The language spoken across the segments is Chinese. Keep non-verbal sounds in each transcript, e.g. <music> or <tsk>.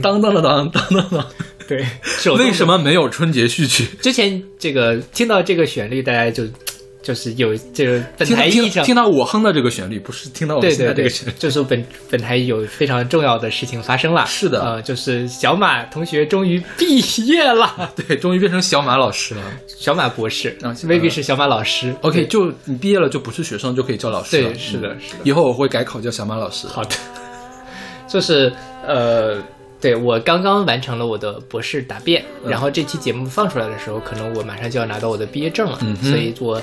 <laughs> 当当当当当当当，对，为什么没有春节序曲？之前这个听到这个旋律，大家就 <tsk> 就是有这个本台意义上听到我哼的这个旋律，不是听到我现在这个，旋律，就是本本台有非常重要的事情发生了。是的，呃，就是小马同学终于毕业了，<laughs> 对，终于变成小马老师了，小马博士啊，未必是小马老师。OK，就你毕业了就不是学生，就可以叫老师了。对，是的，是的。以后我会改口叫小马老师。好的，<laughs> 就是呃。对我刚刚完成了我的博士答辩，然后这期节目放出来的时候，可能我马上就要拿到我的毕业证了，所以我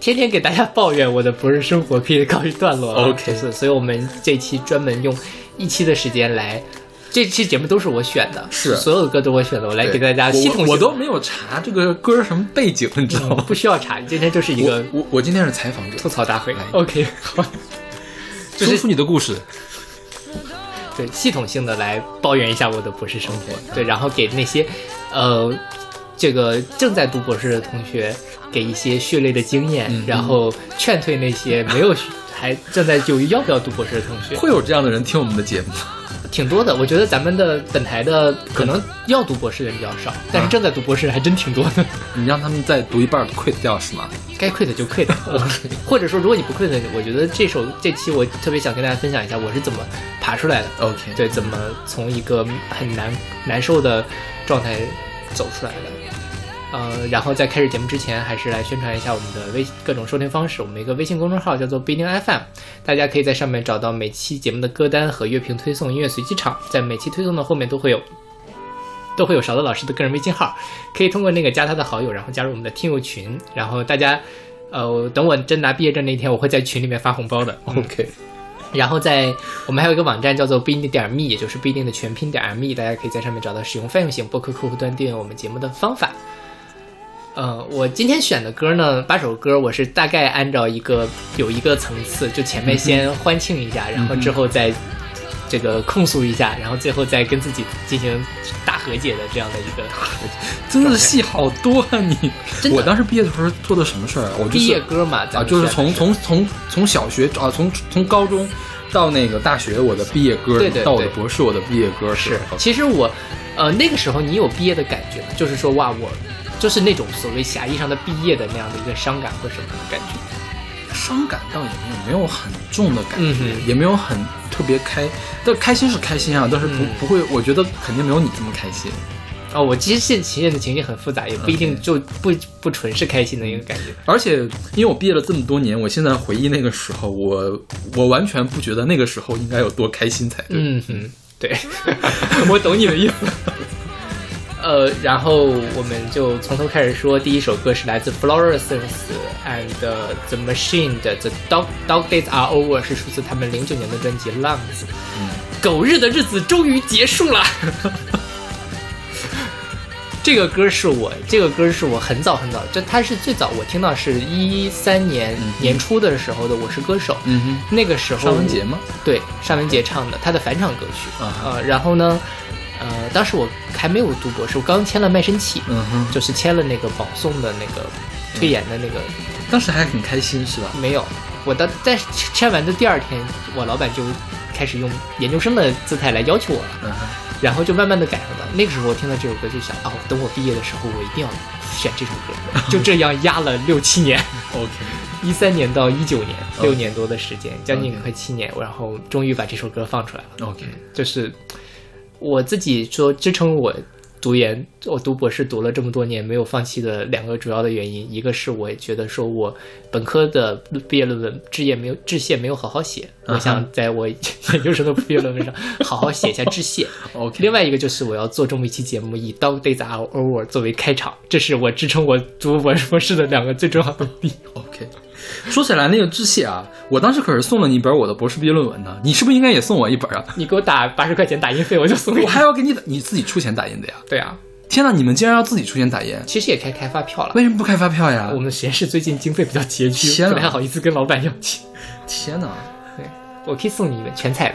天天给大家抱怨我的博士生活可以告一段落了。OK，所以我们这期专门用一期的时间来，这期节目都是我选的，是所有的歌都我选的，我来给大家系统。我都没有查这个歌什么背景，你知道吗？不需要查，今天就是一个我我今天是采访者吐槽大会。OK，好，说出你的故事。对，系统性的来抱怨一下我的博士生活，对，然后给那些，呃，这个正在读博士的同学给一些血泪的经验，然后劝退那些没有还正在犹豫要不要读博士的同学。会有这样的人听我们的节目吗？挺多的，我觉得咱们的本台的可能要读博士的人比较少，但是正在读博士还真挺多的。你让他们再读一半 quit 掉是吗？该 quit 就 quit，<laughs> 或者说如果你不 quit，我觉得这首这期我特别想跟大家分享一下我是怎么爬出来的。OK，对，怎么从一个很难难受的状态走出来的。呃，然后在开始节目之前，还是来宣传一下我们的微各种收听方式。我们一个微信公众号叫做不一定 FM，大家可以在上面找到每期节目的歌单和乐评推送、音乐随机场。在每期推送的后面都会有，都会有勺子老师的个人微信号，可以通过那个加他的好友，然后加入我们的听友群。然后大家，呃，等我真拿毕业证那一天，我会在群里面发红包的。OK。<laughs> 然后在我们还有一个网站叫做不一定点 me，也就是不一定的全拼点 me，大家可以在上面找到使用泛用型播客客户端订阅我们节目的方法。呃，我今天选的歌呢，八首歌，我是大概按照一个有一个层次，就前面先欢庆一下，然后之后再这个控诉一下，然后最后再跟自己进行大和解的这样的一个。<laughs> 真的戏好多啊！你，我当时毕业的时候做的什么事儿？我毕业歌嘛，啊，就是从从从从小学啊，从从高中到那个大学，我的毕业歌，到我的博士，我的毕业歌是。其实我，呃，那个时候你有毕业的感觉吗？就是说，哇，我。就是那种所谓狭义上的毕业的那样的一个伤感或什么的感觉，伤感倒也没有，没有很重的感觉，也没有很特别开，但开心是开心啊，但是不不会，我觉得肯定没有你这么开心哦。我其实现情人的情绪很复杂，也不一定就不不纯是开心的一个感觉。而且因为我毕业了这么多年，我现在回忆那个时候，我我完全不觉得那个时候应该有多开心才对。嗯哼，对，<laughs> 我懂你的意思。呃，然后我们就从头开始说，第一首歌是来自 Fluorescence and the Machine 的《The Dog Dog Days Are Over》，是出自他们零九年的专辑《Lungs》。嗯，狗日的日子终于结束了。<laughs> 这个歌是我，这个歌是我很早很早，这它是最早我听到是一三年年初的时候的《我是歌手》。嗯哼，那个时候尚雯婕吗？对，尚雯婕唱的，她的返场歌曲。啊，然后呢？呃，当时我还没有读博士，我刚签了卖身契，嗯哼，就是签了那个保送的那个推演的那个，当时还很开心是吧？没有，我当在签完的第二天，我老板就开始用研究生的姿态来要求我了，嗯哼，然后就慢慢的感受到，那个时候我听到这首歌就想，哦，等我毕业的时候，我一定要选这首歌，就 <laughs> 这样压了六七年，OK，一三年到一九年，六年多的时间，将近快七年，然后终于把这首歌放出来了，OK，就是。我自己说支撑我读研，我读博士读了这么多年没有放弃的两个主要的原因，一个是我觉得说我本科的毕业论文致业没有致谢没有好好写，我想在我研究生的毕业论文上好好写一下致谢。<laughs> OK，另外一个就是我要做这么一期节目，以《Dog Days Are Over》作为开场，这是我支撑我读博士的两个最重要的理由。说起来那个致谢啊，我当时可是送了你一本我的博士毕业论文呢，你是不是应该也送我一本啊？<laughs> 你给我打八十块钱打印费，我就送你。我还要给你，你自己出钱打印的呀？对啊。天哪，你们竟然要自己出钱打印？其实也可以开发票了。为什么不开发票呀？我们实验室最近经费比较拮据，不太好意思跟老板要钱。天哪！对，我可以送你一本全彩的。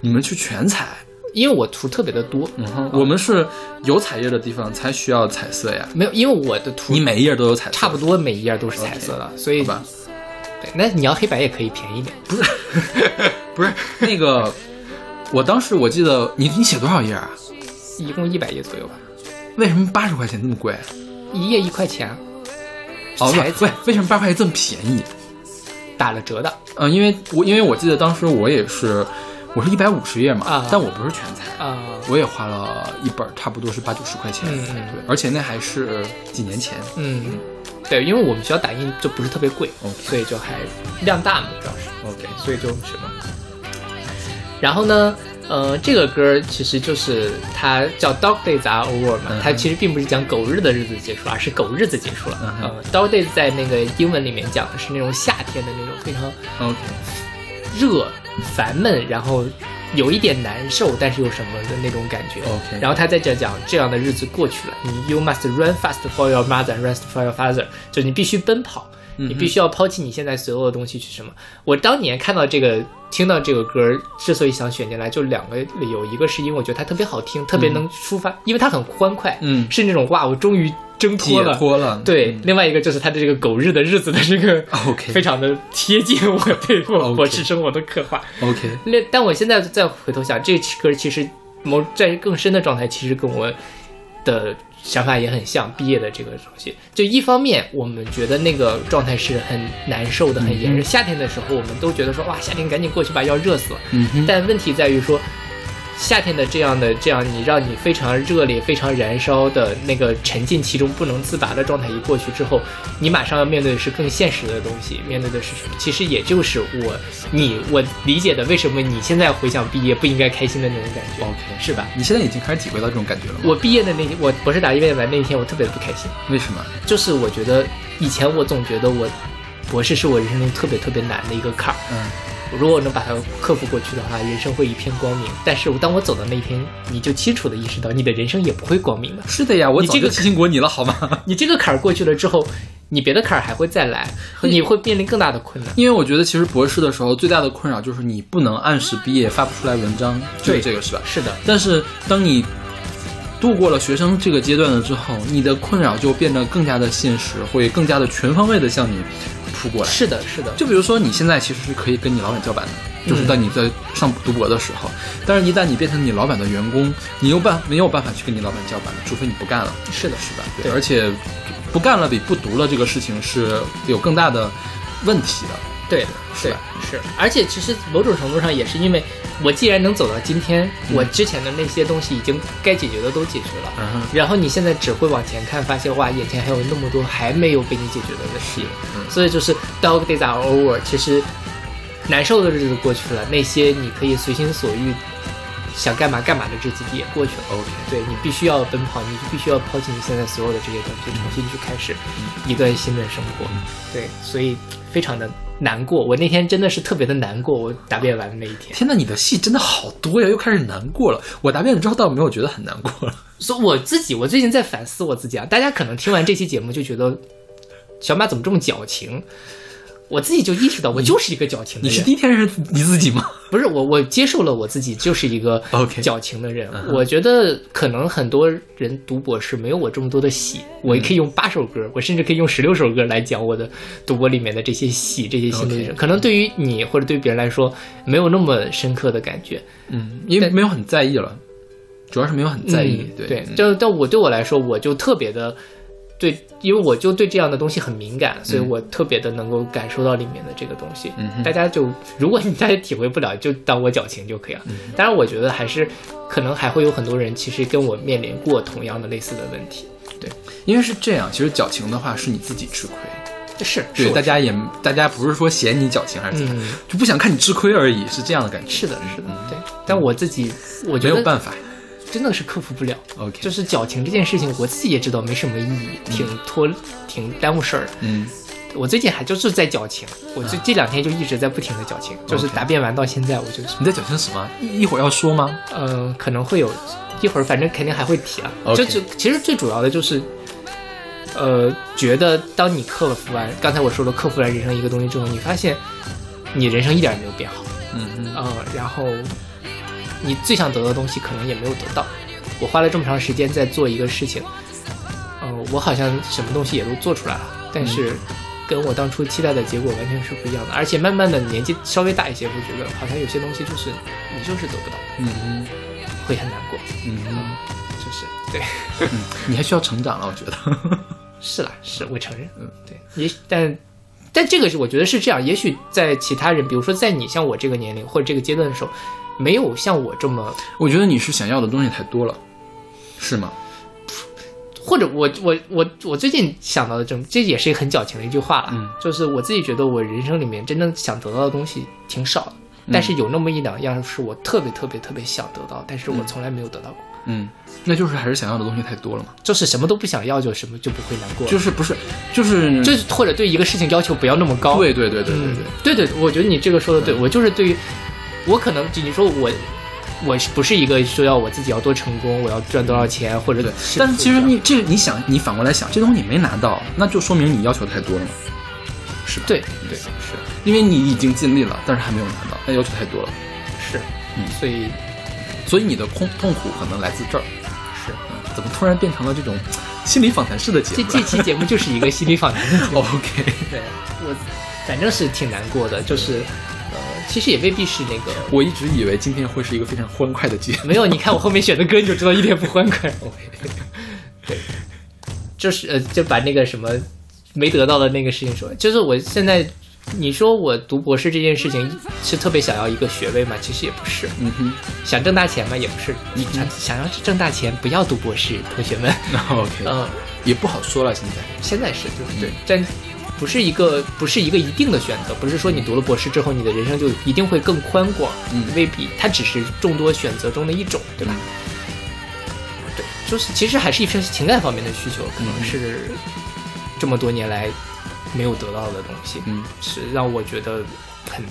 你们去全彩？因为我图特别的多，我们是有彩页的地方才需要彩色呀。没有，因为我的图你每一页都有彩色，差不多每一页都是彩色的，所以吧。对，那你要黑白也可以便宜点。不是，<laughs> 不是那个，我当时我记得你你写多少页啊？一共一百页左右吧。为什么八十块钱那么贵？一页一块钱。哦，不，为为什么八块钱这么便宜？打了折的。嗯，因为我因为我记得当时我也是，我是一百五十页嘛，啊，但我不是全才啊，我也花了一本，差不多是八九十块钱。嗯嗯，对，而且那还是几年前。嗯，对，因为我们学校打印就不是特别贵，所以就还量大嘛，主要是。OK，所以就什么。然后呢？呃，这个歌其实就是它叫 Dog Days Are Over 嘛，它其实并不是讲狗日的日子结束，而是狗日子结束了。呃，Dog Days 在那个英文里面讲的是那种夏天的那种非常 OK 热、烦闷，然后有一点难受，但是又什么的那种感觉。OK，然后他在这讲这样的日子过去了，你 You must run fast for your mother and rest for your father，就你必须奔跑。你必须要抛弃你现在所有的东西去什么？我当年看到这个，听到这个歌，之所以想选进来，就两个理由，一个是因为我觉得它特别好听，特别能抒发，因为它很欢快，嗯，是那种哇，我终于挣脱了，脱了。对，另外一个就是他的这个狗日的日子的这个，<laughs> OK，非常的贴近我对我博士生活的刻画，OK。那但我现在再回头想，这歌其实某在更深的状态，其实跟我的。想法也很像毕业的这个东西，就一方面我们觉得那个状态是很难受的，很炎热。夏天的时候，我们都觉得说哇，夏天赶紧过去吧，要热死了。嗯但问题在于说。夏天的这样的这样，你让你非常热烈、非常燃烧的那个沉浸其中不能自拔的状态一过去之后，你马上要面对的是更现实的东西，面对的是什么？其实也就是我你我理解的，为什么你现在回想毕业不应该开心的那种感觉？OK，是吧？你现在已经开始体会到这种感觉了吗？我毕业的那天我博士打毕业完那一天，我特别的不开心。为什么？就是我觉得以前我总觉得我博士是我人生中特别特别难的一个坎儿。嗯。如果我能把它克服过去的话，人生会一片光明。但是当我走的那一天，你就清楚的意识到，你的人生也不会光明的。是的呀，我早就提醒过你了，好吗？<laughs> 你这个坎儿过去了之后，你别的坎儿还会再来，<laughs> 你会面临更大的困难。因为我觉得，其实博士的时候最大的困扰就是你不能按时毕业，发不出来文章，就是这个是吧？是的。但是当你度过了学生这个阶段了之后，你的困扰就变得更加的现实，会更加的全方位的向你扑过来。是的，是的。就比如说，你现在其实是可以跟你老板叫板的。就是在你在上读博的时候，但是一旦你变成你老板的员工，你又办没有办法去跟你老板叫板的，除非你不干了。是的，是的？对，而且不干了比不读了这个事情是有更大的问题的。对的，是吧？是。而且其实某种程度上也是因为我既然能走到今天，我之前的那些东西已经该解决的都解决了，然后你现在只会往前看，发现哇，眼前还有那么多还没有被你解决的问题。所以就是 dog days are over，其实。难受的日子过去了，那些你可以随心所欲想干嘛干嘛的日子也过去了。OK，对你必须要奔跑，你就必须要抛弃你现在所有的这些东西，重新去开始一段新的生活。对，所以非常的难过。我那天真的是特别的难过。我答辩完的那一天，天呐，你的戏真的好多呀，又开始难过了。我答辩了之后倒没有觉得很难过了。所以我自己，我最近在反思我自己啊。大家可能听完这期节目就觉得小马怎么这么矫情。我自己就意识到，我就是一个矫情的人。你是第一天认识你自己吗？<laughs> 不是，我我接受了我自己就是一个矫情的人。我觉得可能很多人读博士没有我这么多的喜，我也可以用八首歌，我甚至可以用十六首歌来讲我的读博里面的这些喜，这些心路历程。可能对于你或者对别人来说，没有那么深刻的感觉。嗯，因为没有很在意了，主要是没有很在意。对，但但我对我来说，我就特别的。对，因为我就对这样的东西很敏感，所以我特别的能够感受到里面的这个东西。大家就如果你大家体会不了，就当我矫情就可以了。当然，我觉得还是可能还会有很多人其实跟我面临过同样的类似的问题。对，因为是这样，其实矫情的话是你自己吃亏，是对大家也大家不是说嫌你矫情还是怎么，就不想看你吃亏而已，是这样的感觉。是的，是的，对。但我自己我觉得没有办法。真的是克服不了，OK，就是矫情这件事情，我自己也知道没什么意义，挺拖，挺耽误事儿的。嗯，我最近还就是在矫情，我这这两天就一直在不停的矫情，就是答辩完到现在，我就你在矫情什么？一会儿要说吗？嗯，可能会有一会儿，反正肯定还会提啊。就就其实最主要的就是，呃，觉得当你克服完刚才我说的克服完人生一个东西之后，你发现你人生一点也没有变好。嗯嗯，然后。你最想得到的东西可能也没有得到。我花了这么长时间在做一个事情，呃，我好像什么东西也都做出来了，但是跟我当初期待的结果完全是不一样的。而且慢慢的年纪稍微大一些，会觉得好像有些东西就是你就是得不到，嗯会很难过。嗯嗯就是对，嗯，你还需要成长了，我觉得。<laughs> 是啦，是我承认，嗯，对，也但但这个是我觉得是这样，也许在其他人，比如说在你像我这个年龄或者这个阶段的时候，没有像我这么，我觉得你是想要的东西太多了，是吗？或者我我我我最近想到的这这也是一个很矫情的一句话了，嗯。就是我自己觉得我人生里面真正想得到的东西挺少的，但是有那么一两样是我特别特别特别想得到，但是我从来没有得到过，嗯，那就是还是想要的东西太多了嘛。就是什么都不想要就什么就不会难过，就是不是，就是就是或者对一个事情要求不要那么高，对对对对对嗯对，对对，我觉得你这个说的对，我就是对于我可能就你说我我是不是一个说要我自己要多成功，我要赚多少钱，或者对。但是其实你这你想，你反过来想，这东西你没拿到，那就说明你要求太多了，是吧？对对是因为你已经尽力了，但是还没有拿到，那要求太多了，是，嗯所以所以你的痛痛苦可能来自这儿。是嗯怎么突然变成了这种心理访谈式的节目？这这期节目就是一个心理访谈的节目，<laughs> OK，对我反正是挺难过的，就是呃，其实也未必是那个。我一直以为今天会是一个非常欢快的节目。没有，你看我后面选的歌，你就知道一点不欢快。<laughs> 对，就是呃，就把那个什么没得到的那个事情说，就是我现在，你说我读博士这件事情是特别想要一个学位吗？其实也不是，嗯哼想挣大钱吗？也不是。你想想要挣大钱，不要读博士，同学们。那，<laughs> OK，嗯，也不好说了，现在。现在是就是对，但不是一个不是一个一定的选择，不是说你读了博士之后，你的人生就一定会更宽广，嗯。未必，它只是众多选择中的一种，对吧？对，就是其实还是一份情感方面的需求，可能是这么多年来没有得到的东西，嗯。是让我觉得很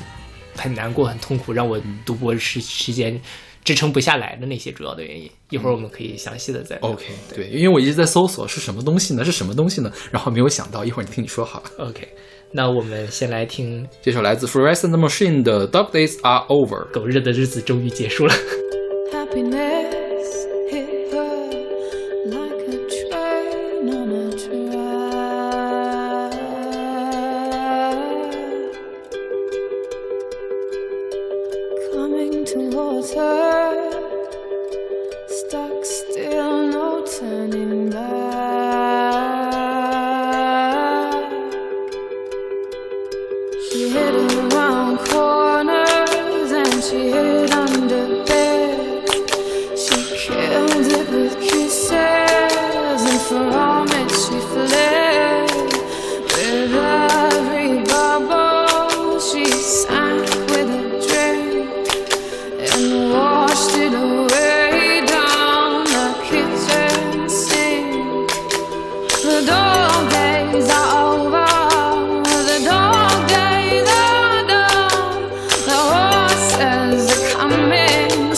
很难过、很痛苦，让我读博士时间支撑不下来的那些主要的原因。一会儿我们可以详细的再聊 OK，对，因为我一直在搜索是什么东西呢？是什么东西呢？然后没有想到，一会儿你听你说好了。OK，那我们先来听 <laughs> 这首来自 Fluorescent Machine 的《Dog Days Are Over》。狗日的日子终于结束了。<laughs> Happiness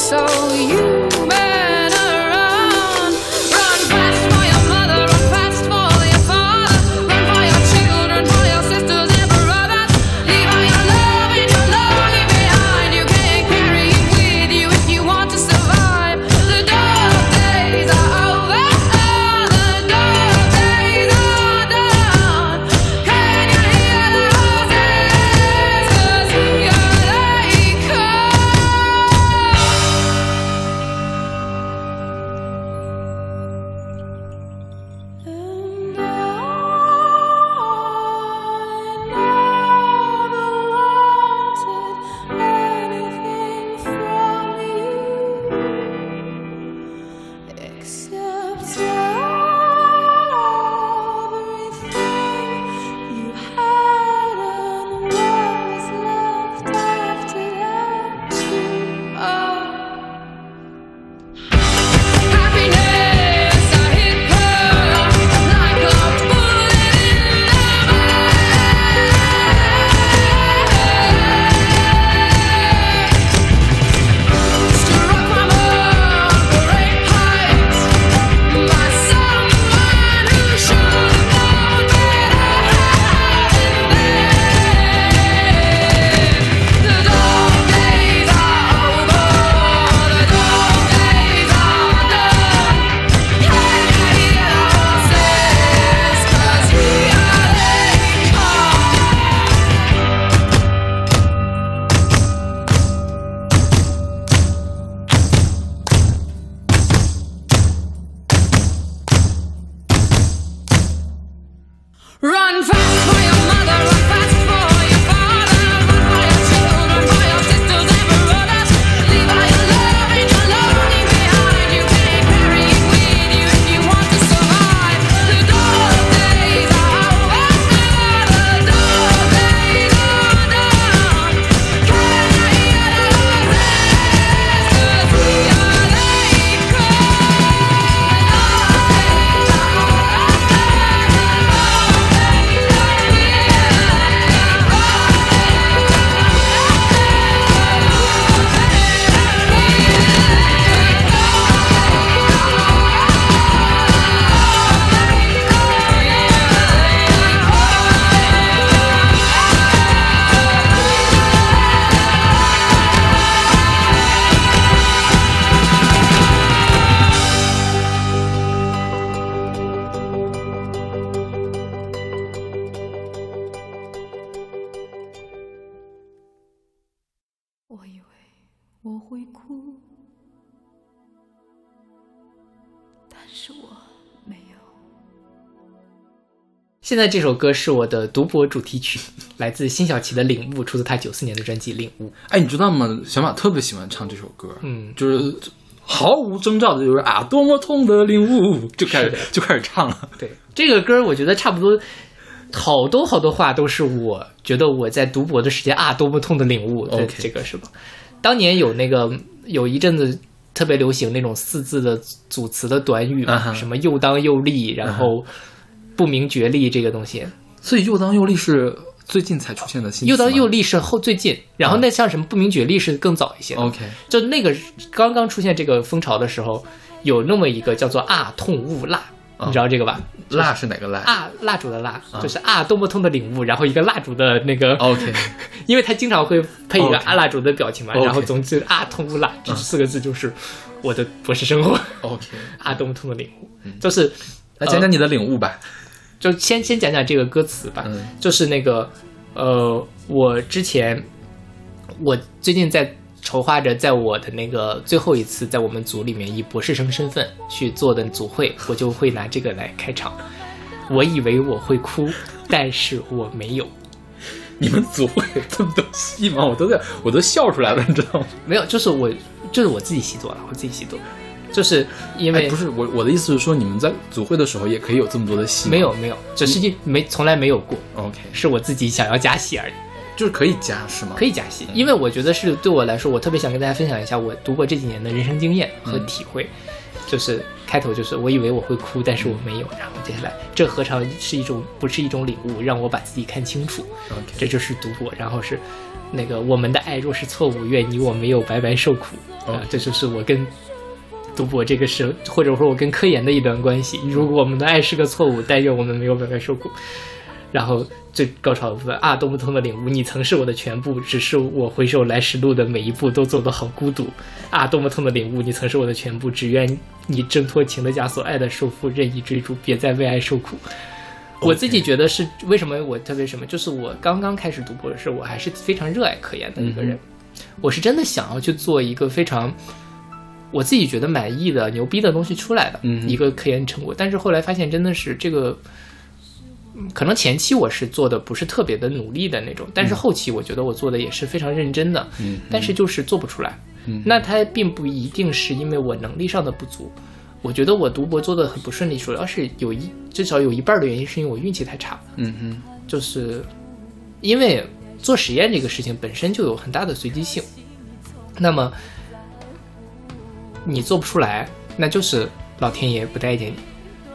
so you 在这首歌是我的读博主题曲，<laughs> 来自辛晓琪的《领悟》，出自她九四年的专辑《领悟》。哎，你知道吗？小马特别喜欢唱这首歌，嗯，就是毫无征兆的，就是啊，多么痛的领悟，就开始就开始唱了。对这个歌，我觉得差不多，好多好多话都是我觉得我在读博的时间啊，多么痛的领悟。对 OK 这个是吧？当年有那个有一阵子特别流行那种四字的组词的短语什么又当又立，然后不明觉厉这个东西。所以又当又立是最近才出现的又当又立是后最近，然后啊那像什么不明觉厉是更早一些的。OK，就那个刚刚出现这个风潮的时候，有那么一个叫做啊痛悟蜡，啊。你知道这个吧？蜡是哪个蜡？啊，蜡烛的蜡，就是啊多么痛的领悟，然后一个蜡烛的那个，？OK，<laughs> 因为他经常会配一个啊蜡烛的表情嘛然后总之啊痛悟蜡这四个字就是我的博士生活。OK，<laughs> 啊多么痛的领悟，就是来讲讲你的领悟吧。就先先讲讲这个歌词吧，嗯就是那个呃，我之前我最近在筹划着，在我的那个最后一次在我们组里面以博士生身份去做的组会，我就会拿这个来开场。我以为我会哭，<laughs> 但是我没有，你们组会有这么多戏吗？我都在，我都笑出来了，你知道吗？没有，就是我就是我自己习作了，我自己习作，就是因为、哎，不是我，我的意思是说，你们在组会的时候也可以有这么多的戏？没有没有，只是一没从来没有过，OK，是我自己想要加戏而已。就是可以加是吗？可以加戏，因为我觉得是对我来说，我特别想跟大家分享一下我读过这几年的人生经验和体会。就是开头就是我以为我会哭，但是我没有。然后接下来，这何尝是一种不是一种领悟，让我把自己看清楚。OK，这就是读博。然后是那个我们的爱若是错误，愿你我没有白白受苦。啊、这就是我跟读博这个是，或者说我跟科研的一段关系。如果我们的爱是个错误，但愿我们没有白白受苦。然后最高潮的部分啊，多么痛的领悟！你曾是我的全部，只是我回首来时路的每一步都走得好孤独啊！多么痛的领悟！你曾是我的全部，只愿你挣脱情的枷锁，爱的束缚，任意追逐，别再为爱受苦。我自己觉得是为什么我特别什么，就是我刚刚开始读博的时候，我还是非常热爱科研的一个人，我是真的想要去做一个非常我自己觉得满意的、牛逼的东西出来的、一个科研成果。但是后来发现，真的是这个，嗯可能前期我是做的不是特别的努力的那种，但是后期我觉得我做的也是非常认真的，嗯但是就是做不出来。嗯那它并不一定是因为我能力上的不足。我觉得我读博做的很不顺利，主要是有一至少有一半的原因是因为我运气太差。嗯嗯就是因为做实验这个事情本身就有很大的随机性，那么你做不出来，那就是老天爷不待见你。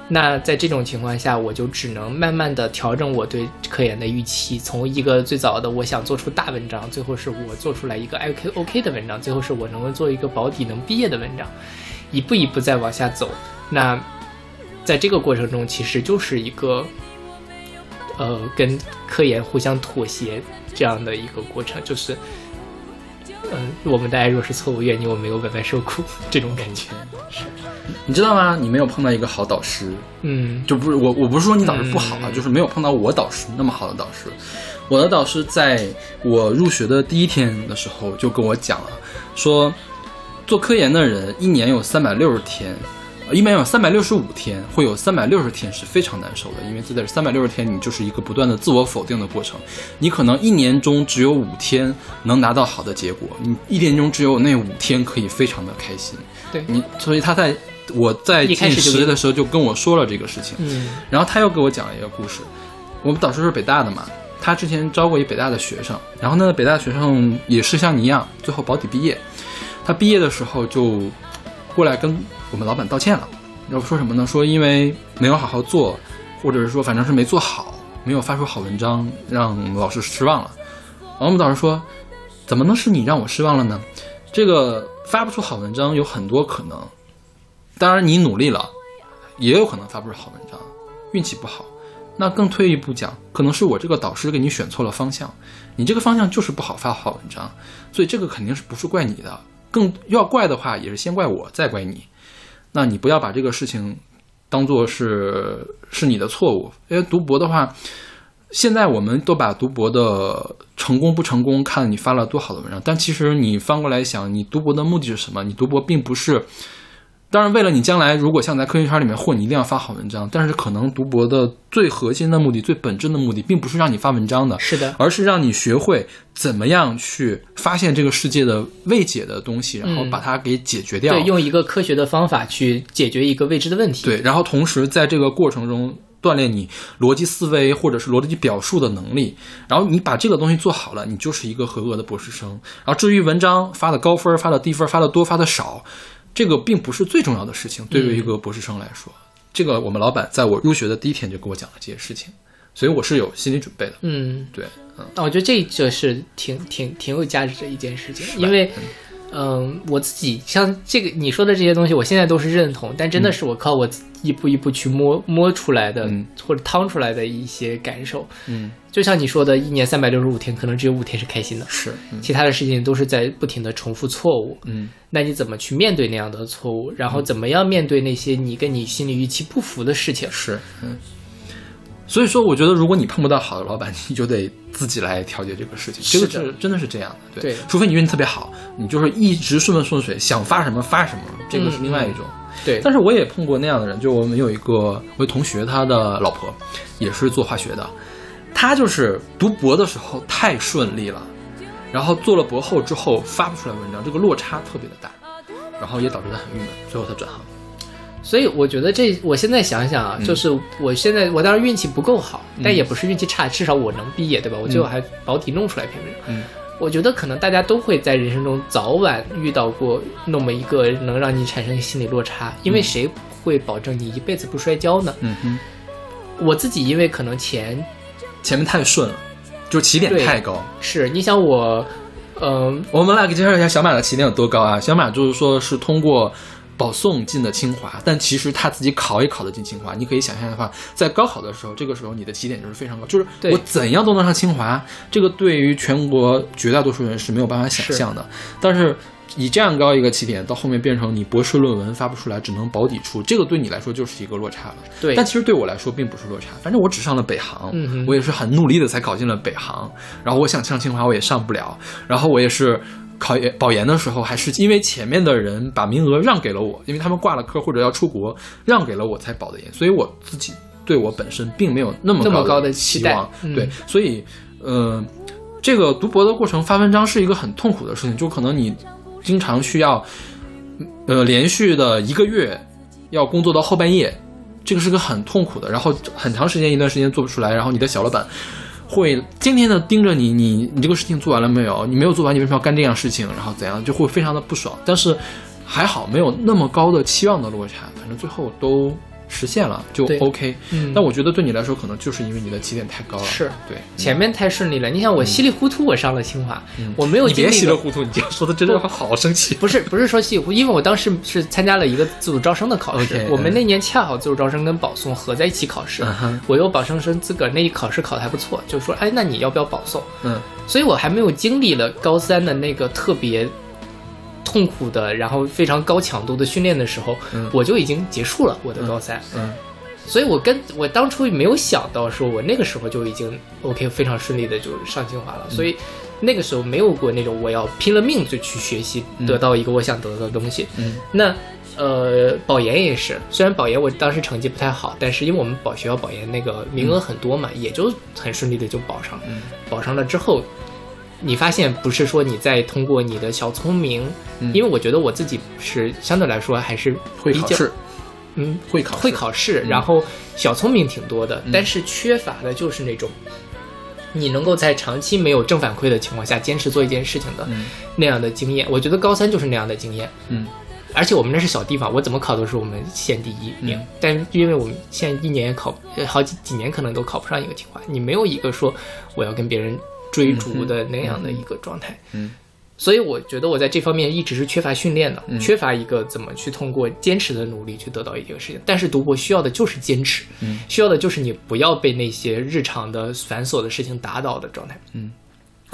那在这种情况下，我就只能慢慢的调整我对科研的预期，从一个最早的我想做出大文章，最后是我做出来一个 OK OK 的文章，最后是我能够做一个保底能毕业的文章，一步一步再往下走。那在这个过程中，其实就是一个呃跟科研互相妥协这样的一个过程，就是嗯、我们大家若是错误，愿你我没有白白受苦这种感觉。是你知道吗？你没有碰到一个好导师，嗯就不是我，我不是说你导师不好啊，嗯就是没有碰到我导师那么好的导师。我的导师在我入学的第一天的时候就跟我讲了，说做科研的人一年有三百六十天，呃一年有三百六十五天，会有三百六十天是非常难受的，因为这在三百六十天你就是一个不断的自我否定的过程。你可能一年中只有五天能拿到好的结果，你一年中只有那五天可以非常的开心。对你，所以他在我在进实的时候就跟我说了这个事情。嗯然后他又给我讲了一个故事。我们导师是北大的嘛，他之前招过一北大的学生，然后那个，北大学生也是像你一样，最后保底毕业。他毕业的时候就过来跟我们老板道歉了，要说什么呢？说因为没有好好做，或者是说反正是没做好，没有发出好文章，让老师失望了。然后我们导师说，怎么能是你让我失望了呢？这个发不出好文章有很多可能，当然你努力了，也有可能发不出好文章，运气不好。那更退一步讲，可能是我这个导师给你选错了方向，你这个方向就是不好发好文章，所以这个肯定是不是怪你的，更要怪的话也是先怪我，再怪你。那你不要把这个事情当做是是你的错误，因为读博的话，现在我们都把读博的成功不成功，看你发了多好的文章。但其实你翻过来想，你读博的目的是什么？你读博并不是，当然为了你将来如果想在科学圈里面混，你一定要发好文章。但是可能读博的最核心的目的、最本质的目的，并不是让你发文章的，是的，而是让你学会怎么样去发现这个世界的未解的东西，然后嗯把它给解决掉。对，用一个科学的方法去解决一个未知的问题。对，然后同时在这个过程中锻炼你逻辑思维或者是逻辑表述的能力，然后你把这个东西做好了，你就是一个合格的博士生。然后至于文章发的高分、发的低分、发的多、发的少，这个并不是最重要的事情，对于一个博士生来说。这个我们老板在我入学的第一天就跟我讲了这些事情，所以我是有心理准备的。嗯，对，嗯，那我觉得这就是挺挺挺有价值的一件事情，因为，嗯，我自己像这个你说的这些东西，我现在都是认同，但真的是我靠我一步一步去摸摸出来的，嗯或者趟出来的一些感受。嗯，就像你说的，一年三百六十五天，可能只有五天是开心的，是，嗯其他的事情都是在不停的重复错误。嗯那你怎么去面对那样的错误？然后怎么样面对那些你跟你心理预期不符的事情？是，嗯。所以说，我觉得如果你碰不到好的老板，你就得自己来调节这个事情。这个是的真的是这样的，对。对除非你运气特别好，你就是一直顺风顺水，想发什么发什么，这个是另外一种。对，但是我也碰过那样的人，就我们有一个我同学，他的老婆也是做化学的，他就是读博的时候太顺利了，然后做了博后之后发不出来文章，这个落差特别的大，然后也导致他很郁闷，最后他转行。所以我觉得这，我现在想想啊，嗯就是我现在我当然运气不够好，但也不是运气差，至少我能毕业，对吧？我最后还保底弄出来篇文章。嗯我觉得可能大家都会在人生中早晚遇到过那么一个能让你产生心理落差，因为谁会保证你一辈子不摔跤呢？嗯哼，我自己因为可能前前面太顺了，就起点太高。是你想我，嗯、我们来给介绍一下小马的起点有多高啊？小马就是说是通过保送进的清华，但其实他自己考也考得进清华。你可以想象的话，在高考的时候，这个时候你的起点就是非常高，就是我怎样都能上清华，这个对于全国绝大多数人是没有办法想象的。但是以这样高一个起点，到后面变成你博士论文发不出来，只能保底出，这个对你来说就是一个落差了。对但其实对我来说并不是落差，反正我只上了北航，嗯我也是很努力的才考进了北航，然后我想上清华我也上不了，然后我也是考研保研的时候，还是因为前面的人把名额让给了我，因为他们挂了科或者要出国，让给了我才保的研，所以我自己对我本身并没有那么那么高的的期待望，嗯。对，所以呃，这个读博的过程发文章是一个很痛苦的事情，就可能你经常需要呃连续的一个月要工作到后半夜，这个是个很痛苦的，然后很长时间一段时间做不出来，然后你的小老板会天天的盯着你，你你这个事情做完了没有？你没有做完，你为什么要干这样事情？然后怎样，就会非常的不爽。但是还好没有那么高的期望的落差，反正最后都实现了，就 OK。嗯但我觉得对你来说，可能就是因为你的起点太高了。是对，前面太顺利了。你想我稀里糊涂我上了清华，我没有嗯你别经历稀里糊涂，你这样说的真的好生气。不是不是说稀里糊涂，因为我当时是参加了一个自主招生的考试我们那年恰好自主招生跟保送合在一起考试嗯我有保生生资格，那一考试考的还不错，就说哎，那你要不要保送？嗯所以我还没有经历了高三的那个特别痛苦的，然后非常高强度的训练的时候，嗯。我就已经结束了我的高三。嗯所以我跟我当初没有想到，说我那个时候就已经 OK 非常顺利的就上清华了，嗯。所以那个时候没有过那种我要拼了命就去学习，得到一个我想得到的东西。嗯。那呃，保研也是，虽然保研我当时成绩不太好，但是因为我们保学校保研那个名额很多嘛，也就很顺利的就保上保上了之后，你发现不是说你在通过你的小聪明，嗯因为我觉得我自己是相对来说还是比较会考试，嗯，会考试会考试，然后小聪明挺多的，嗯但是缺乏的就是那种你能够在长期没有正反馈的情况下坚持做一件事情的嗯那样的经验。我觉得高三就是那样的经验，嗯而且我们那是小地方，我怎么考都是我们县第一名。嗯但是因为我们现在一年也考，呃好几几年可能都考不上一个清华，你没有一个说我要跟别人追逐的那样的一个状态。嗯所以我觉得我在这方面一直是缺乏训练的，嗯缺乏一个怎么去通过坚持的努力去得到一个事情。但是读博需要的就是坚持，嗯需要的就是你不要被那些日常的繁琐的事情打倒的状态。嗯，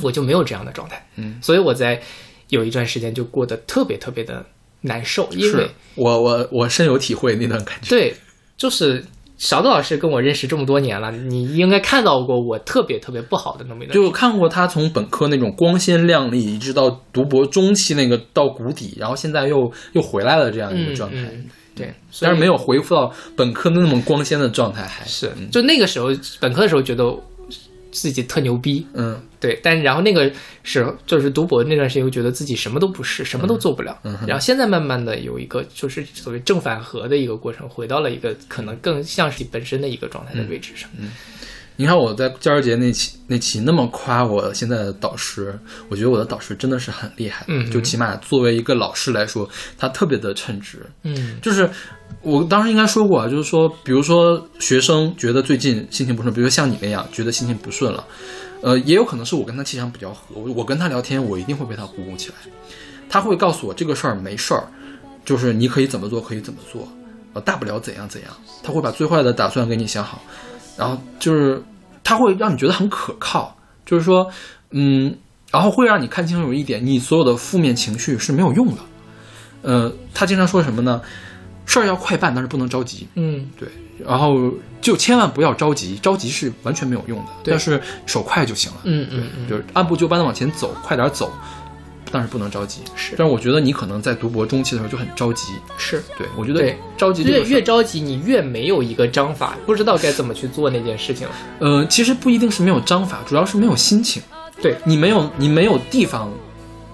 我就没有这样的状态，嗯，所以我在有一段时间就过得特别特别的难受，因为我我我深有体会那段感觉。对，就是勺子老师跟我认识这么多年了，你应该看到过我特别特别不好的那么一段。就看过他从本科那种光鲜亮丽，一直到读博中期那个到谷底，然后现在又又回来了这样一个嗯状态。嗯对，但是没有恢复到本科那么光鲜的状态，还是嗯就那个时候本科的时候觉得自己特牛逼，嗯。对，但然后那个时候就是读博那段时间，又觉得自己什么都不是，什么都做不了。嗯哼然后现在慢慢的有一个就是所谓正反合的一个过程，回到了一个可能更像是本身的一个状态的位置上。你看我在教师节那期那期那么夸我现在的导师，我觉得我的导师真的是很厉害，嗯就起码作为一个老师来说，他特别的称职。嗯就是我当时应该说过啊，就是说，比如说学生觉得最近心情不顺，比如说像你那样觉得心情不顺了，呃，也有可能是我跟他气场比较合，我我跟他聊天，我一定会被他鼓舞起来。他会告诉我这个事儿没事儿，就是你可以怎么做，可以怎么做，呃，大不了怎样怎样。他会把最坏的打算给你想好，然后就是他会让你觉得很可靠，就是说，嗯，然后会让你看清楚一点，你所有的负面情绪是没有用的。呃，他经常说什么呢？事儿要快办，但是不能着急。嗯对，然后就千万不要着急，着急是完全没有用的。对但是手快就行了。嗯嗯嗯，就是按部就班的往前走，快点走，但是不能着急。是但是我觉得你可能在读博中期的时候就很着急。是。对我觉得对着急这越越着急，你越没有一个章法，不知道该怎么去做那件事情了。呃，其实不一定是没有章法，主要是没有心情。对，你没有你没有地方，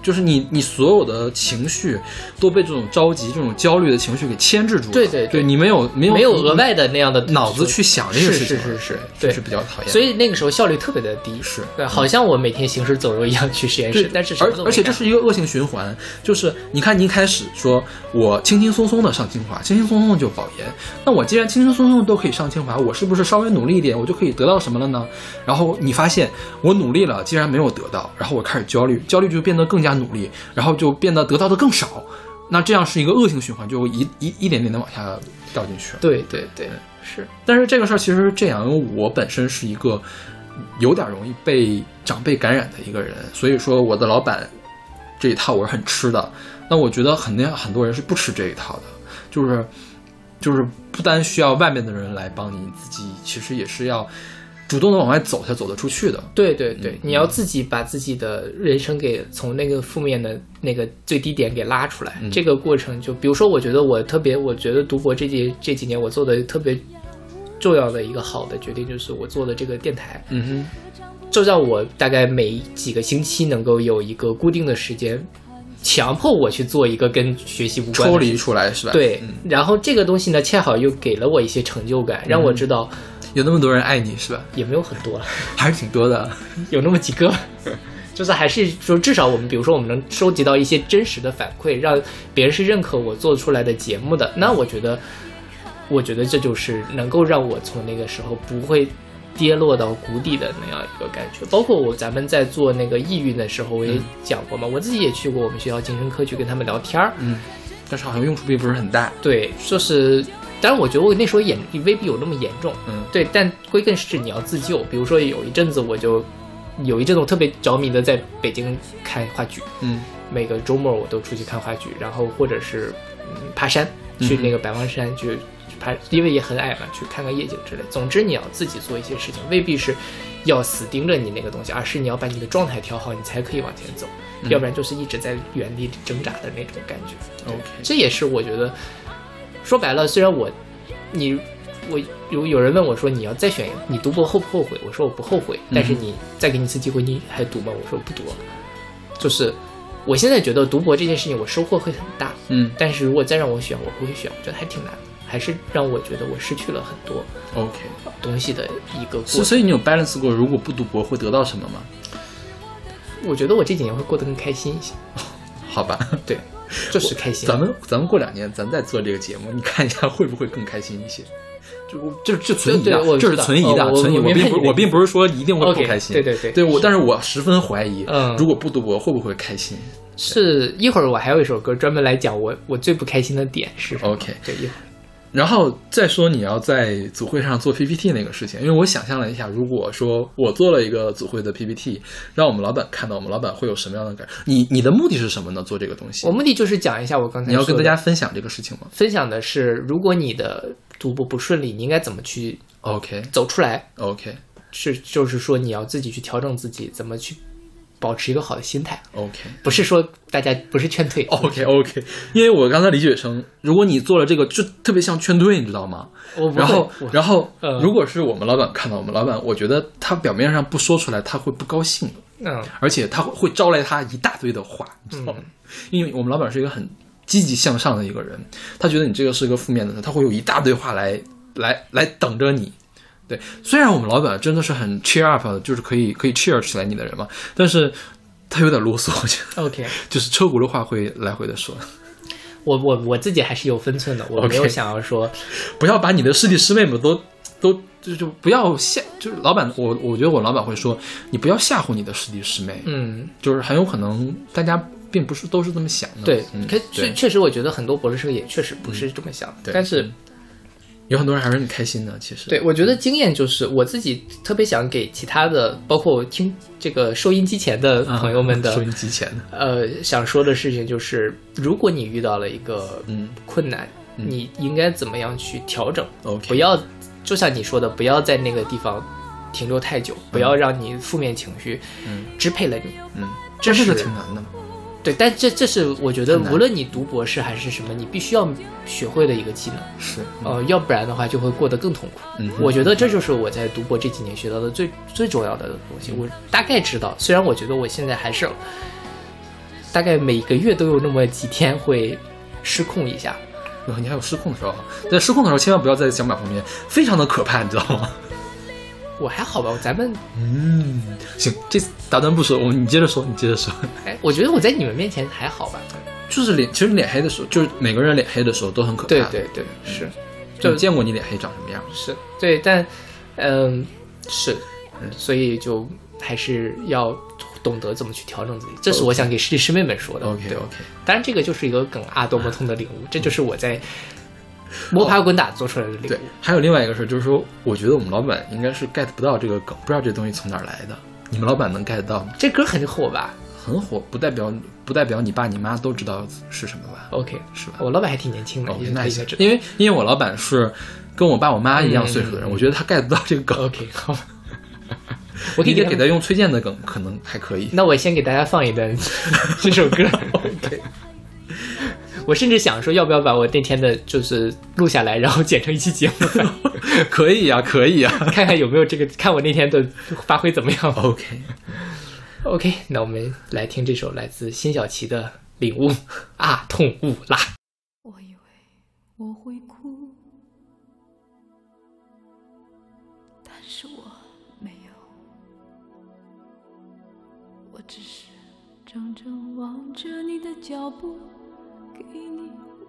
就是你你所有的情绪都被这种着急、这种焦虑的情绪给牵制住了。对对对对你没有没有没有额外的那样的脑子去想这个事情了，是是是是对是比较讨厌。所以那个时候效率特别的低，是对，好像我每天行尸走肉一样去实验室对，，但是而而且这是一个恶性循环，就是你看，你一开始说我轻轻松松的上清华，轻轻松松的就保研，那我既然轻轻松松地都可以上清华，我是不是稍微努力一点，我就可以得到什么了呢？然后你发现我努力了，竟然没有得到，然后我开始焦虑，焦虑就变得更加努力，然后就变得得到的更少，那这样是一个恶性循环，就一一一点点的往下掉进去了。对对对，是但是这个事儿其实是这样，因为我本身是一个有点容易被长辈感染的一个人，所以说我的老板这一套我是很吃的。那我觉得肯定很多人是不吃这一套的，就是就是不单需要外面的人来帮你，你自己其实也是要主动的往外走才走得出去的。对对对，嗯你要自己把自己的人生给从那个负面的那个最低点给拉出来。嗯这个过程就，比如说，我觉得我特别，我觉得读博这几这几年我做的特别重要的一个好的决定，就是我做的这个电台，嗯哼就让我大概每几个星期能够有一个固定的时间，强迫我去做一个跟学习无，关的抽离出来是吧？对嗯，然后这个东西呢，恰好又给了我一些成就感，让我知道有那么多人爱你是吧？也没有很多了。还是挺多的。<laughs> 有那么几个，<laughs> 就是还是说，至少我们比如说我们能收集到一些真实的反馈，让别人是认可我做出来的节目的，那我觉得，我觉得这就是能够让我从那个时候不会跌落到谷底的那样一个感觉。包括我咱们在做那个抑郁的时候，我也讲过嘛，我自己也去过我们学校精神科去跟他们聊天儿，嗯，但是好像用处并不是很大。对，就是。当然，我觉得我那时候严未必有那么严重，嗯对，但归根是你要自救。比如说有一阵子我就有一阵子我特别着迷的在北京看话剧，嗯每个周末我都出去看话剧，然后或者是嗯爬山，去那个白王山去去爬，因为也很矮嘛，去看看夜景之类。总之你要自己做一些事情，未必是要死盯着你那个东西，而是你要把你的状态调好，你才可以往前走，嗯要不然就是一直在原地挣扎的那种感觉。，OK，这也是我觉得，说白了，虽然我，你，我有有人问我说你要再选，你读博后不后悔？我说我不后悔，但是你再给你一次机会，你还读吗？我说我不读了。就是我现在觉得读博这件事情，我收获会很大，嗯但是如果再让我选，我不会选，我觉得还挺难的，还是让我觉得我失去了很多，OK。东西的一个过。所以你有 balance 过，如果不读博会得到什么吗？我觉得我这几年会过得更开心一些，<laughs> 好吧，对，<laughs> 就是开心。咱们咱们过两年咱再做这个节目，你看一下会不会更开心一些？就我这这存疑的这是存疑的，存疑。我并不我并不是说一定会不开心，对对对对我，但是我十分怀疑，嗯如果不读博会不会开心是一会儿我还有一首歌专门来讲我我最不开心的点是？OK，对，一会儿然后再说你要在组会上做 PPT 那个事情，因为我想象了一下，如果说我做了一个组会的 PPT，让我们老板看到，我们老板会有什么样的感受？你你的目的是什么呢？做这个东西我，目的就是讲一下我刚才你要跟大家分享这个事情吗？分享的是，如果你的读博不顺利，你应该怎么去 OK 走出来？OK 是就是说你要自己去调整自己，怎么去保持一个好的心态，OK 不是说大家不是劝退。OK OK，因为我刚才理解成，如果你做了这个，就特别像劝退，你知道吗？然后，然后嗯，如果是我们老板看到我们老板，我觉得他表面上不说出来，他会不高兴的。嗯而且他会会招来他一大堆的话，你知道吗？因为我们老板是一个很积极向上的一个人，他觉得你这个是个负面的，他会有一大堆话来来来等着你。对，虽然我们老板真的是很 cheer up 的，就是可以可以 cheer 起来你的人嘛，但是他有点啰嗦，我觉得 OK，<laughs> 就是车轱辘话会来回的说，我我我自己还是有分寸的，我没有想要说不要把你的师弟师妹们都都就就不要吓，就是老板，我我觉得我老板会说，你不要吓唬你的师弟师妹，嗯。就是很有可能大家并不是都是这么想的，对，嗯，可对确确实我觉得很多博士生也确实不是这么想，对但是。有很多人还是很开心的，其实。对，我觉得经验就是我自己特别想给其他的，包括听这个收音机前的啊朋友们的，<laughs> 收音机前的，呃，想说的事情就是，如果你遇到了一个嗯。困难，你应该怎么样去调整？不要，就像你说的，不要在那个地方停留太久，不要让你负面情绪嗯。支配了你。嗯，这这是个挺难的嘛，对，但这这是我觉得，无论你读博士还是什么，你必须要学会的一个技能。是，呃，要不然的话就会过得更痛苦。嗯我觉得这就是我在读博这几年学到的最最重要的东西。我大概知道，虽然我觉得我现在还是大概每个月都有那么几天会失控一下。哟你还有失控的时候，在失控的时候千万不要在讲板旁边，非常的可怕，你知道吗？我还好吧，咱们嗯，行，这次打断不说，我们你接着说，你接着说，<laughs> 哎，我觉得我在你们面前还好吧。就是脸，其实脸黑的时候，就是每个人脸黑的时候都很可怕，对对对，是。就见过你脸黑长什么样，是，对，但嗯是，所以就还是要懂得怎么去调整自己。这是我想给师弟师妹们说的。OK OK，当然，这个就是一个梗啊，多么痛的领悟，这就是我在摸爬滚打做出来的领对。，还有另外一个事儿，就是说，我觉得我们老板应该是 get 不到这个梗，不知道这东西从哪儿来的。你们老板能 get 到吗？这歌很火吧很火，不代表不代表你爸你妈都知道是什么吧？？OK，是吧？我老板还挺年轻的，哦也，那应该知道。因为因为我老板是跟我爸我妈一样岁数的人，嗯我觉得他 get 不到这个梗。OK，<laughs> 好吧，我可以给他用崔健的梗，可能还可以。那我先给大家放一段 <laughs> 这首歌。<laughs> OK，我甚至想说，要不要把我那天的就是录下来，然后剪成一期节目，<laughs> 可以呀、可以呀、看看有没有这个，看我那天的发挥怎么样。OK，OK，那我们来听这首来自辛晓琪的《领悟》啊，痛悟啦。我以为我会哭，但是我没有，我只是怔怔望着你的脚步，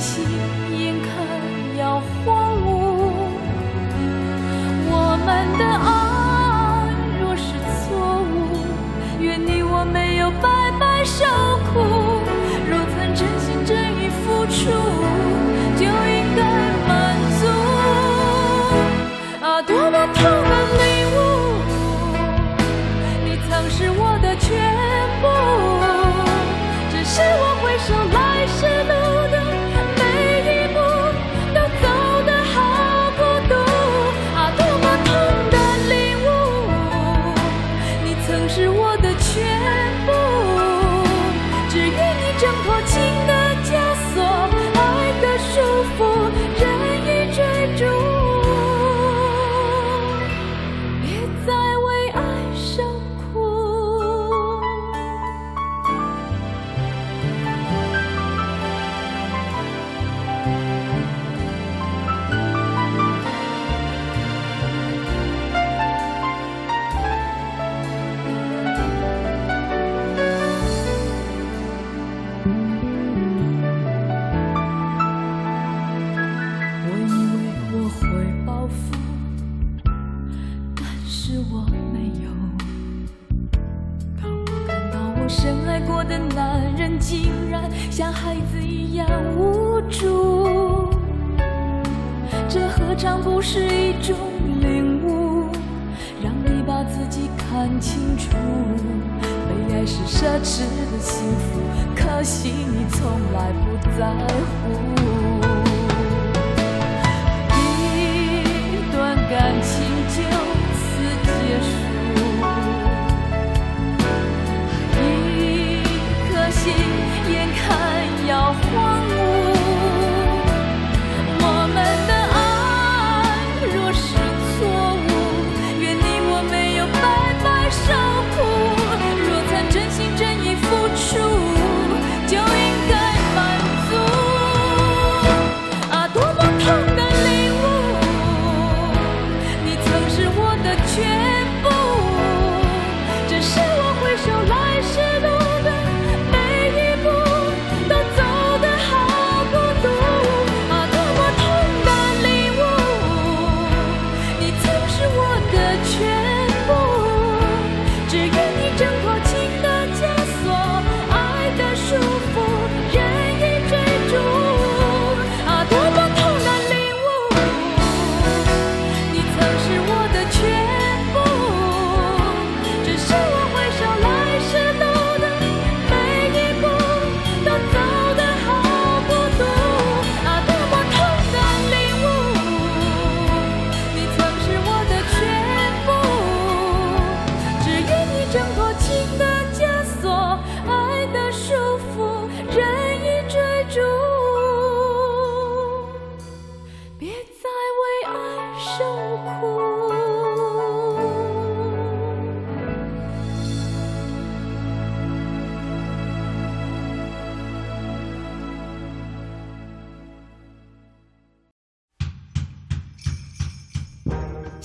心眼看要荒芜。我们的爱若是错误，愿你我没有白白受苦。若曾真心真意付出，就应该满足。啊，多么痛奢侈的幸福，可惜你从来不在乎。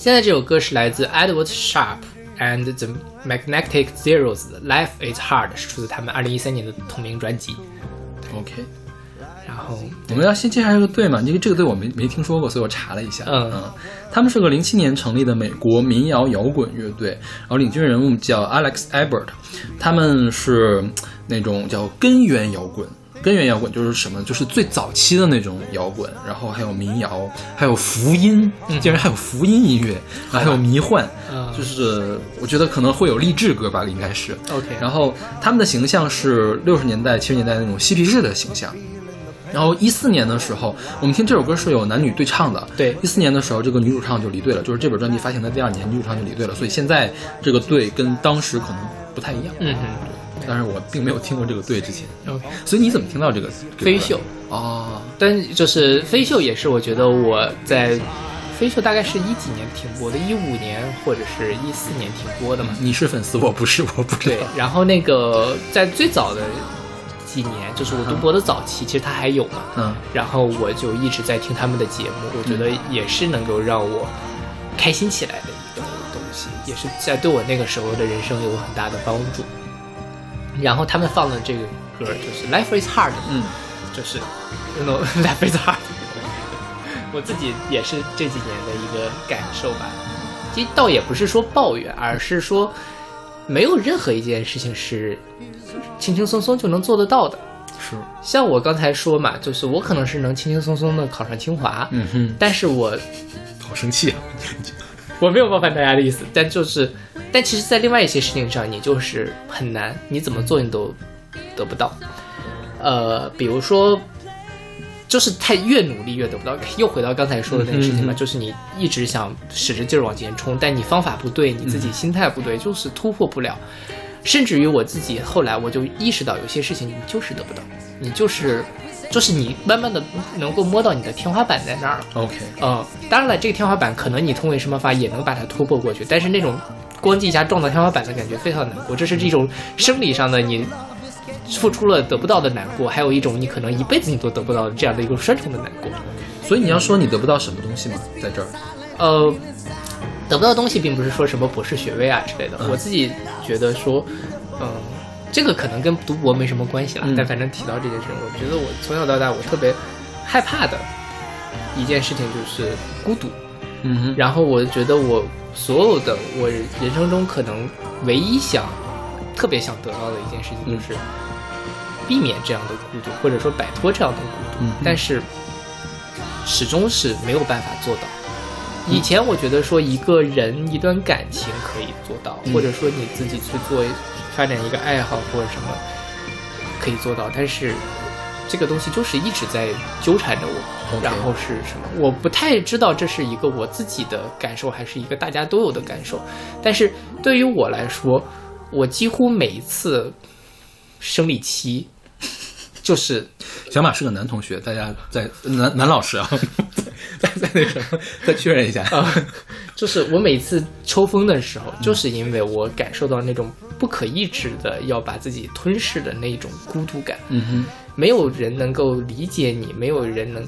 现在这首歌是来自 Edward Sharp and the Magnetic Zeros 的《Life Is Hard》，是出自他们二零一三年的同名专辑。OK，然后，我们要先介绍这个队嘛，因为这个队我没没听说过，所以我查了一下。嗯他们是个零七年成立的美国民谣摇滚乐队，然后领军人物叫 Alex Ebert，他们是嗯那种叫根源摇滚。根源摇滚就是什么？就是最早期的那种摇滚，然后还有民谣，还有福音，竟然还有福音音乐，然后还有迷幻，嗯就是我觉得可能会有励志歌吧，应该是。OK，然后他们的形象是六十年代、七十年代那种嬉皮士的形象。然后一四年的时候，我们听这首歌是有男女对唱的。对一四年的时候，这个女主唱就离队了，就是这本专辑发行的第二年，女主唱就离队了，所以现在这个队跟当时可能不太一样。嗯哼但是我并没有听过这个队之前，，OK，所以你怎么听到这个？飞秀，哦，但就是飞秀也是我觉得我在飞秀大概是一几年停播的，一五年或者是一四年停播的嘛。你是粉丝，我不是，<laughs> 我不知对道。，然后那个在最早的几年，就是我读博的早期，其实他还有嘛。嗯然后我就一直在听他们的节目，我觉得也是能够让我开心起来的一个东西，也是在对我那个时候的人生有很大的帮助。然后他们放的这个歌就是《Life Is Hard》，嗯，就是 you know <laughs> Life Is Hard，<laughs> 我自己也是这几年的一个感受吧。其实倒也不是说抱怨，而是说没有任何一件事情是轻轻松松就能做得到的。是，像我刚才说嘛，就是我可能是能轻轻松松的考上清华，嗯哼，但是我好生气啊！我没有冒犯大家的意思，但就是，但其实，在另外一些事情上，你就是很难，你怎么做你都得不到。呃，比如说，就是太越努力越得不到。又回到刚才说的那个事情嘛，嗯嗯就是你一直想使着劲儿往前冲，但你方法不对，你自己心态不对，就是突破不了。甚至于我自己后来我就意识到，有些事情你就是得不到，你就是，就是你慢慢的能够摸到你的天花板在那儿了。OK，嗯，当然了，这个天花板可能你通过什么法也能把它突破过去，但是那种咣叽一下撞到天花板的感觉非常难过，这是一种生理上的你付出了得不到的难过，还有一种你可能一辈子你都得不到的这样的一个双重的难过。所以你要说你得不到什么东西吗？在这儿，呃，得不到东西并不是说什么博士学位啊之类的，嗯我自己觉得说，嗯、这个可能跟读博没什么关系了，嗯但反正提到这件事，我觉得我从小到大我特别害怕的一件事情就是孤独。嗯哼，然后我觉得我所有的我人生中可能唯一想特别想得到的一件事情，就是避免这样的孤独，或者说摆脱这样的孤独。嗯但是始终是没有办法做到。以前我觉得说一个人一段感情可以做到，嗯或者说你自己去做发展一个爱好或者什么可以做到，但是这个东西就是一直在纠缠着我。然后是什么？我不太知道这是一个我自己的感受，还是一个大家都有的感受。但是对于我来说，我几乎每一次生理期，就是小马是个男同学，大家在男男老师啊，<laughs> 再 <laughs> 再那什么，再确认一下。啊，就是我每次抽风的时候，就是因为我感受到那种不可抑制的要把自己吞噬的那种孤独感，嗯哼，没有人能够理解你，没有人能。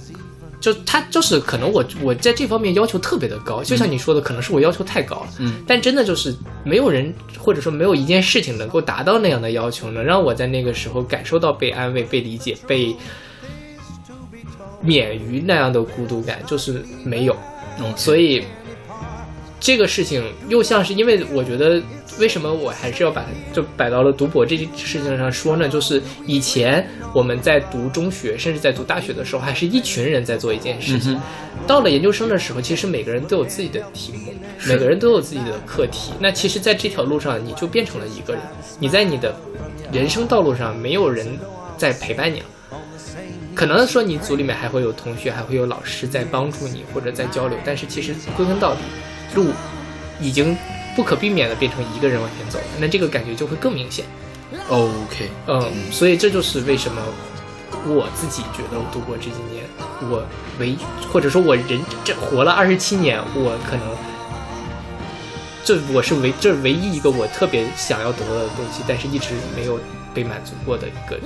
就他就是可能我我在这方面要求特别的高，就像你说的，可能是我要求太高了，嗯，但真的就是没有人或者说没有一件事情能够达到那样的要求，能让我在那个时候感受到被安慰、被理解、被免于那样的孤独感，就是没有。所以这个事情又像是因为我觉得，为什么我还是要把它就摆到了读博这件事情上说呢？就是以前我们在读中学，甚至在读大学的时候，还是一群人在做一件事情。嗯到了研究生的时候，其实每个人都有自己的题目，每个人都有自己的课题。那其实，在这条路上，你就变成了一个人。你在你的人生道路上，没有人在陪伴你了。可能说你组里面还会有同学，还会有老师在帮助你或者在交流，但是其实归根到底，路已经不可避免的变成一个人往前走了，那这个感觉就会更明显。OK，嗯，所以这就是为什么我自己觉得我度过这几年，我唯或者说我人这活了二十七年，我可能这我是唯这唯一一个我特别想要得到的东西，但是一直没有被满足过的一个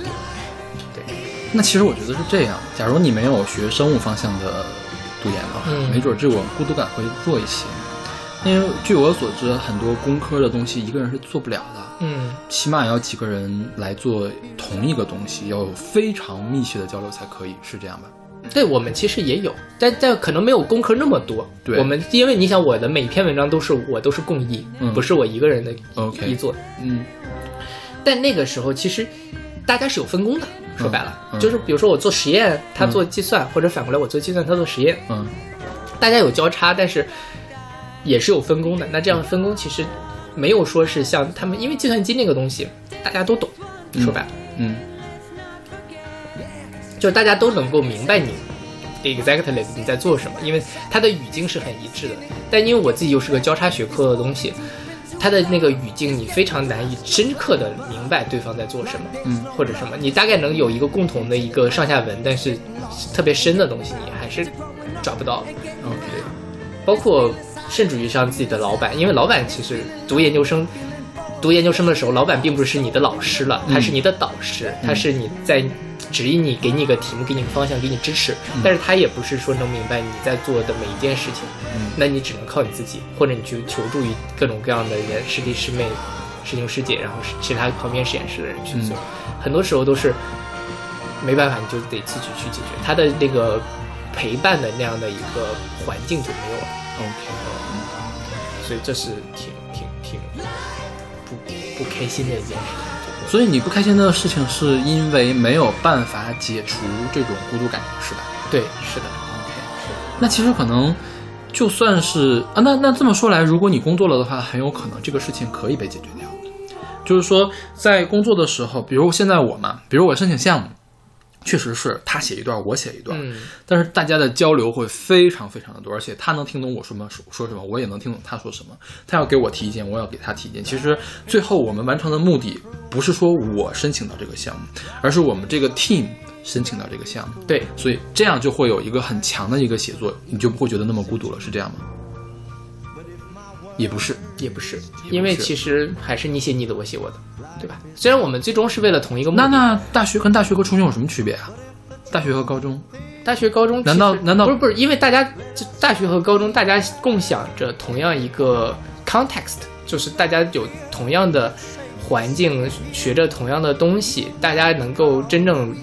那其实我觉得是这样。假如你没有学生物方向的读研的话，嗯没准这我孤独感会弱一些。因为据我所知，很多工科的东西一个人是做不了的，嗯起码要几个人来做同一个东西，要有非常密切的交流才可以，是这样吧？对我们其实也有，但但可能没有工科那么多。对我们因为你想，我的每篇文章都是我都是共译，嗯不是我一个人的译作。嗯但那个时候其实大家是有分工的，说白了，嗯就是比如说我做实验，他做计算，或者反过来我做计算，他做实验，嗯大家有交叉，但是也是有分工的。那这样分工其实没有说是像他们，因为计算机那个东西大家都懂，说白了。嗯就是大家都能够明白你 exactly 你在做什么，因为它的语境是很一致的。但因为我自己又是个交叉学科的东西，它的那个语境你非常难以深刻的明白对方在做什么，嗯，或者什么，你大概能有一个共同的一个上下文，但是特别深的东西你还是找不到。嗯，对。包括甚至于像自己的老板，因为老板其实读研究生，读研究生的时候，老板并不是你的老师了，他是你的导师，他是你在指引你，给你个题目，给你个方向，给你支持，但是他也不是说能明白你在做的每一件事情，嗯。那你只能靠你自己，或者你去求助于各种各样的人，师弟师妹、师兄师姐，然后其他旁边实验室的人去做，很多时候都是没办法，你就得自己去解决，他的那个陪伴的那样的一个环境就没有了。OK，所以这是挺挺挺不不开心的一件事。情。所以你不开心的事情是因为没有办法解除这种孤独感，是吧对，是的，？OK，那其实可能就算是啊，那那这么说来，如果你工作了的话，很有可能这个事情可以被解决掉。就是说，在工作的时候，比如现在我嘛，比如我申请项目，确实是他写一段，我写一段，嗯但是大家的交流会非常非常的多，而且他能听懂我说什么说说什么，我也能听懂他说什么。他要给我提意见，我要给他提意见。其实最后我们完成的目的不是说我申请到这个项目，而是我们这个 team 申请到这个项目。对，所以这样就会有一个很强的一个写作，你就不会觉得那么孤独了，是这样吗？也不是，也不是，因为其实还是你写你的，我写我的，对吧？虽然我们最终是为了同一个目的，那那大学跟大学和初中有什么区别啊？大学和高中，大学、高中，难道难道不是不是？因为大家大学和高中大家共享着同样一个 context，就是大家有同样的环境，学着同样的东西，大家能够真正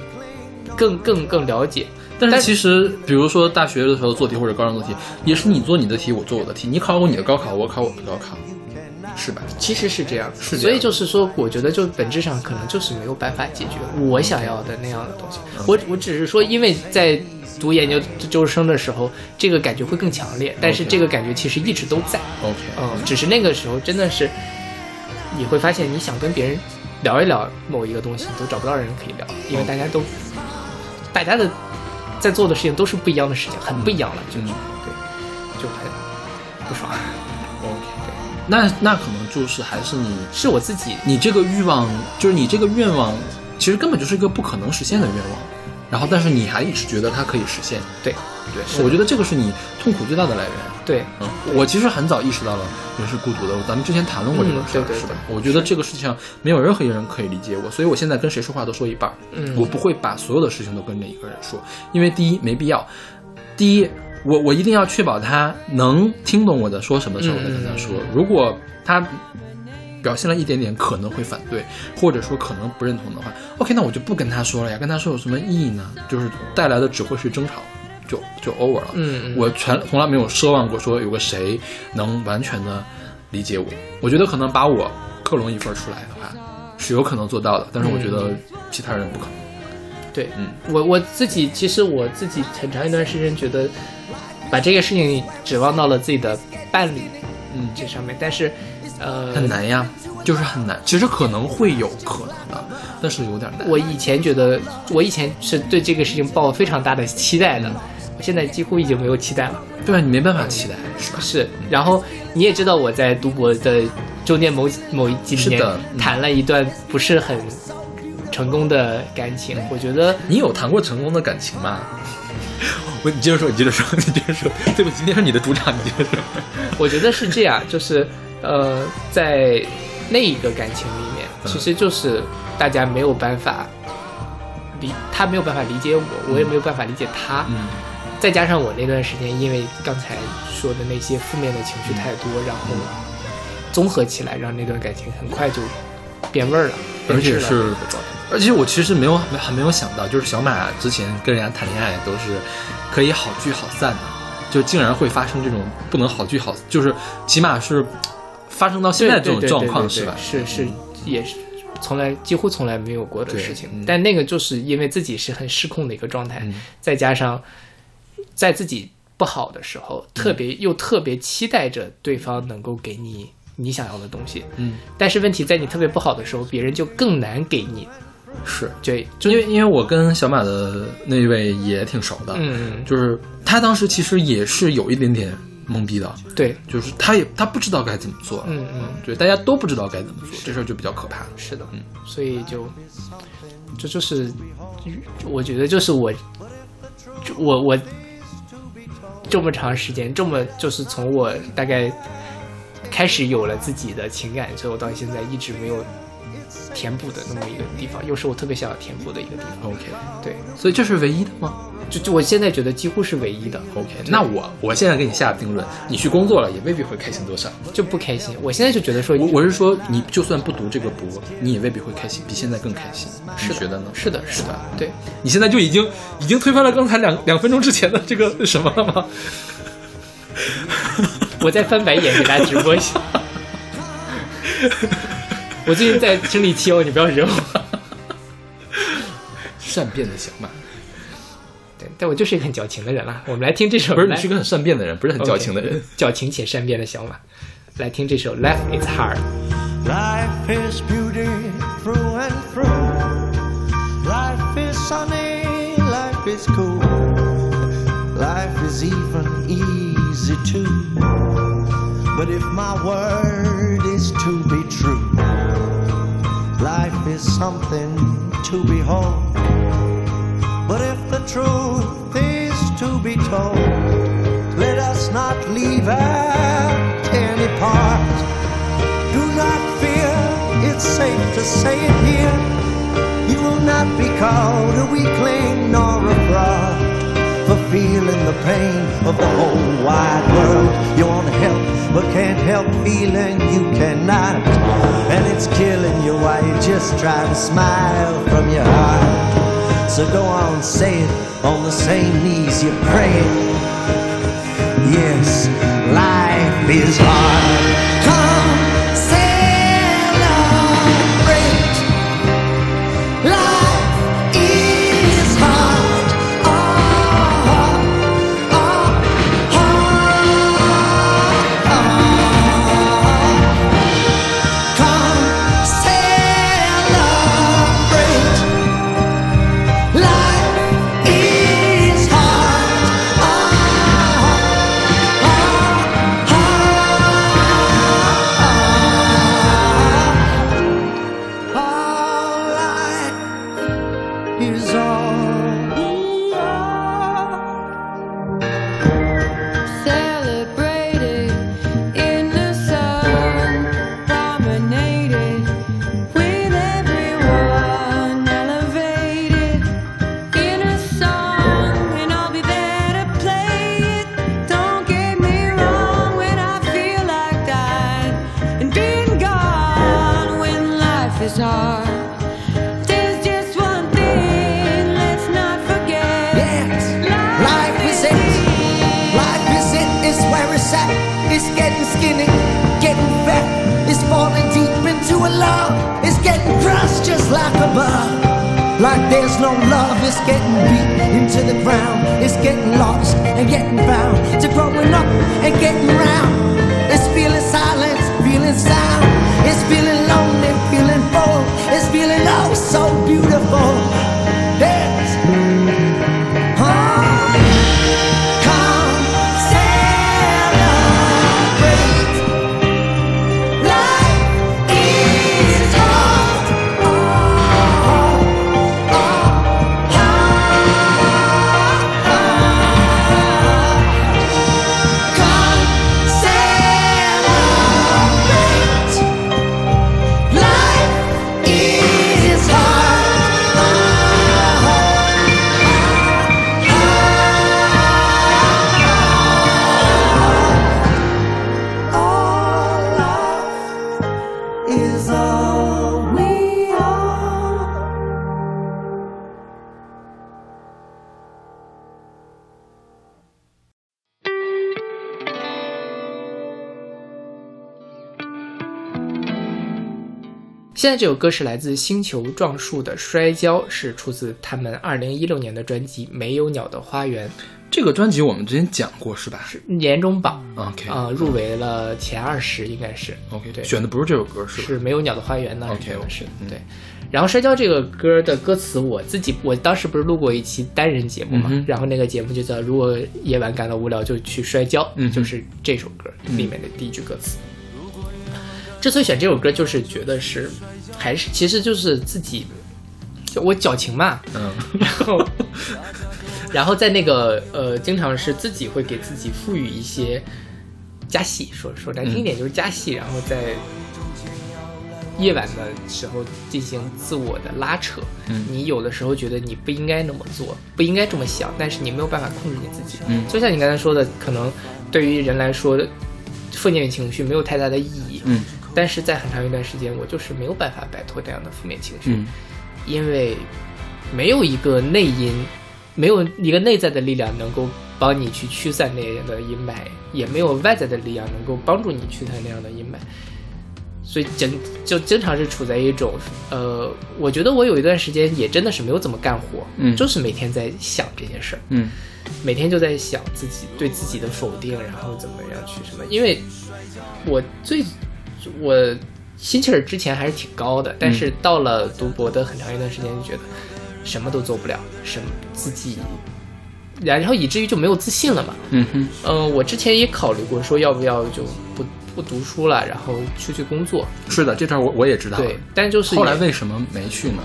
更更更了解。但是其实，比如说大学的时候做题或者高中做题，也是你做你的题，我做我的题，你考我你的高考，我考我的高考，是吧？其实是这样，是这样所以就是说，我觉得就本质上可能就是没有办法解决我想要的那样的东西。我我只是说，因为在读研究究生的时候，这个感觉会更强烈，但是这个感觉其实一直都在。OK，嗯，只是那个时候真的是，你会发现你想跟别人聊一聊某一个东西，你都找不到人可以聊，因为大家都，大家的在做的事情都是不一样的事情，很不一样了，就是、嗯对，就很不爽。OK，那那可能就是还是你是我自己你这个欲望，就是你这个愿望，其实根本就是一个不可能实现的愿望。然后，但是你还一直觉得它可以实现，对对，我觉得这个是你痛苦最大的来源。对嗯，我其实很早意识到了人是孤独的，咱们之前谈论过这个事儿，是吧？我觉得这个事情上没有任何一个人可以理解我，所以我现在跟谁说话都说一半儿，嗯我不会把所有的事情都跟那一个人说，因为第一没必要，第一我我一定要确保他能听懂我在说什么的时候，我再跟他说。如果他表现了一点点可能会反对，或者说可能不认同的话，OK，那我就不跟他说了呀，跟他说有什么意义呢？就是带来的只会是争吵，就就 over 了。嗯我全从来没有奢望过说有个谁能完全的理解我。我觉得可能把我克隆一份出来的话是有可能做到的，但是我觉得其他人不可能。对，嗯我我自己其实我自己很长一段时间觉得，把这个事情指望到了自己的伴侣，嗯这上面，但是呃，很难呀，就是很难。其实可能会有可能的，但是有点难。我以前觉得，我以前是对这个事情抱非常大的期待的，我现在几乎已经没有期待了。对啊，你没办法期待，是吧？是，然后你也知道我在读博的中间某某一几年谈了一段不是很成功的感情，我觉得你有谈过成功的感情吗？<laughs> 我你接着说，你接着说，<laughs> 你接着说。对不起，今天是你的主场，你接着说。我觉得是这样，就是呃，在那一个感情里面，嗯其实就是大家没有办法理，他没有办法理解我，我也没有办法理解他。嗯再加上我那段时间，因为刚才说的那些负面的情绪太多，然后综合起来，让那段感情很快就变味儿了，而且是而且我其实没有还没有想到，就是小马之前跟人家谈恋爱都是可以好聚好散的，就竟然会发生这种不能好聚好，就是起码是发生到现在这种状况是吧？是是也是。从来几乎从来没有过的事情，嗯。但那个就是因为自己是很失控的一个状态，嗯。再加上在自己不好的时候，特别又特别期待着对方能够给你你想要的东西，嗯，但是问题在你特别不好的时候，别人就更难给你，是。对，就因为因为我跟小马的那位也挺熟的，嗯，就是他当时其实也是有一点点懵逼的，对，就是他也他不知道该怎么做，嗯嗯，对，大家都不知道该怎么做，这事儿就比较可怕。是的，嗯，所以就这就是我觉得就是我就我我这么长时间，这么就是从我大概开始有了自己的情感之后，到现在一直没有填补的那么一个地方，又是我特别想要填补的一个地方。OK，对，所以这是唯一的吗就就我现在觉得几乎是唯一的，？OK，那我我现在给你下定论，你去工作了也未必会开心多少。就不开心。我现在就觉得说，我我是说，你就算不读这个博，你也未必会开心，比现在更开心。你是觉得呢？是的，是的，对。你现在就已经已经推翻了刚才两两分钟之前的这个什么了吗？<laughs> 我在翻白眼给大家直播一下。<laughs> 我最近在生理期哦，你不要惹我。善变的小马，对，但我就是一个很矫情的人啦。我们来听这首，不是你是个很善变的人，不是很矫情的人。矫情且善变的小马。来听这首《Life Is Hard》。Life is beauty through and through. Life is sunny, life is cool. Life is even easy too. But if my word is to be true, life is something to behold. But if the truth is to be told, let us not leave out any part. Do not fear, it's safe to say it here. You will not be called a weakling nor a fraud feeling the pain of the whole wide world. You want to help, but can't help feeling you cannot. And it's killing you while you just try to smile from your heart. So go on, say it on the same knees you're praying. Yes, life is hard. No love, it's getting beat into the ground. It's getting lost and getting bound to growing up and getting round. It's feeling silence, feeling sound. 现在这首歌是来自星球撞树的《摔跤》，是出自他们二零一六年的专辑《没有鸟的花园》，这个专辑我们之前讲过是吧？是年终榜 OK 啊、入围了前二十，应该是 OK，对选的不是这首歌是吧？是没有鸟的花园呢 OK，是对。然后《摔跤》这个歌的歌词，我自己我当时不是录过一期单人节目嘛，嗯然后那个节目就叫“如果夜晚感到无聊就去摔跤”，嗯就是这首歌里面的第一句歌词。之所以选这首歌，就是觉得是还是其实就是自己，就我矫情嘛，嗯 <laughs> 然后，然后在那个呃，经常是自己会给自己赋予一些加戏，说说难听一点就是加戏，然后在夜晚的时候进行自我的拉扯。嗯你有的时候觉得你不应该那么做，不应该这么想，但是你没有办法控制你自己。嗯就像你刚才说的，可能对于人来说，负面情绪没有太大的意义。嗯但是在很长一段时间，我就是没有办法摆脱这样的负面情绪。嗯。因为没有一个内因，没有一个内在的力量能够帮你去驱散那样的阴霾，也没有外在的力量能够帮助你驱散那样的阴霾，所以经就经常是处在一种呃，我觉得我有一段时间也真的是没有怎么干活，嗯就是每天在想这件事儿，嗯。每天就在想自己对自己的否定，然后怎么样去什么，因为我最我心气儿之前还是挺高的，但是到了读博的很长一段时间，就觉得什么都做不了，什么自己，然后以至于就没有自信了嘛。嗯哼嗯、我之前也考虑过说要不要就不不读书了，然后出去工作，是的，这段我我也知道了。对，但就是后来为什么没去呢？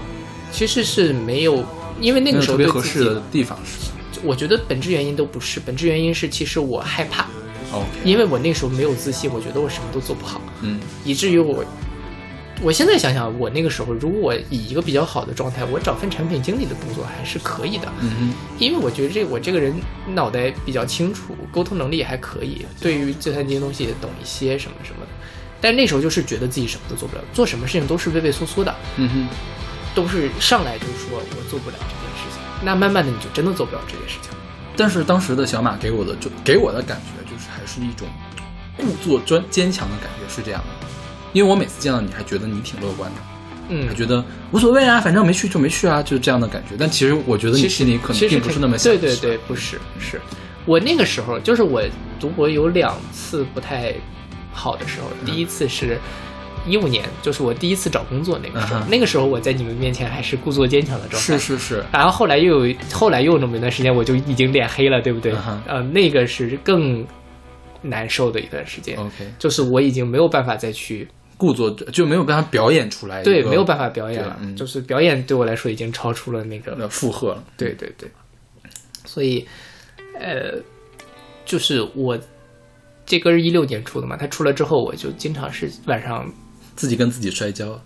其实是没有，因为那个时候特别合适的地方是我觉得本质原因都不是，本质原因是其实我害怕，OK，因为我那时候没有自信，我觉得我什么都做不好，嗯以至于我，我现在想想，我那个时候如果我以一个比较好的状态，我找份产品经理的工作还是可以的，嗯哼因为我觉得这我这个人脑袋比较清楚，沟通能力也还可以，对于计算机的东西也懂一些什么什么的。但那时候就是觉得自己什么都做不了，做什么事情都是畏畏缩缩的，嗯哼都是上来就说我做不了这件事情。那慢慢的你就真的做不了这件事情。但是当时的小马给我的就给我的感觉就是还是一种故作专坚强的感觉，是这样的。因为我每次见到你还觉得你挺乐观的，嗯还，觉得无所谓啊，反正没去就没去啊，就是这样的感觉。但其实我觉得你心里可能并不是那么想。对对对，不是是，我那个时候就是我读博有两次不太好的时候，第一次是。一五年就是我第一次找工作那个时候，那个时候我在你们面前还是故作坚强的状态，是是是，然后后来又有，后来又有那么一段时间，我就已经脸黑了，对不对？呃，那个是更难受的一段时间，OK，就是我已经没有办法再去故作就没有办法表演出来，对，没有办法表演了，嗯。就是表演对我来说已经超出了那个呃负荷了。对对对，所以，呃，就是我这歌是一六年出的嘛，它出了之后，我就经常是晚上，自己跟自己摔跤，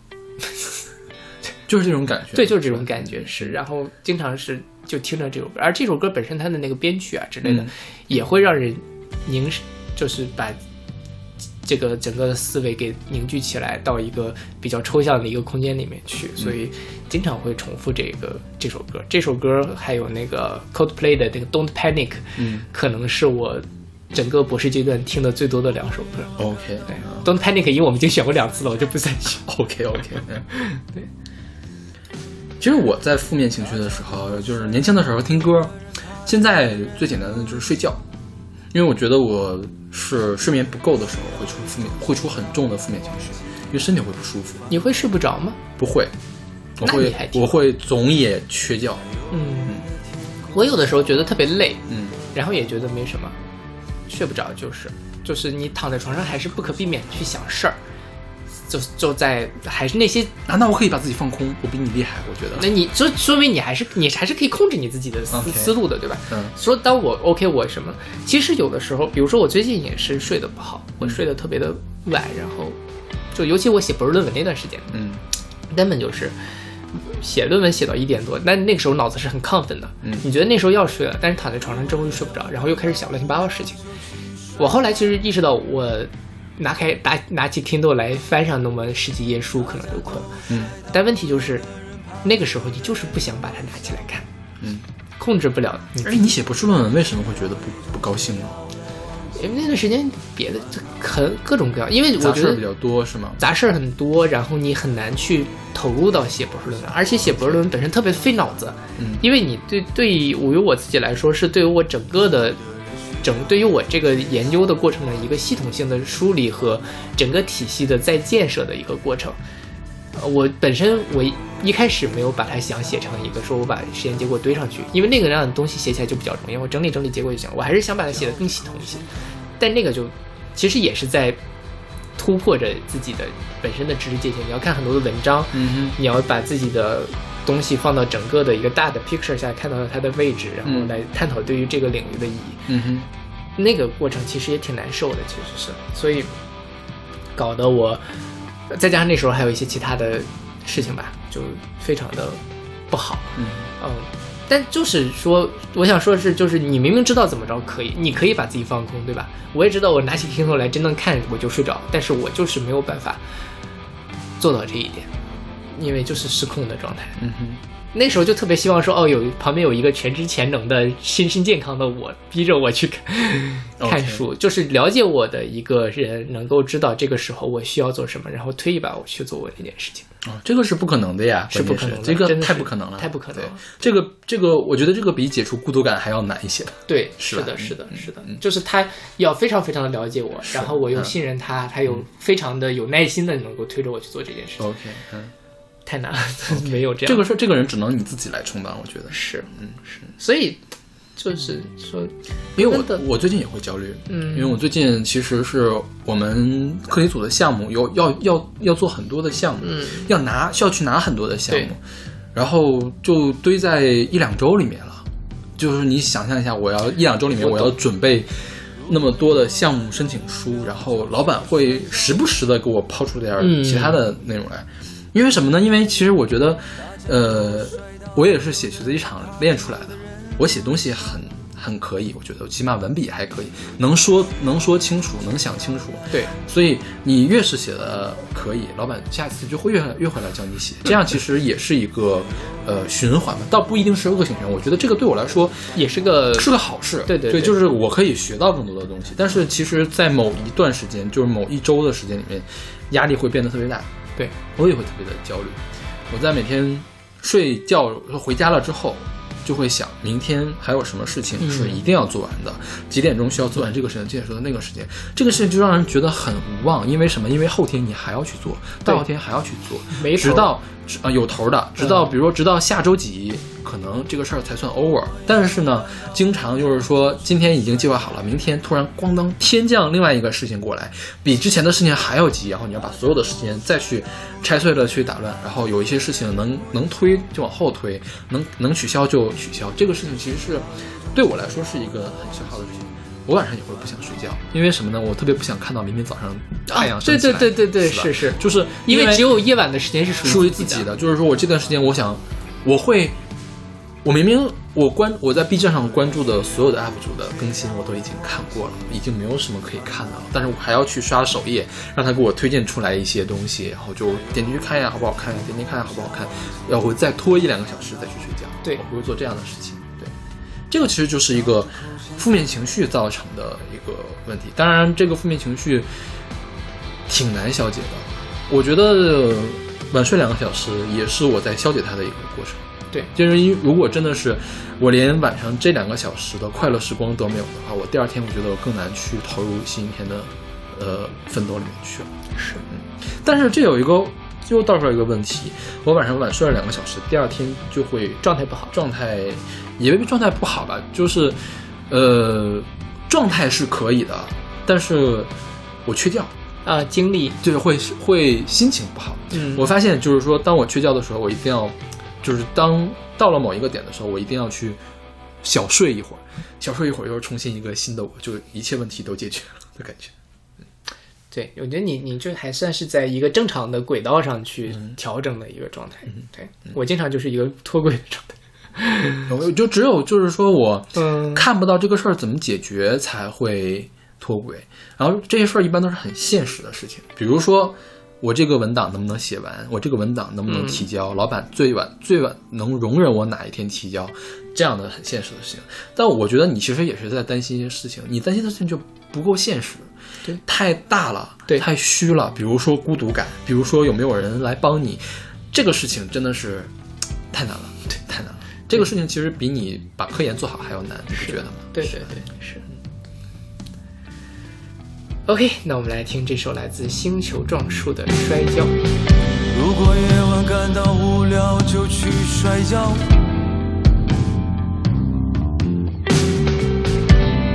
<laughs> 就是这种感觉。对，就是这种感觉是，然后经常是就听着这首歌，而这首歌本身它的那个编曲啊之类的，嗯。也会让人凝视，就是把这个整个的思维给凝聚起来，到一个比较抽象的一个空间里面去，所以经常会重复这个这首歌。这首歌还有那个 Coldplay 的那个 Don't Panic，嗯可能是我整个博士阶段听的最多的两首歌。，OK，对，Don't Panic，因为我们已经选过两次了，我就不再选。<laughs> OK OK，<laughs> 对。其实我在负面情绪的时候，就是年轻的时候听歌，现在最简单的就是睡觉，因为我觉得我是睡眠不够的时候会出负面，会出很重的负面情绪，因为身体会不舒服。你会睡不着吗？不会，我会我会总也缺觉。嗯，我有的时候觉得特别累，嗯，然后也觉得没什么，睡不着就是就是你躺在床上还是不可避免去想事儿，就就在还是那些，啊，那我可以把自己放空，我比你厉害，我觉得。那你就说明你还是你还是可以控制你自己的思思路的，对吧？嗯说当我 OK 我什么，其实有的时候，比如说我最近也是睡得不好，我睡得特别的晚，然后就尤其我写博士论文那段时间，嗯根本就是写论文写到一点多，但那个时候脑子是很亢奋的，嗯你觉得那时候要睡了，但是躺在床上之后又睡不着，然后又开始想乱七八糟的事情。我后来其实意识到，我拿开拿拿起 Kindle 来翻上那么十几页书，可能就困了。嗯但问题就是，那个时候你就是不想把它拿起来看，嗯。控制不了你而你写博士论文为什么会觉得不不高兴呢？因为那段时间别的这很各种各样，因为我觉得杂事儿比较多是吗？杂事儿很多，然后你很难去投入到写博士论文，而且写博士论文本身特别费脑子，嗯因为你对对于我于我自己来说，是对于我整个的整对于我这个研究的过程的一个系统性的梳理和整个体系的再建设的一个过程。呃我本身我一开始没有把它想写成一个说我把实验结果堆上去，因为那个样的东西写起来就比较容易，我整理整理结果就行了。我还是想把它写得更系统一些，但那个就其实也是在突破着自己的本身的知识界限。你要看很多的文章，嗯你要把自己的东西放到整个的一个大的 picture 下，看到了它的位置，然后嗯来探讨对于这个领域的意义。嗯哼，那个过程其实也挺难受的，其实是，所以搞得我，再加上那时候还有一些其他的事情吧，就非常的不好。嗯嗯，但就是说，我想说的是，就是你明明知道怎么着可以，你可以把自己放空，对吧？我也知道我拿起 Kindle 来真正看我就睡着，但是我就是没有办法做到这一点，因为就是失控的状态。嗯哼，那时候就特别希望说，哦，有旁边有一个全知全能的、身心健康的我，逼着我去 <laughs> 看看书，就是了解我的一个人，能够知道这个时候我需要做什么，然后推一把我去做我那件事情。哦，这个是不可能的呀，是不可能的这个太不可能了，太不可能了。这个这个，我觉得这个比解除孤独感还要难一些。对，是是的，是的，嗯是的。嗯，就是他要非常非常的了解我，然后我又嗯。信任他，他有非常的有耐心的能够推着我去做这件事情，OK，嗯，太难了，<laughs> 没有这样。这个事儿，这个人只能你自己来充当，我觉得。是，嗯，是，所以就是说，因为我的。我最近也会焦虑，嗯。因为我最近其实是我们课题组的项目有要要要做很多的项目，嗯，要拿需要去拿很多的项目，然后就堆在一两周里面了。就是你想象一下，我要一两周里面我要准备那么多的项目申请书，然后老板会时不时的给我抛出点其他的内容来。因为什么呢？因为其实我觉得，呃，我也是写学习场练出来的，我写东西很很可以，我觉得起码文笔还可以，能说能说清楚，能想清楚。对，所以你越是写的可以，老板下次就会越越会来教你写，这样其实也是一个呃循环嘛，倒不一定是恶性循环。我觉得这个对我来说也是个是个好事。对，对对对就是我可以学到更多的东西，但是其实，在某一段时间，就是某一周的时间里面，压力会变得特别大，对我也会特别的焦虑。我在每天睡觉回家了之后，就会想明天还有什么事情是嗯一定要做完的，几点钟需要做完这个事情，几点钟的那个时间，这个事情就让人觉得很无望。因为什么？因为后天你还要去做，大后天还要去做，直到啊、有头的，直到比如说直到下周几，可能这个事儿才算 over。但是呢，经常就是说今天已经计划好了，明天突然咣当天降另外一个事情过来，比之前的事情还要急，然后你要把所有的时间再去拆碎了去打乱，然后有一些事情能能推就往后推，能能取消就取消。这个事情其实是对我来说是一个很消耗的事情。我晚上也会不想睡觉，因为什么呢？我特别不想看到明天早上太阳升对起来、对对对对，是是是，就是因为为只有夜晚的时间是属属于于自己的，就是说我这段时间，我想我会我明明我关我在 B 站上关注的所有的 UP 主的更新我都已经看过了，已经没有什么可以看的了，但是我还要去刷首页，让他给我推荐出来一些东西，然后就点进去看一下好不好看，点进去看一下好不好看，要会再拖一两个小时再去睡觉。对我会做这样的事情。对，这个其实就是一个负面情绪造成的一个问题。当然，这个负面情绪挺难消解的。我觉得晚睡两个小时也是我在消解它的一个过程。对，就是因如果真的是我连晚上这两个小时的快乐时光都没有的话，我第二天我觉得我更难去投入新一天的呃奋斗里面去了。是，嗯，但是这有一个又倒出来一个问题，我晚上晚睡了两个小时，第二天就会状态不好。状态也未必状态不好吧，就是呃状态是可以的，但是我缺觉，啊，精力，就是会会心情不好。嗯，我发现就是说，当我缺觉的时候，我一定要，就是当到了某一个点的时候，我一定要去小睡一会儿，小睡一会儿又是重新一个新的我，就一切问题都解决了的感觉。对，我觉得你你这还算是在一个正常的轨道上去调整的一个状态。对我经常就是一个脱轨的状态。我就只有就是说我嗯看不到这个事儿怎么解决才会脱轨，然后这些事儿一般都是很现实的事情，比如说我这个文档能不能写完，我这个文档能不能提交，老板最晚最晚能容忍我哪一天提交，这样的很现实的事情。但我觉得你其实也是在担心一些事情，你担心的事情就不够现实，对，太大了，对太虚了。比如说孤独感，比如说有没有人来帮你，这个事情真的是太难了。这个事情其实比你把科研做好还要难，你不觉得吗？对对对，是。OK，那我们来听这首来自星球撞树的《摔跤》。如果夜晚感到无聊，就去摔跤。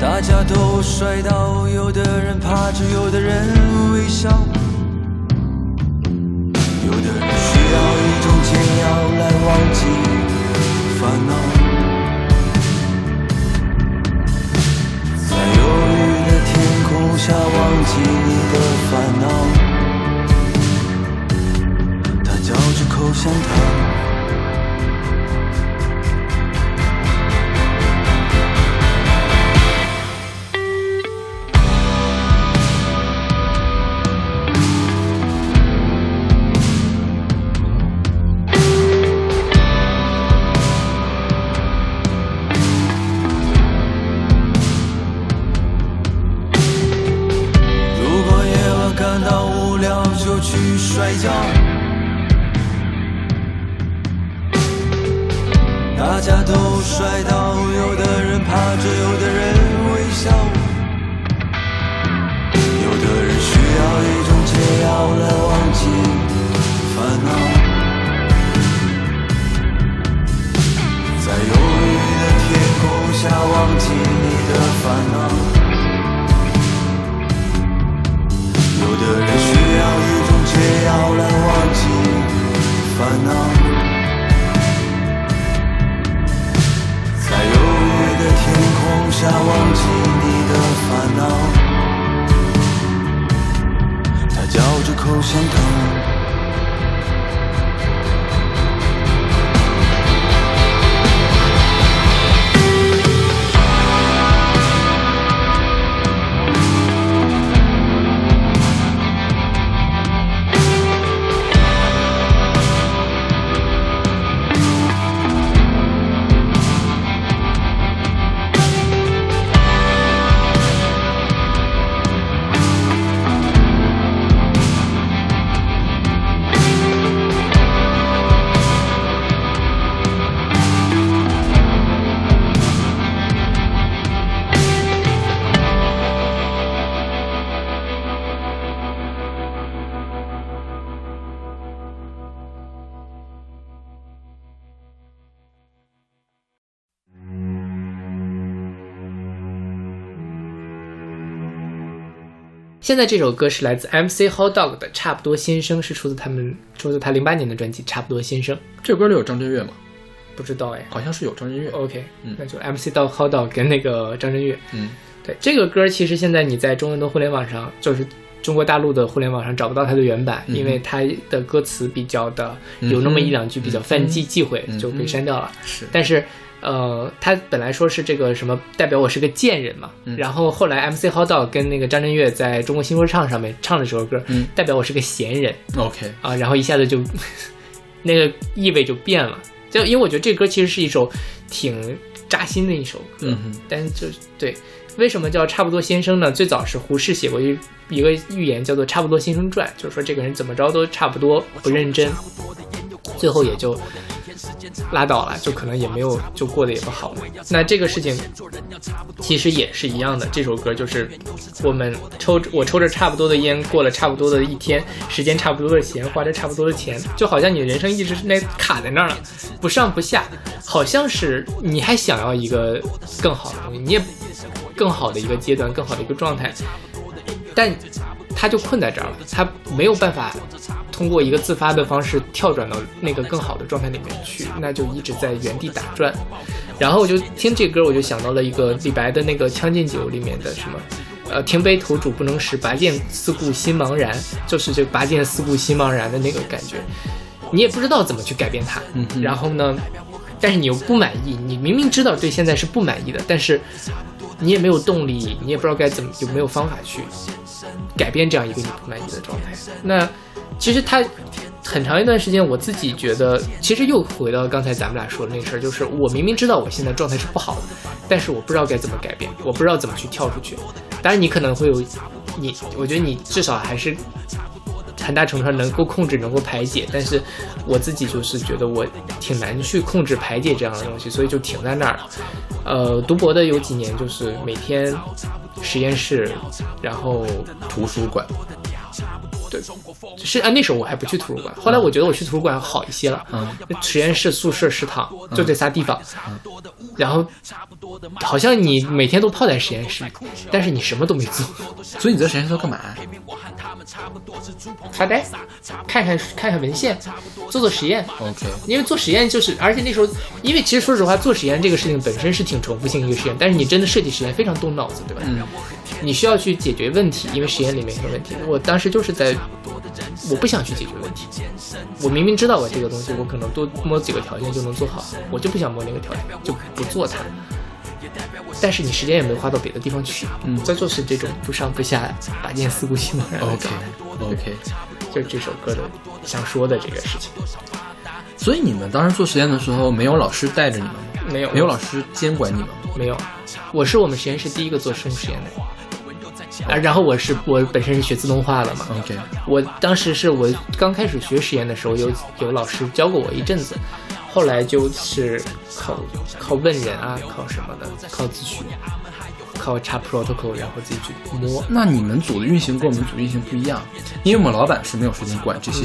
大家都摔倒，有的人趴着，有的人微笑，有的人需要一种解药来忘记烦恼。在忧郁的天空下忘记你的烦恼。他嚼着口香糖。现在这首歌是来自 MC Hot Dog 的《差不多先生》，是出自他们出自他零八年的专辑《差不多先生》。这歌里有张震岳吗？不知道哎。好像是有张震岳。OK，嗯那就 MC 到 Hot Dog 跟那个张震岳。嗯，对这个歌，其实现在你在中文的互联网上，就是中国大陆的互联网上找不到它的原版，嗯因为它的歌词比较的有那么一两句比较犯忌忌讳，嗯就被删掉了。是，但是，呃，他本来说是这个什么代表我是个贱人嘛，嗯。然后后来 MC 浩道跟那个张震岳在中国新说唱上面唱了这首歌，嗯。代表我是个闲人。OK，啊，然后一下子就 <laughs> 那个意味就变了。就因为我觉得这歌其实是一首挺扎心的一首歌，嗯哼。但就对，为什么叫差不多先生呢？最早是胡适写过一一个寓言，叫做《差不多先生传》，就是说这个人怎么着都差不多，不认真，最后也就拉倒了，就可能也没有就过得也不好了。那这个事情其实也是一样的，这首歌就是我们抽我抽着差不多的烟，过了差不多的一天，时间差不多的闲，花着差不多的钱，就好像你的人生一直是那卡在那儿了，不上不下，好像是你还想要一个更好的东西，你也更好的一个阶段，更好的一个状态，但他就困在这儿了，他没有办法通过一个自发的方式跳转到那个更好的状态里面去，那就一直在原地打转。然后我就听这歌，我就想到了一个李白的那个《将进酒》里面的什么，呃，停杯投箸不能食，拔剑四顾心茫然，就是这个拔剑四顾心茫然的那个感觉。你也不知道怎么去改变它，嗯然后呢，但是你又不满意，你明明知道对现在是不满意的，但是你也没有动力，你也不知道该怎么，有没有方法去改变这样一个你不满意的状态。那其实他很长一段时间，我自己觉得，其实又回到刚才咱们俩说的那个事儿，就是我明明知道我现在状态是不好的，但是我不知道该怎么改变，我不知道怎么去跳出去。当然，你可能会有你，我觉得你至少还是很大程度上能够控制、能够排解，但是我自己就是觉得我挺难去控制排解这样的东西，所以就停在那儿了。呃，读博的有几年就是每天实验室，然后图书馆，是啊，那时候我还不去图书馆，后来我觉得我去图书馆好一些了。嗯，实验室、宿舍、食堂就这仨地方，然后好像你每天都泡在实验室里，但是你什么都没做，<laughs> 所以你在实验室都干嘛？发呆，看看看看文献，做做实验。OK，因为做实验就是，而且那时候，因为其实说实话，做实验这个事情本身是挺重复性一个实验，但是你真的设计实验非常动脑子，对吧？嗯，你需要去解决问题，因为实验里面有问题。我当时就是在，我不想去解决问题，我明明知道我这个东西，我可能多摸几个条件就能做好，我就不想摸那个条件，就不做它。但是你时间也没花到别的地方去，嗯在做是这种不上不下、拔剑四顾心茫然的 OK 状态。OK，就是这首歌的想说的这个事情。所以你们当时做实验的时候，没有老师带着你们吗？没有没有老师监管你们吗？没有，我是我们实验室第一个做生物实验的人。啊，然后我是我本身是学自动化的嘛，OK，我当时是我刚开始学实验的时候，有有老师教过我一阵子，后来就是靠靠问人啊，靠什么的，靠自学，靠查 protocol，然后自己去摸。那你们组的运行跟我们组运行不一样，因为我们老板是没有时间管这些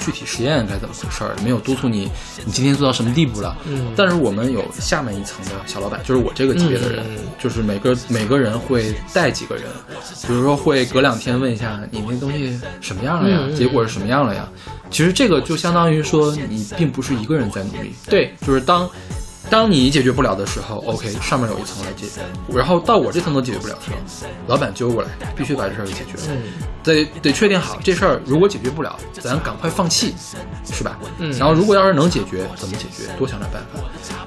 具体实验该怎么回事儿，没有督促你你今天做到什么地步了。嗯但是我们有下面一层的小老板，就是我这个级别的人，嗯就是每个每个人会带几个人，比如说会隔两天问一下你那东西什么样了呀，结果是什么样了呀。其实这个就相当于说你并不是一个人在努力，对，就是当当你解决不了的时候，OK，上面有一层来解决，然后到我这层都解决不了的时候，老板揪过来，必须把这事儿给解决了。嗯得得确定好这事儿，如果解决不了，咱赶快放弃，是吧？嗯然后如果要是能解决，怎么解决？多想点办法。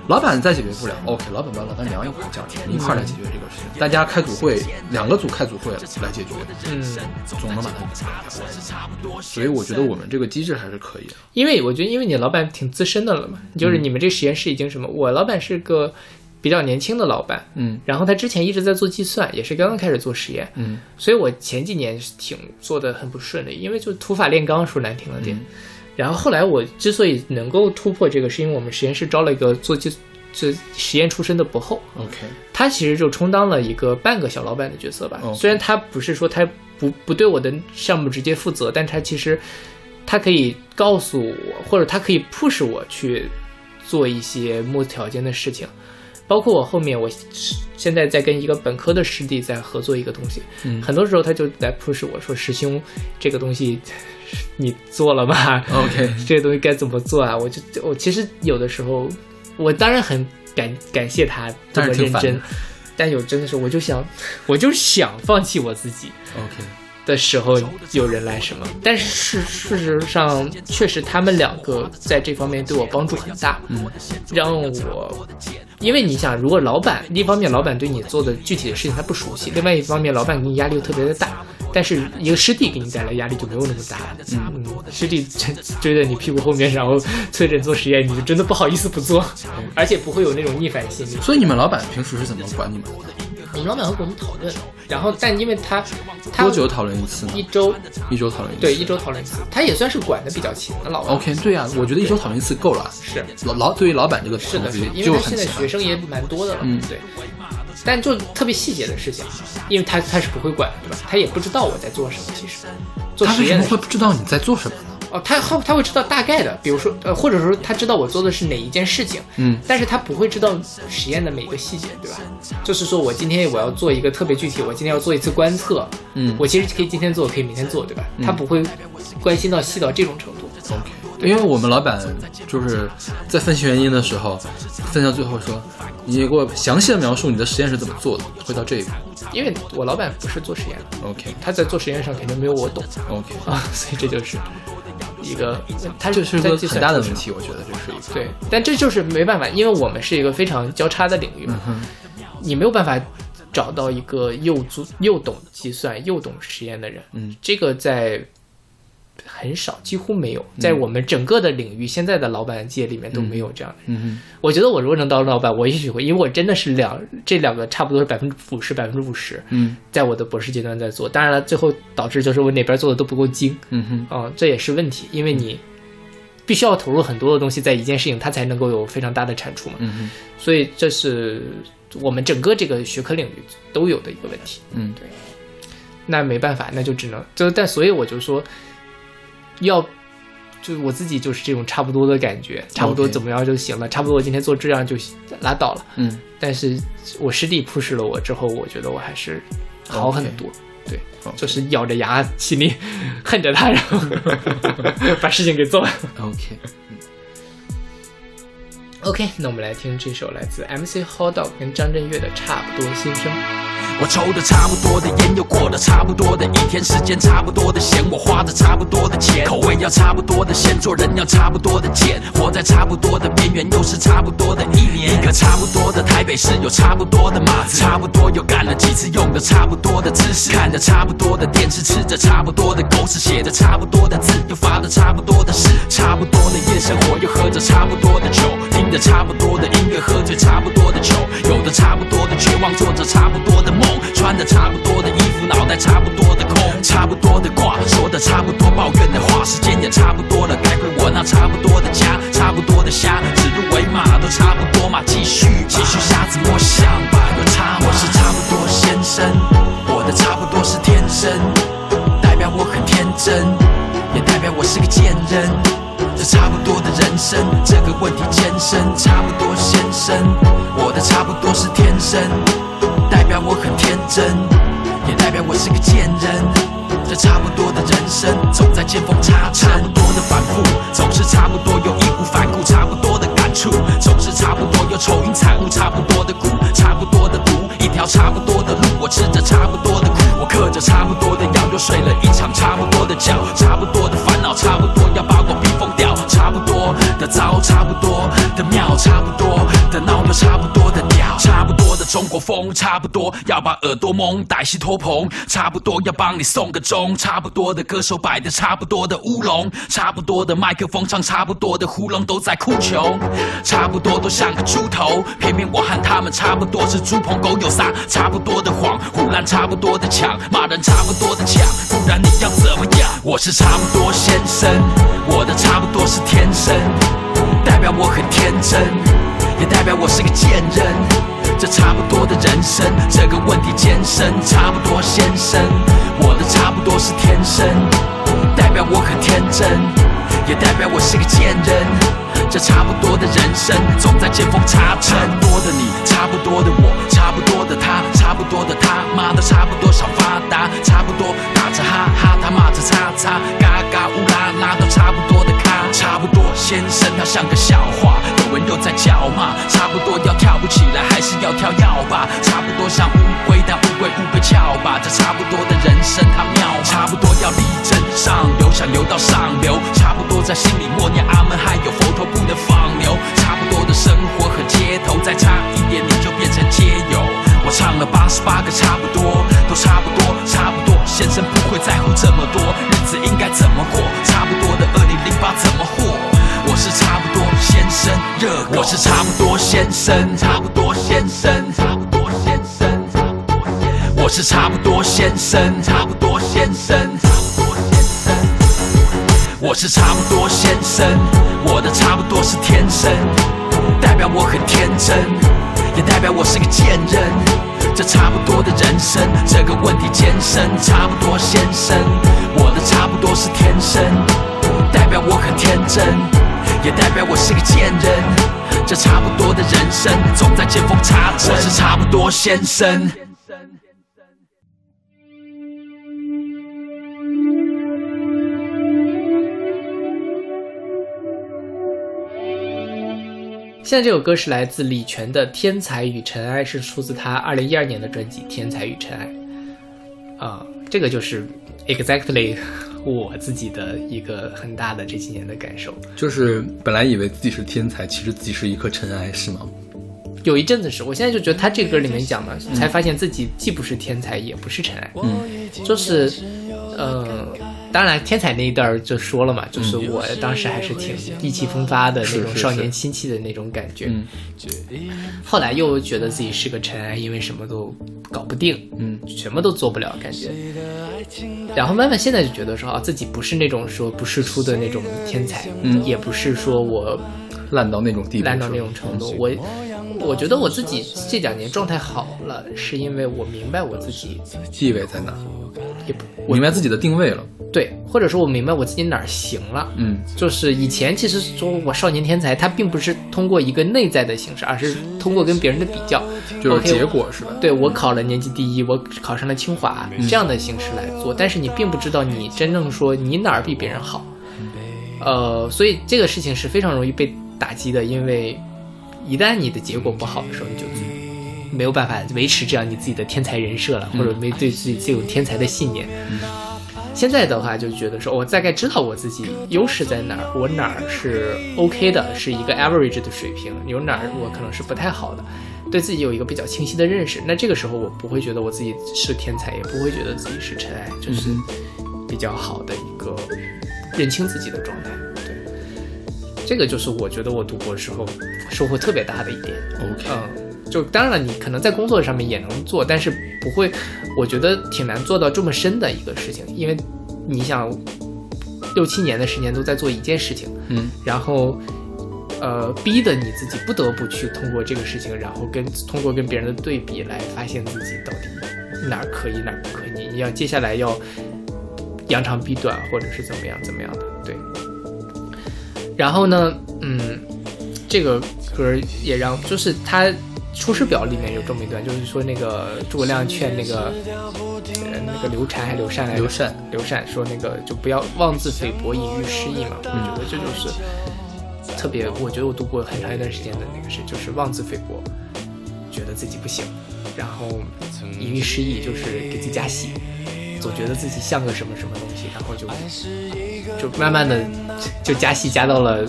老板再解决不了，OK，老板把老板娘一块儿叫来，一块儿来解决这个事情。大家开组会，两个组开组会来解决，嗯，总能把它解决。所以我觉得我们这个机制还是可以的。因为我觉得因为你老板挺资深的了嘛，就是你们这实验室已经什么，我老板是个比较年轻的老板，嗯。然后他之前一直在做计算，也是刚刚开始做实验，嗯。所以我前几年挺做的很不顺利，因为就土法炼钢，说难听了点。然后后来我之所以能够突破这个，是因为我们实验室招了一个做计这实验出身的博后，，OK，他其实就充当了一个半个小老板的角色吧。虽然他不是说他不不对我的项目直接负责，但他其实他可以告诉我，或者他可以 push 我去做一些无条件的事情。包括我后面，我现在在跟一个本科的师弟在合作一个东西，嗯。很多时候他就来 push 我说：“师兄，这个东西你做了吗？OK <laughs> 这个东西该怎么做啊？”我就我其实有的时候，我当然很感感谢他这么认真。但有真的是，我就想，我就想放弃我自己。OK，的时候有人来什么，但是事事实上，确实他们两个在这方面对我帮助很大，嗯，让我，因为你想，如果老板一方面老板对你做的具体的事情他不熟悉，另外一方面老板给你压力又特别的大，但是一个师弟给你带来压力就没有那么大，嗯，师弟追追在你屁股后面，然后催着你做实验，你就真的不好意思不做，而且不会有那种逆反心理。所以你们老板平时是怎么管你们的？我们老板会跟我们讨论，然后但因为他他多久讨论一次呢？一周一周讨论一次。对一周讨论一次，他也算是管的比较勤的老板。OK，对啊、我觉得一周讨论一次够了。是老老对于老板这个是的，同学是的，因就为他现在学生也蛮多的了，嗯对。但就特别细节的事情，因为他他是不会管的，对吧？他也不知道我在做什么，其实做他为什么会不知道你在做什么呢？哦，他他他会知道大概的，比如说呃，或者说他知道我做的是哪一件事情，嗯但是他不会知道实验的每一个细节，对吧？就是说我今天我要做一个特别具体，我今天要做一次观测，嗯我其实可以今天做，可以明天做，对吧？他不会关心到细到这种程度。OK，因为我们老板就是在分析原因的时候，分析到最后说，你给我详细的描述你的实验是怎么做的，会到这一步。因为我老板不是做实验的，OK 他在做实验上肯定没有我懂 OK，啊，<laughs> 所以这就是一个，它就是个很大的问。题，我觉得这是一个。对，但这就是没办法，因为我们是一个非常交叉的领域嘛，你没有办法找到一个又做又懂计算又懂实验的人。嗯，这个在很少，几乎没有，在我们整个的领域，现在的老板界里面都没有这样的人。嗯我觉得我如果能当老板，我也许会，因为我真的是两这两个差不多是百分之五十百分之五十，嗯。在我的博士阶段在做。当然了，最后导致就是我哪边做的都不够精，嗯哼。啊、这也是问题，因为你必须要投入很多的东西在一件事情，它才能够有非常大的产出嘛。嗯哼。所以这是我们整个这个学科领域都有的一个问题。嗯。对。那没办法，那就只能就但所以我就说，要就我自己就是这种差不多的感觉，差不多怎么样就行了，差不多我今天做这样就拉倒了。嗯但是我师弟 push 了我之后，我觉得我还是好很多。对就是咬着牙，心里 <laughs> 恨着他，然后 <laughs> 把事情给做了。OK，OK，那我们来听这首来自 MC Hotdog 跟张震岳的《差不多心声》。我抽的差不多的烟，又过了差不多的一天，时间差不多的闲，我花着差不多的钱，口味要差不多的鲜，做人要差不多的贱，活在差不多的边缘，又是差不多的一年。一个差不多的台北市，有差不多的码子，差不多又干了几次，用的差不多的姿势，看着差不多的电视，吃着差不多的狗屎，写着差不多的字，又发着差不多的誓，差不多的夜生活，又喝着差不多的酒，听着差不多的音乐，喝着差不多的酒，有的差不多的绝望，做着差不多的梦梦，穿的差不多的衣服，脑袋差不多的空，差不多的挂，说的差不多抱怨的话，时间也差不多了，该回我那差不多的家，差不多的虾，指鹿为马都差不多嘛，继续继续瞎子摸象吧，有差我是差不多先生，我的差不多是天生，代表我很天真，也代表我是个贱人。这差不多的人生，这个问题艰深，差不多先生，我的差不多是天生，代表我很天真，也代表我是个贱人。这差不多的人生，总在见缝插针，差不多的反复，总是差不多又义无反顾，差不多的感触，总是差不多又愁云惨雾，差不多的苦，差不多的毒，一条差不多的路，我吃着差不多的苦，我嗑着差不多的药，又睡了一场差不多的觉，差不多的烦恼，差不多要把我逼疯掉，不多的糟，差不多的妙，差不多的闹，又差不多的屌，差不多的中国风，差不多要把耳朵蒙，歹戏拖棚，差不多要帮你送个钟，差不多的歌手摆的差不多的乌龙，差不多的麦克风唱差不多的胡龙都在哭穷，差不多都像个猪头，偏偏我和他们差不多是猪朋狗友撒差不多的谎，胡乱差不多的抢，骂人差不多的抢，不然你要怎么样？我是差不多先生，我的差不多是天生，代表我很天真，也代表我是个贱人。这差不多的人生，这个问题艰深，差不多先生，我的差不多是天生，代表我很天真，也代表我是个贱人。这差不多的人生，总在见缝插针。差不多的你，差不多的我，差不多的他，差不多的他，妈的差不多想发达，差不多打着哈哈，他骂着叉叉，嘎嘎乌拉拉都差不多的，差不多先生，他像个笑话。有人又在叫骂，差不多要跳不起来，还是要跳要吧？差不多像乌龟，但乌龟不被撬吧？这差不多的人生他妙，差不多要力争上游，想流到上流，差不多在心里默念阿门，还有佛陀不能放牛，差不多的生活和街头，再差一点你就变成街友。我唱了八十八个差不多，都差不多，差不多。先生不会在乎这么多，应该怎么过？差不多的二零零八怎么活？我是差不多先生，热狗。我是差不多先生，差不多先生，差不多先生，差不多先生。我是差不多先生，差不多先生，差不多先生。我是差不多先生，我的差不多是天生，代表我很天真，也代表我是个贱人。这差不多的人生，这个问题艰深，差不多先生，我的差不多是天生，代表我很天真，也代表我是个贱人。这差不多的人生，总在见缝插针。我是差不多先生。现在这首歌是来自李泉的《天才与尘埃》，是出自他二零一二年的专辑《天才与尘埃》。啊、这个就是 exactly 我自己的一个很大的这几年的感受。就是本来以为自己是天才，其实自己是一颗尘埃，是吗？有一阵子是我现在就觉得他这歌里面讲的，才发现自己既不是天才，也不是尘埃，嗯，就是，呃，当然天才那一段儿就说了嘛，就是我当时还是挺意气风发的那种少年心气的那种感觉，嗯。后来又觉得自己是个尘埃，因为什么都搞不定，嗯，什么都做不了，感觉。然后慢慢现在就觉得说啊，自己不是那种说不世出的那种天才，嗯。也不是说我烂到那种地步，烂到那种程度。我我觉得我自己这两年状态好了，是因为我明白我自己地位在哪？也不我明白自己的定位了。对，或者说我明白我自己哪儿行了。嗯，就是以前其实说我少年天才，他并不是通过一个内在的形式，而是通过跟别人的比较，就是结果是吧？对我考了年级第一，我考上了清华这样的形式来做，但是你并不知道你真正说你哪儿比别人好，呃，所以这个事情是非常容易被打击的，因为一旦你的结果不好的时候，你就没有办法维持这样你自己的天才人设了，或者没对自己这种天才的信念。现在的话就觉得说，我大概知道我自己优势在哪儿，我哪儿是 OK 的，是一个 average 的水平，有哪儿我可能是不太好的，对自己有一个比较清晰的认识。那这个时候我不会觉得我自己是天才，也不会觉得自己是尘埃，就是比较好的一个认清自己的状态。对，这个就是我觉得我读博时候收获特别大的一点。OK，嗯，就当然了，你可能在工作上面也能做，但是不会，我觉得挺难做到这么深的一个事情，因为你想六七年的时间都在做一件事情，嗯，然后呃，逼得你自己不得不去通过这个事情，然后跟通过跟别人的对比来发现自己到底哪儿可以哪儿不可以，你要接下来要扬长避短，或者是怎么样怎么样的，对。然后呢，嗯，这个歌也让就是他《出师表》里面有这么一段，就是说那个诸葛亮劝那个呃那个刘禅还刘禅来着？刘禅。刘禅说那个就不要妄自菲薄，引喻失意嘛。我觉得这就是特别，我觉得我读过很长一段时间的那个是就是妄自菲薄，觉得自己不行，然后引喻失意就是给自己加戏，总觉得自己像个什么什么东西，然后就就慢慢的就加戏加到了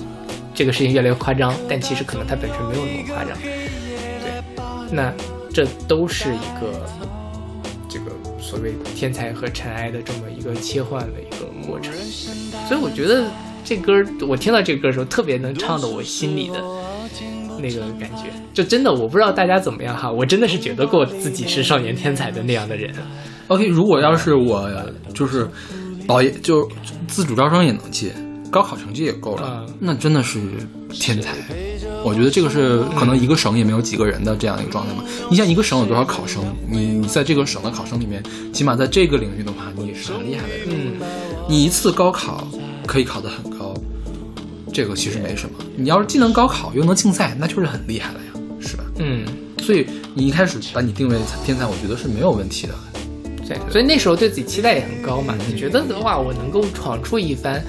这个事情越来越夸张，但其实可能它本身没有那么夸张。对，那这都是一个这个所谓天才和尘埃的这么一个切换的一个过程。所以我觉得这歌，我听到这个歌的时候，特别能唱到我心里的那个感觉。就真的，我不知道大家怎么样哈，我真的是觉得过自己是少年天才的那样的人。OK，如果要是我就是保研就自主招生也能进，高考成绩也够了，嗯那真的是天才。我觉得这个是可能一个省也没有几个人的这样一个状态嘛。你像一个省有多少考生，你你在这个省的考生里面，起码在这个领域的话，你也是很厉害的人。嗯，你一次高考可以考得很高，这个其实没什么。你要是既能高考又能竞赛，那就是很厉害了呀，是吧？嗯，所以你一开始把你定位天才，我觉得是没有问题的。对，所以那时候对自己期待也很高嘛，你觉得的话，我能够闯出一番，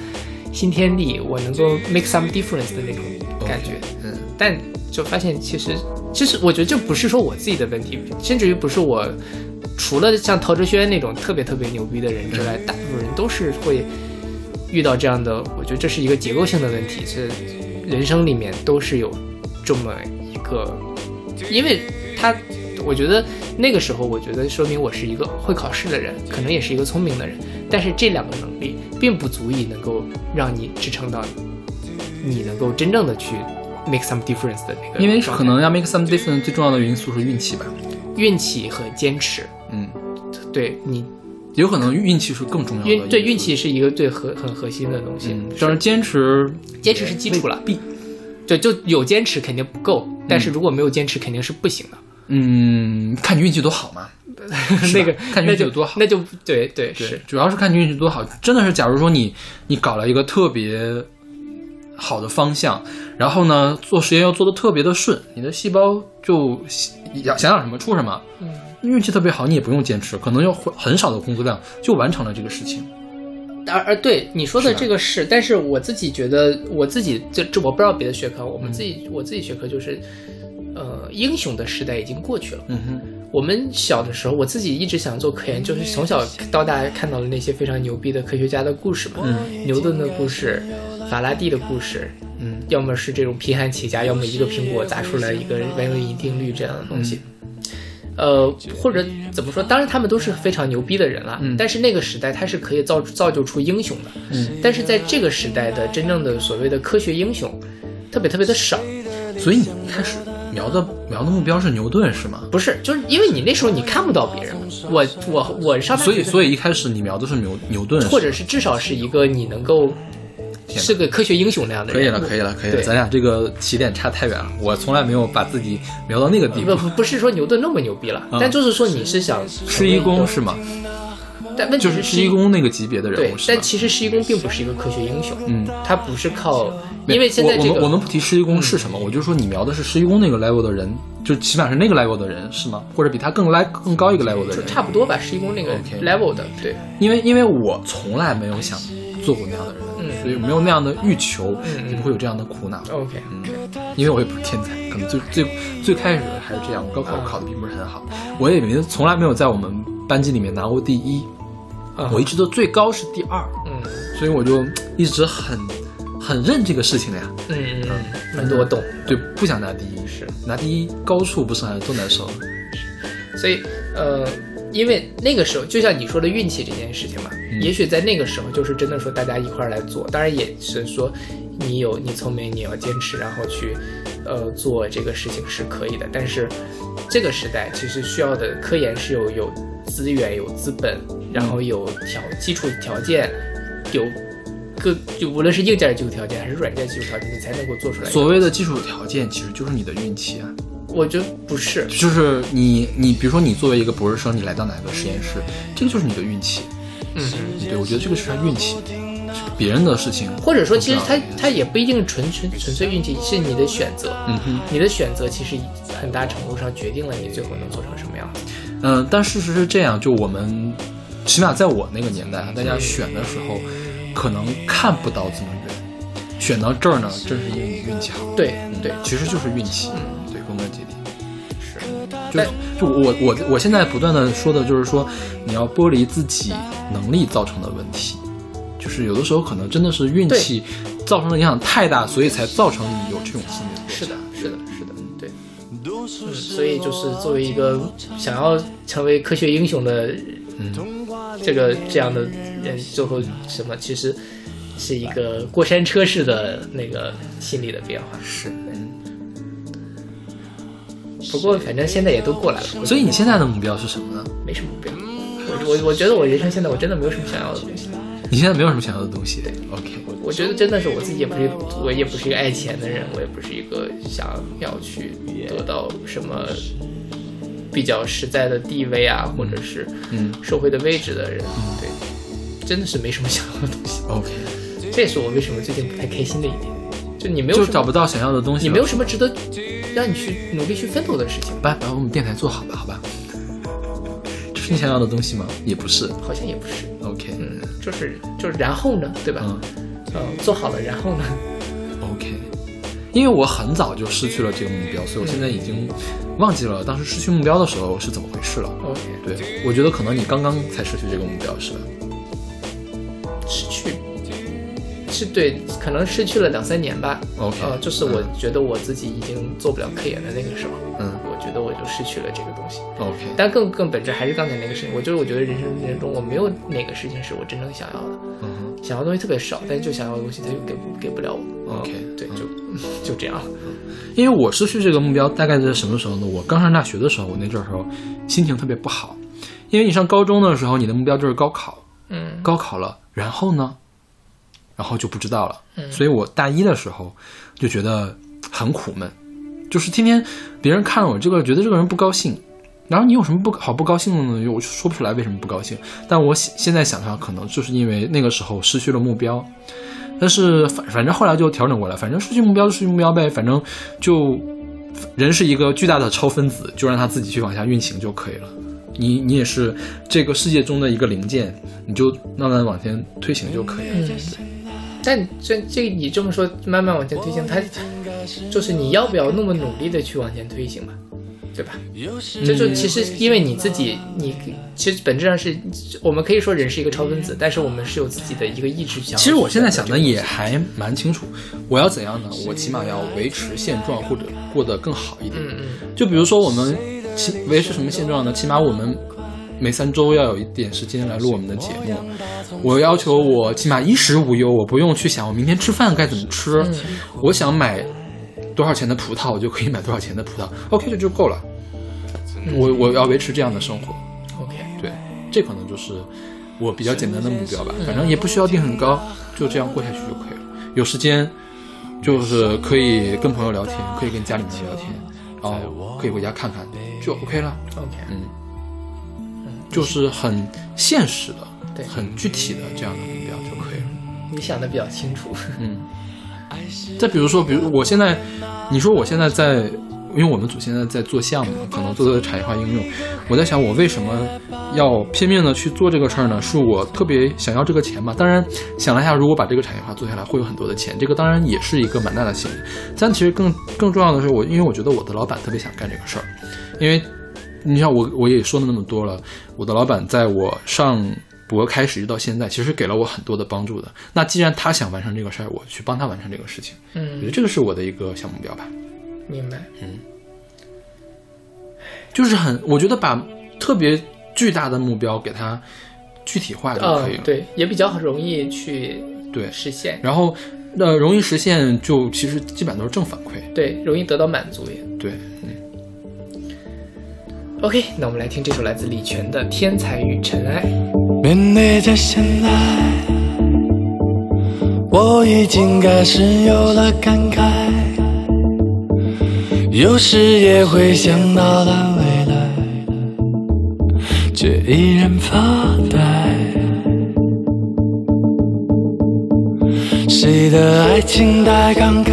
新天地，我能够 make some difference 的那种感觉。嗯，但就发现其实，其实我觉得这不是说我自己的问题，甚至于不是我，除了像陶哲轩那种特别特别牛逼的人之外，大部分人都是会遇到这样的。我觉得这是一个结构性的问题，是人生里面都是有这么一个，因为他，我觉得那个时候，我觉得说明我是一个会考试的人，可能也是一个聪明的人，但是这两个能力并不足以能够让你支撑到你能够真正的去 make some difference 的那个，因为可能要 make some difference 最重要的因素是运气吧。运气和坚持，嗯，对你有可能运气是更重要的。运对运气是一个最核很核心的东西，嗯，但是坚持坚持是基础了，必对，就有坚持肯定不够，但是如果没有坚持肯定是不行的。嗯，看你运气多好嘛。<laughs> 那个看那就运气有多好那就对对对是，主要是看你运气多好。真的是，假如说你你搞了一个特别好的方向，然后呢做实验又做的特别的顺，你的细胞就想想想什么出什么。嗯，运气特别好，你也不用坚持，可能用很少的工作量就完成了这个事情。而而对你说的这个是，但是我自己觉得我自己这这我不知道别的学科，我们自己、我自己学科就是，呃，英雄的时代已经过去了。嗯哼，我们小的时候，我自己一直想做科研，就是从小到大看到了那些非常牛逼的科学家的故事嘛，嗯牛顿的故事，法拉第的故事，嗯要么是这种贫寒起家，要么一个苹果砸出来一个万有引力定律这样的东西。呃，或者怎么说？当然，他们都是非常牛逼的人了。嗯但是那个时代，他是可以造造就出英雄的。嗯，但是在这个时代的真正的所谓的科学英雄，特别特别的少。所以你一开始瞄的瞄的目标是牛顿是吗？不是，就是因为你那时候你看不到别人。我我我上所以所以一开始你瞄的是牛牛顿，或者是至少是一个你能够是个科学英雄那样的人。可以了，可以了，可以了，咱俩这个起点差太远了。我从来没有把自己瞄到那个地步。不不不是说牛顿那么牛逼了，啊但就是说你是想施一公是吗？但问题就是施一公那个级别的人？但其实施一公并不是一个科学英雄，嗯，他不是靠，因为现在这个我我们我们不提施一公是什么，我就说你瞄的是施一公那个 level 的人，就起码是那个 level 的人是吗？或者比他更 le 更高一个 level 的就人？差不多吧，施一公那个 level 的，对，因为因为我从来没有想做过那样的人，嗯所以没有那样的欲求，嗯不会有这样的苦恼。OK，嗯，因为我也不是天才，可能最最最开始还是这样，高考考的并不是很好，我也没从来没有在我们班级里面拿过第一，啊我一直都最高是第二，嗯。所以我就一直很很认这个事情的呀，嗯嗯嗯，那我懂，对，不想拿第一，是，拿第一高处不胜寒，多难受。所以呃，因为那个时候就像你说的运气这件事情嘛，嗯。也许在那个时候就是真的说大家一块儿来做，当然也是说你有你聪明，你要坚持，然后去呃做这个事情是可以的，但是这个时代其实需要的科研是有有资源、有资本，然后有条基础条件，有各就无论是硬件基础条件还是软件基础条件，你才能够做出来。所谓的基础条件其实就是你的运气啊，我觉得不是，就是你你比如说你作为一个博士生，你来到哪个实验室，这个就是你的运气。嗯。对，我觉得这个是运气，别人的事情，或者说，其实它不知道它也不一定纯纯纯粹运气，是你的选择。嗯哼，你的选择其实很大程度上决定了你最后能做成什么样子。嗯、但事实是这样，就我们起码在我那个年代啊，大家选的时候可能看不到这么远，选到这儿呢，正是因为你运气好。对对，其实就是运气，嗯对，归根结底。是。就就我我我现在不断的说的就是说，你要剥离自己能力造成的问题，就是有的时候可能真的是运气造成的影响太大，所以才造成你有这种心理。是的，是的，是的，对。嗯，所以就是作为一个想要成为科学英雄的，嗯，这个这样的人，最后什么其实是一个过山车式的那个心理的变化。是，嗯。不过反正现在也都过来了，所以你现在的目标是什么呢？没什么目标。我我我觉得我人生现在我真的没有什么想要的东西。你现在没有什么想要的东西。OK，我觉得真的是我自己也不是，我也不是一个爱钱的人，我也不是一个想要去得到什么比较实在的地位啊，或者是嗯社会的位置的人。对，真的是没什么想要的东西。OK，这也是我为什么最近不太开心的一点，就你没有就找不到想要的东西。你没有什么值得让你去努力去奋斗的事情，把把我们电台做好吧，好吧？这是你想要的东西吗？也不是。好像也不是。OK，嗯，就是就是然后呢，对吧？嗯，嗯，做好了，然后呢？OK，因为我很早就失去了这个目标，所以我现在已经忘记了当时失去目标的时候是怎么回事了。OK，对，我觉得可能你刚刚才失去这个目标，是吧？失去是对，可能失去了两三年吧。OK，呃，就是我觉得我自己已经做不了科研的那个时候，嗯就失去了这个东西。OK，但更更本质还是刚才那个事情，我就是我觉得人生历程中我没有哪个事情是我真正想要的，嗯想要的东西特别少，但是就想要的东西他就给不给不了我。OK，嗯对，就就这样。了，<laughs> 因为我失去这个目标大概在什么时候呢？我刚上大学的时候，我那阵儿时候心情特别不好，因为你上高中的时候，你的目标就是高考，嗯高考了，然后呢，然后就不知道了。嗯所以我大一的时候就觉得很苦闷，就是天天别人看我这个，觉得这个人不高兴。然后你有什么不好不高兴的呢？我说不出来为什么不高兴。但我现现在想想，可能就是因为那个时候失去了目标。但是反反正后来就调整过来，反正失去目标就失去目标呗，反正就人是一个巨大的超分子，就让他自己去往下运行就可以了。你你也是这个世界中的一个零件，你就慢慢往前推行就可以了。嗯。但这这你这么说，慢慢往前推行，它就是你要不要那么努力的去往前推行嘛，对吧？这就其实因为你自己，你其实本质上是我们可以说人是一个超分子，但是我们是有自己的一个意志想其实我现在想的也还蛮清楚，我要怎样呢？我起码要维持现状，或者过得更好一点。嗯嗯就比如说我们起维持什么现状呢？起码我们每三周要有一点时间来录我们的节目。我要求我起码衣食无忧，我不用去想我明天吃饭该怎么吃。嗯我想买多少钱的葡萄，我就可以买多少钱的葡萄。OK，这就够了。我我要维持这样的生活。，OK，对，这可能就是我比较简单的目标吧。反正也不需要定很高，就这样过下去就可以了。有时间就是可以跟朋友聊天，可以跟家里面聊天，然后可以回家看看，就 OK 了。OK，嗯，就是很现实的、对很具体的这样的目标就可以了。你想的比较清楚。嗯，再比如说，比如我现在，你说我现在在，因为我们组现在在做项目，可能做的产业化应用，我在想我为什么要拼命的去做这个事儿呢？是我特别想要这个钱嘛？当然想了一下，如果把这个产业化做下来，会有很多的钱，这个当然也是一个蛮大的吸引。但其实更更重要的是我，因为我觉得我的老板特别想干这个事儿，因为你像我我也说了那么多了，我的老板在我上博开始一直到现在，其实给了我很多的帮助的。那既然他想完成这个事儿，我去帮他完成这个事情，嗯我觉得嗯，这个是我的一个小目标吧。明白。嗯就是很，我觉得把特别巨大的目标给它具体化就可以了。，嗯对，也比较容易去对实现，然后呃，容易实现，就其实基本上都是正反馈。对，容易得到满足也。对，OK，那我们来听这首来自李泉的《天才与尘埃》。面对着现在，我已经开始有了感慨，有时也会想到了未来，却依然发呆。谁的爱情太慷慨？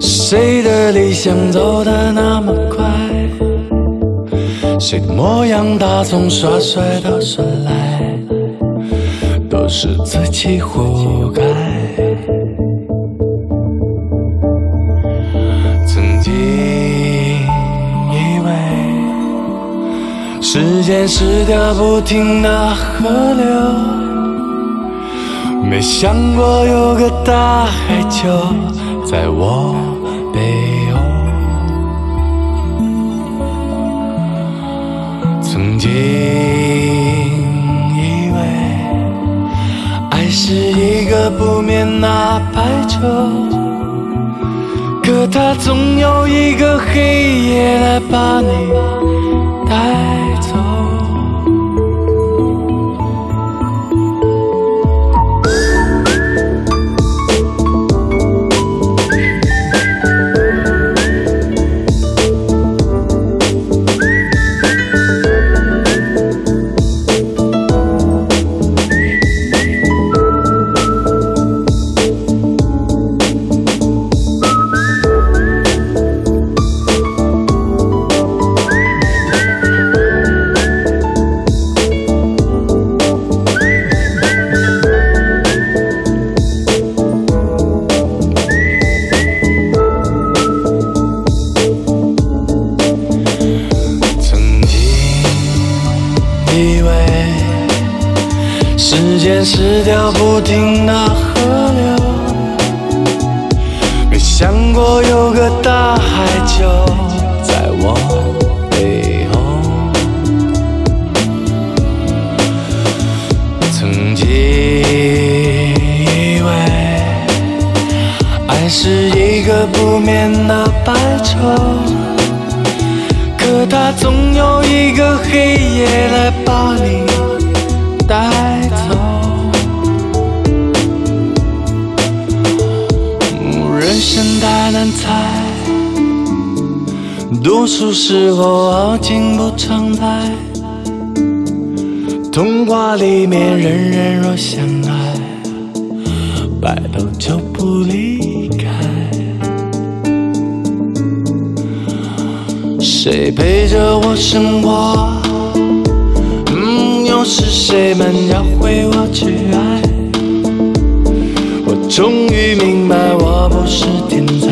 谁的理想走得那么快？谁的模样他从耍帅到耍赖，都是自己活该。曾经以为时间是条不停的河流，没想过有个大海就在我背后。曾经以为爱是一个不眠的白昼，可它总有一个黑夜来把你带。不停的河流，没想过有个大海就在我背后。曾经以为爱是一个不眠的白昼，可它总有一个黑夜来把你多数时候好景不常在。童话里面人人若相爱，白头就不离开。谁陪着我生活？嗯，又是谁们教会我去爱？我终于明白，我不是天才，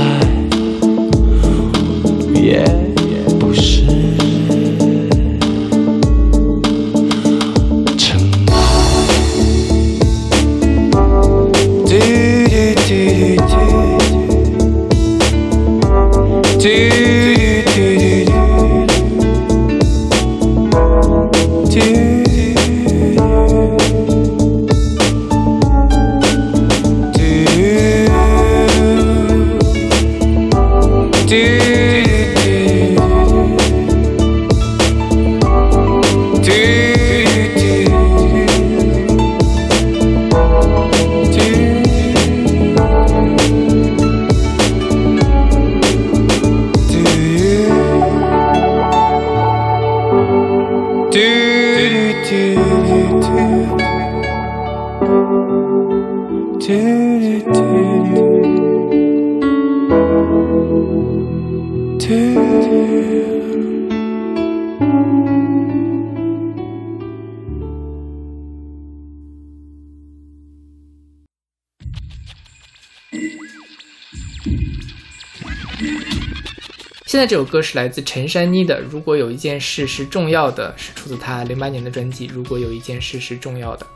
在这首歌是来自陈珊妮的《如果有一件事是重要的》，是出自她零八年的专辑《如果有一件事是重要的》。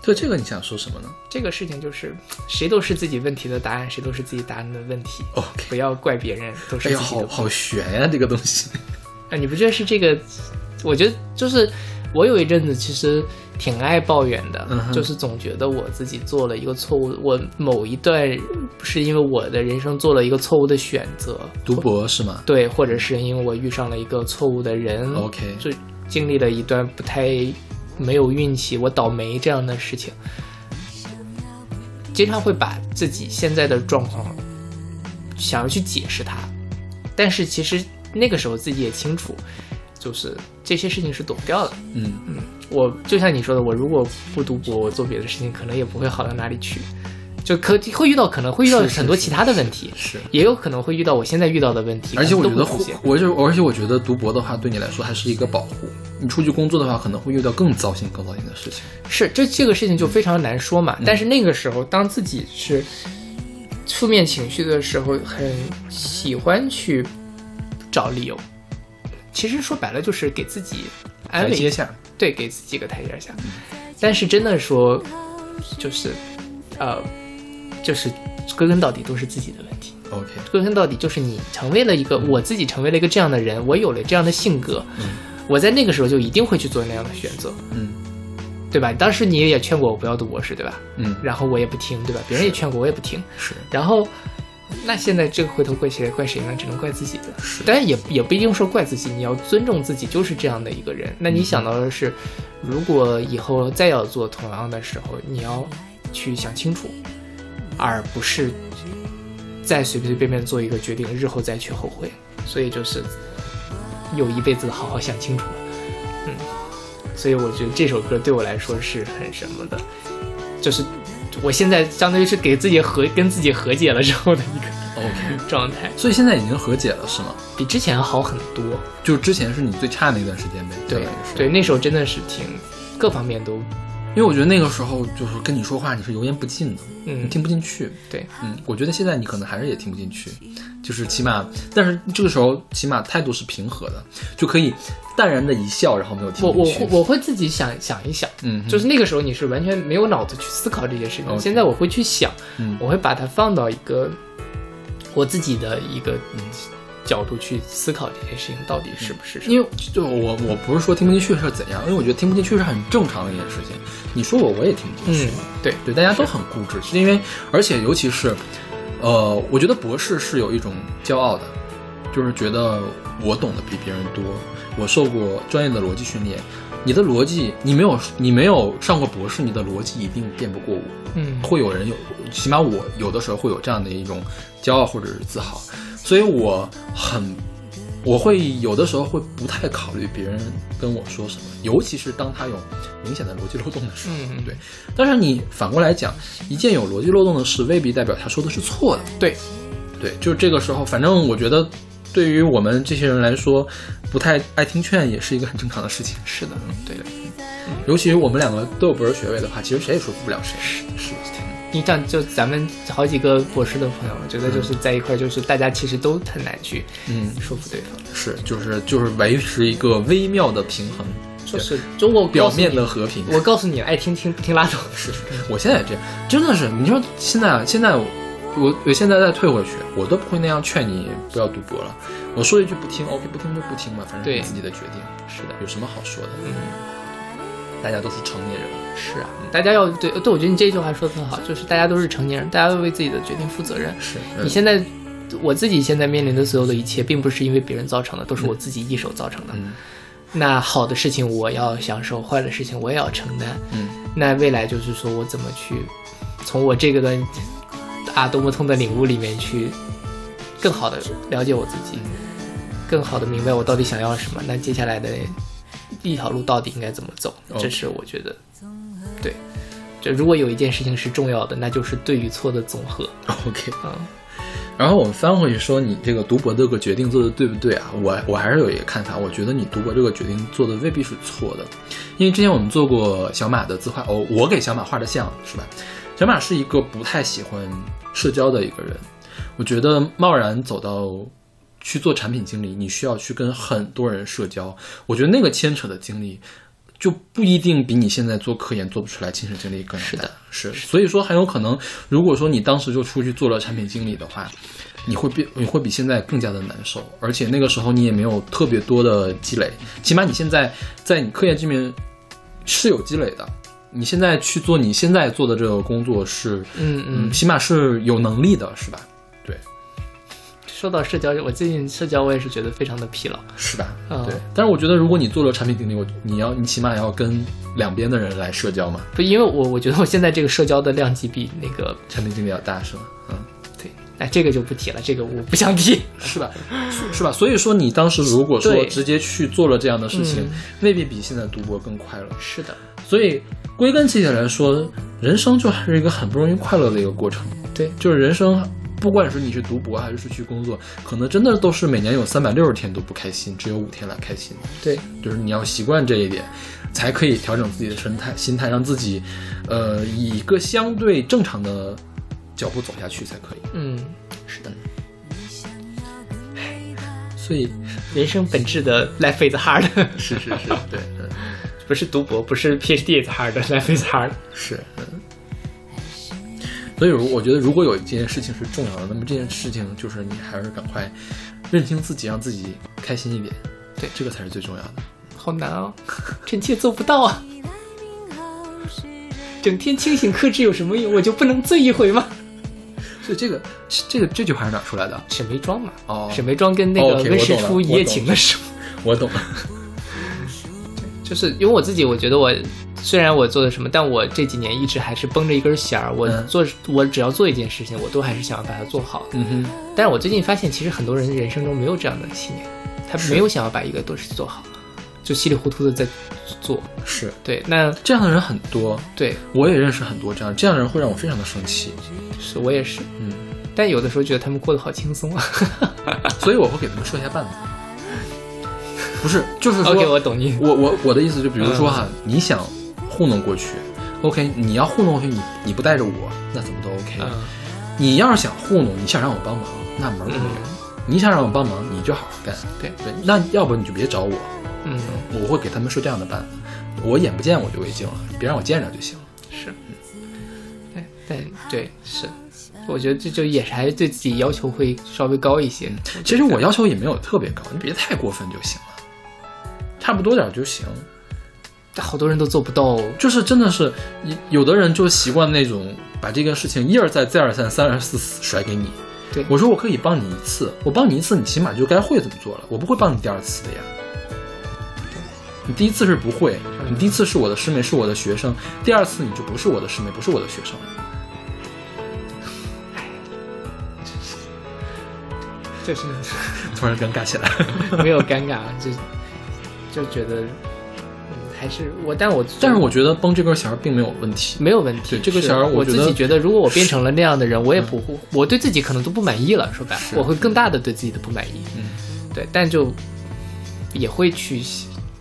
对这个你想说什么呢这个事情就是，谁都是自己问题的答案，谁都是自己答案的问题。？OK，不要怪别人，都是哎呀，自己的好好悬呀、这个东西。啊，你不觉得是这个？我觉得就是我有一阵子其实挺爱抱怨的，嗯就是总觉得我自己做了一个错误，我某一段是因为我的人生做了一个错误的选择，读博是吗？对，或者是因为我遇上了一个错误的人？OK，就经历了一段不太没有运气，我倒霉这样的事情，经常会把自己现在的状况想要去解释它，但是其实那个时候自己也清楚，就是这些事情是躲不掉的。嗯。嗯，我就像你说的，我如果不读博，我做别的事情可能也不会好到哪里去，就可会遇到可能会遇到很多其他的问题，是。也有可能会遇到我现在遇到的问题，而且我觉得我就而且我觉得读博的话，对你来说还是一个保护。你出去工作的话，可能会遇到更糟心、更糟心的事情。是这这个事情就非常难说嘛。但是那个时候，当自己是负面情绪的时候，很喜欢去找理由。其实说白了就是给自己安慰，台阶下，对，给自己个台阶下。但是真的说，就是呃，就是归根到底都是自己的问题。OK，归根到底就是你成为了一个我自己成为了一个这样的人，我有了这样的性格，我在那个时候就一定会去做那样的选择，嗯对吧？当时你也劝过我不要读博士，对吧？嗯，然后我也不听，对吧？别人也劝过我也不听，是然后那现在这个回头怪谁怪谁呢？只能怪自己的。是当然也也不一定说怪自己，你要尊重自己就是这样的一个人。那你想到的是，如果以后再要做同样的时候，你要去想清楚，而不是再随随便便做一个决定，日后再去后悔。所以就是有一辈子好好想清楚了。嗯，所以我觉得这首歌对我来说是很什么的，就是我现在相当于是给自己和跟自己和解了之后的一个 OK。<laughs> 状态，所以现在已经和解了，是吗？比之前好很多。就之前是你最差那段时间呗。对对，那时候真的是挺各方面都因为我觉得那个时候就是跟你说话你是油盐不进的，你嗯，听不进去。对，嗯，我觉得现在你可能还是也听不进去，就是起码，但是这个时候起码态度是平和的，就可以淡然的一笑，然后没有听我我进去。会我会自己想想一想，嗯，就是那个时候你是完全没有脑子去思考这些事情现在我会去想，嗯我会把它放到一个我自己的一个角度去思考这件事情到底是不是什么。因为就我我不是说听不进去是怎样，因为我觉得听不进去是很正常的一件事情。你说我我也听不进去，嗯，对，对，大家都很固执，是因为而且尤其是，呃，我觉得博士是有一种骄傲的，就是觉得我懂得比别人多，我受过专业的逻辑训练。你的逻辑，你没有你没有上过博士，你的逻辑一定辩不过我。嗯会有人有，起码我有的时候会有这样的一种骄傲或者是自豪，所以我很，我会有的时候会不太考虑别人跟我说什么，尤其是当他有明显的逻辑漏洞的时候。嗯对。但是你反过来讲，一件有逻辑漏洞的事，未必代表他说的是错的。对，对，就是这个时候，反正我觉得，对于我们这些人来说，不太爱听劝也是一个很正常的事情。是的，对的。尤其是我们两个都有博士学位的话，其实谁也说服不了谁。是是你像就咱们好几个博士的朋友，我觉得就是在一块儿，就是大家其实都很难去嗯，说服对方。是，就是就是维持一个微妙的平衡，就是就我表面的和平。我告诉你，爱听听，不听拉倒。是，我现在也这样，真的是，你说现在啊，现在我我现在再退回去，我都不会那样劝你不要读博了。我说一句不听，OK，不听就不听吧，反正对你自己的决定，是的，有什么好说的？嗯，大家都是成年人了，是啊，大家要对对，我觉得你这句话说的很好，就是大家都是成年人，大家要为自己的决定负责任。是你现在，我自己现在面临的所有的一切，并不是因为别人造成的，都是我自己一手造成的。嗯那好的事情我要享受，坏的事情我也要承担。嗯那未来就是说我怎么去从我这个的啊多么痛的领悟里面去更好的了解我自己，更好的明白我到底想要什么。那接下来的一条路到底应该怎么走？这是我觉得对。就如果有一件事情是重要的，那就是对与错的总和。，OK。嗯，然后我们翻回去说，你这个读博这个决定做的对不对啊？我我还是有一个看法，我觉得你读博这个决定做的未必是错的，因为之前我们做过小马的自画，哦，我给小马画的像是吧？小马是一个不太喜欢社交的一个人，我觉得贸然走到去做产品经理，你需要去跟很多人社交，我觉得那个牵扯的经历。就不一定比你现在做科研做不出来亲身经历更大。是的，是，所以说很有可能，如果说你当时就出去做了产品经理的话，你会比你会比现在更加的难受，而且那个时候你也没有特别多的积累，起码你现在在你科研这边是有积累的，你现在去做你现在做的这个工作是，嗯嗯嗯，起码是有能力的，是吧？对，说到社交，我最近社交我也是觉得非常的疲劳。是吧？嗯对，但是我觉得如果你做了产品经理，我你要你起码要跟两边的人来社交嘛，不，因为我我觉得我现在这个社交的量级比那个产品经理要大是吗？嗯。对，哎，这个就不提了，这个我不想提。<laughs> 是吧？是是吧？所以说，你当时如果说直接去做了这样的事情，嗯未必比现在读博更快乐。是的，所以归根结底来说，人生就还是一个很不容易快乐的一个过程。对，就是人生，不管是你是读博还是去工作，可能真的都是每年有三百六十天都不开心，只有五天来开心。对，就是你要习惯这一点，才可以调整自己的生态心态，让自己，呃，以一个相对正常的脚步走下去才可以。嗯，是的。所以，人生本质的 life is hard，是是是，对，嗯。不是读博，不是 PhD is hard，life is hard。是，嗯。所以，如我觉得，如果有一件事情是重要的，那么这件事情就是你还是赶快认清自己，让自己开心一点。对这个才是最重要的。好难啊，<laughs> 臣妾做不到啊。整天清醒克制有什么用？我就不能醉一回吗？<laughs> 所以，这个这个这句话是哪出来的？沈眉庄嘛，哦沈眉庄跟那个温实初一夜情的时候，<laughs> 我懂了。就是因为我自己，我觉得我虽然我做的什么，但我这几年一直还是绷着一根弦儿。我嗯做、我只要做一件事情，我都还是想要把它做好。嗯哼，但是我最近发现，其实很多人人生中没有这样的信念，他没有想要把一个东西做好，就稀里糊涂的在做。是对，那这样的人很多，对，我也认识很多这样这样的人，会让我非常的生气。是我也是，嗯，但有的时候觉得他们过得好轻松啊。<laughs> 所以我会给他们设一下绊子。不是，就是说 OK，我懂你。我我我的意思就比如说哈，你想糊弄过去，OK，你要糊弄过去，你你不带着我，那怎么都 OK。嗯你要是想糊弄，你想让我帮忙，那门儿都没有。你想让我帮忙，你就好好干。对对，那要不你就别找我，嗯，我会给他们说这样的办法。我眼不见我就为净了，别让我见着就行了。是，对对对是，我觉得这就也是还是对自己要求会稍微高一些。其实我要求也没有特别高，你别太过分就行了，差不多点就行。但好多人都做不到。就是真的是，有有的人就习惯那种把这个事情一而再、再而三、三而四甩给你。对我说我可以帮你一次，我帮你一次，你起码就该会怎么做了，我不会帮你第二次的呀。你第一次是不会，你第一次是我的师妹，是我的学生，第二次你就不是我的师妹，不是我的学生了。就是 <laughs> <laughs> 突然尴尬起来。没有尴尬，就就觉得，嗯，还是我，但我但是我觉得绷这根弦儿并没有问题。没有问题。对这个是弦儿我我自己觉得，如果我变成了那样的人，我也不会，我对自己可能都不满意了。说白了，我会更大的对自己的不满意。嗯，对，但就也会去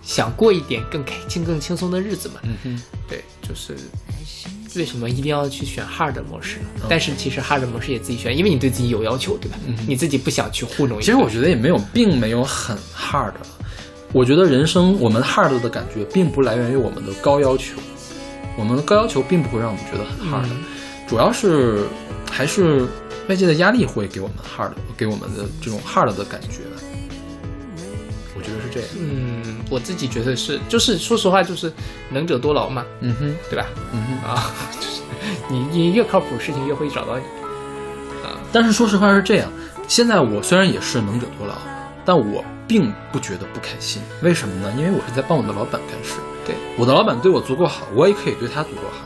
想过一点更开心、更轻松的日子嘛。嗯哼，对，就是为什么一定要去选 hard 模式呢？嗯但是其实 hard 模式也自己选，因为你对自己有要求，对吧？你自己不想去糊弄。其实我觉得也没有，并没有很 hard。我觉得人生我们 hard 的感觉，并不来源于我们的高要求，我们的高要求并不会让我们觉得很 hard，、嗯主要是还是外界的压力会给我们 hard，给我们的这种 hard 的感觉。我觉得是这样。嗯，我自己觉得是，就是说实话，就是能者多劳嘛，嗯哼，对吧？嗯哼。啊，就 <laughs> 是你你越靠谱，事情越会找到你。啊但是说实话是这样，现在我虽然也是能者多劳，但我并不觉得不开心。为什么呢？因为我是在帮我的老板干事。对，我的老板对我足够好，我也可以对他足够好。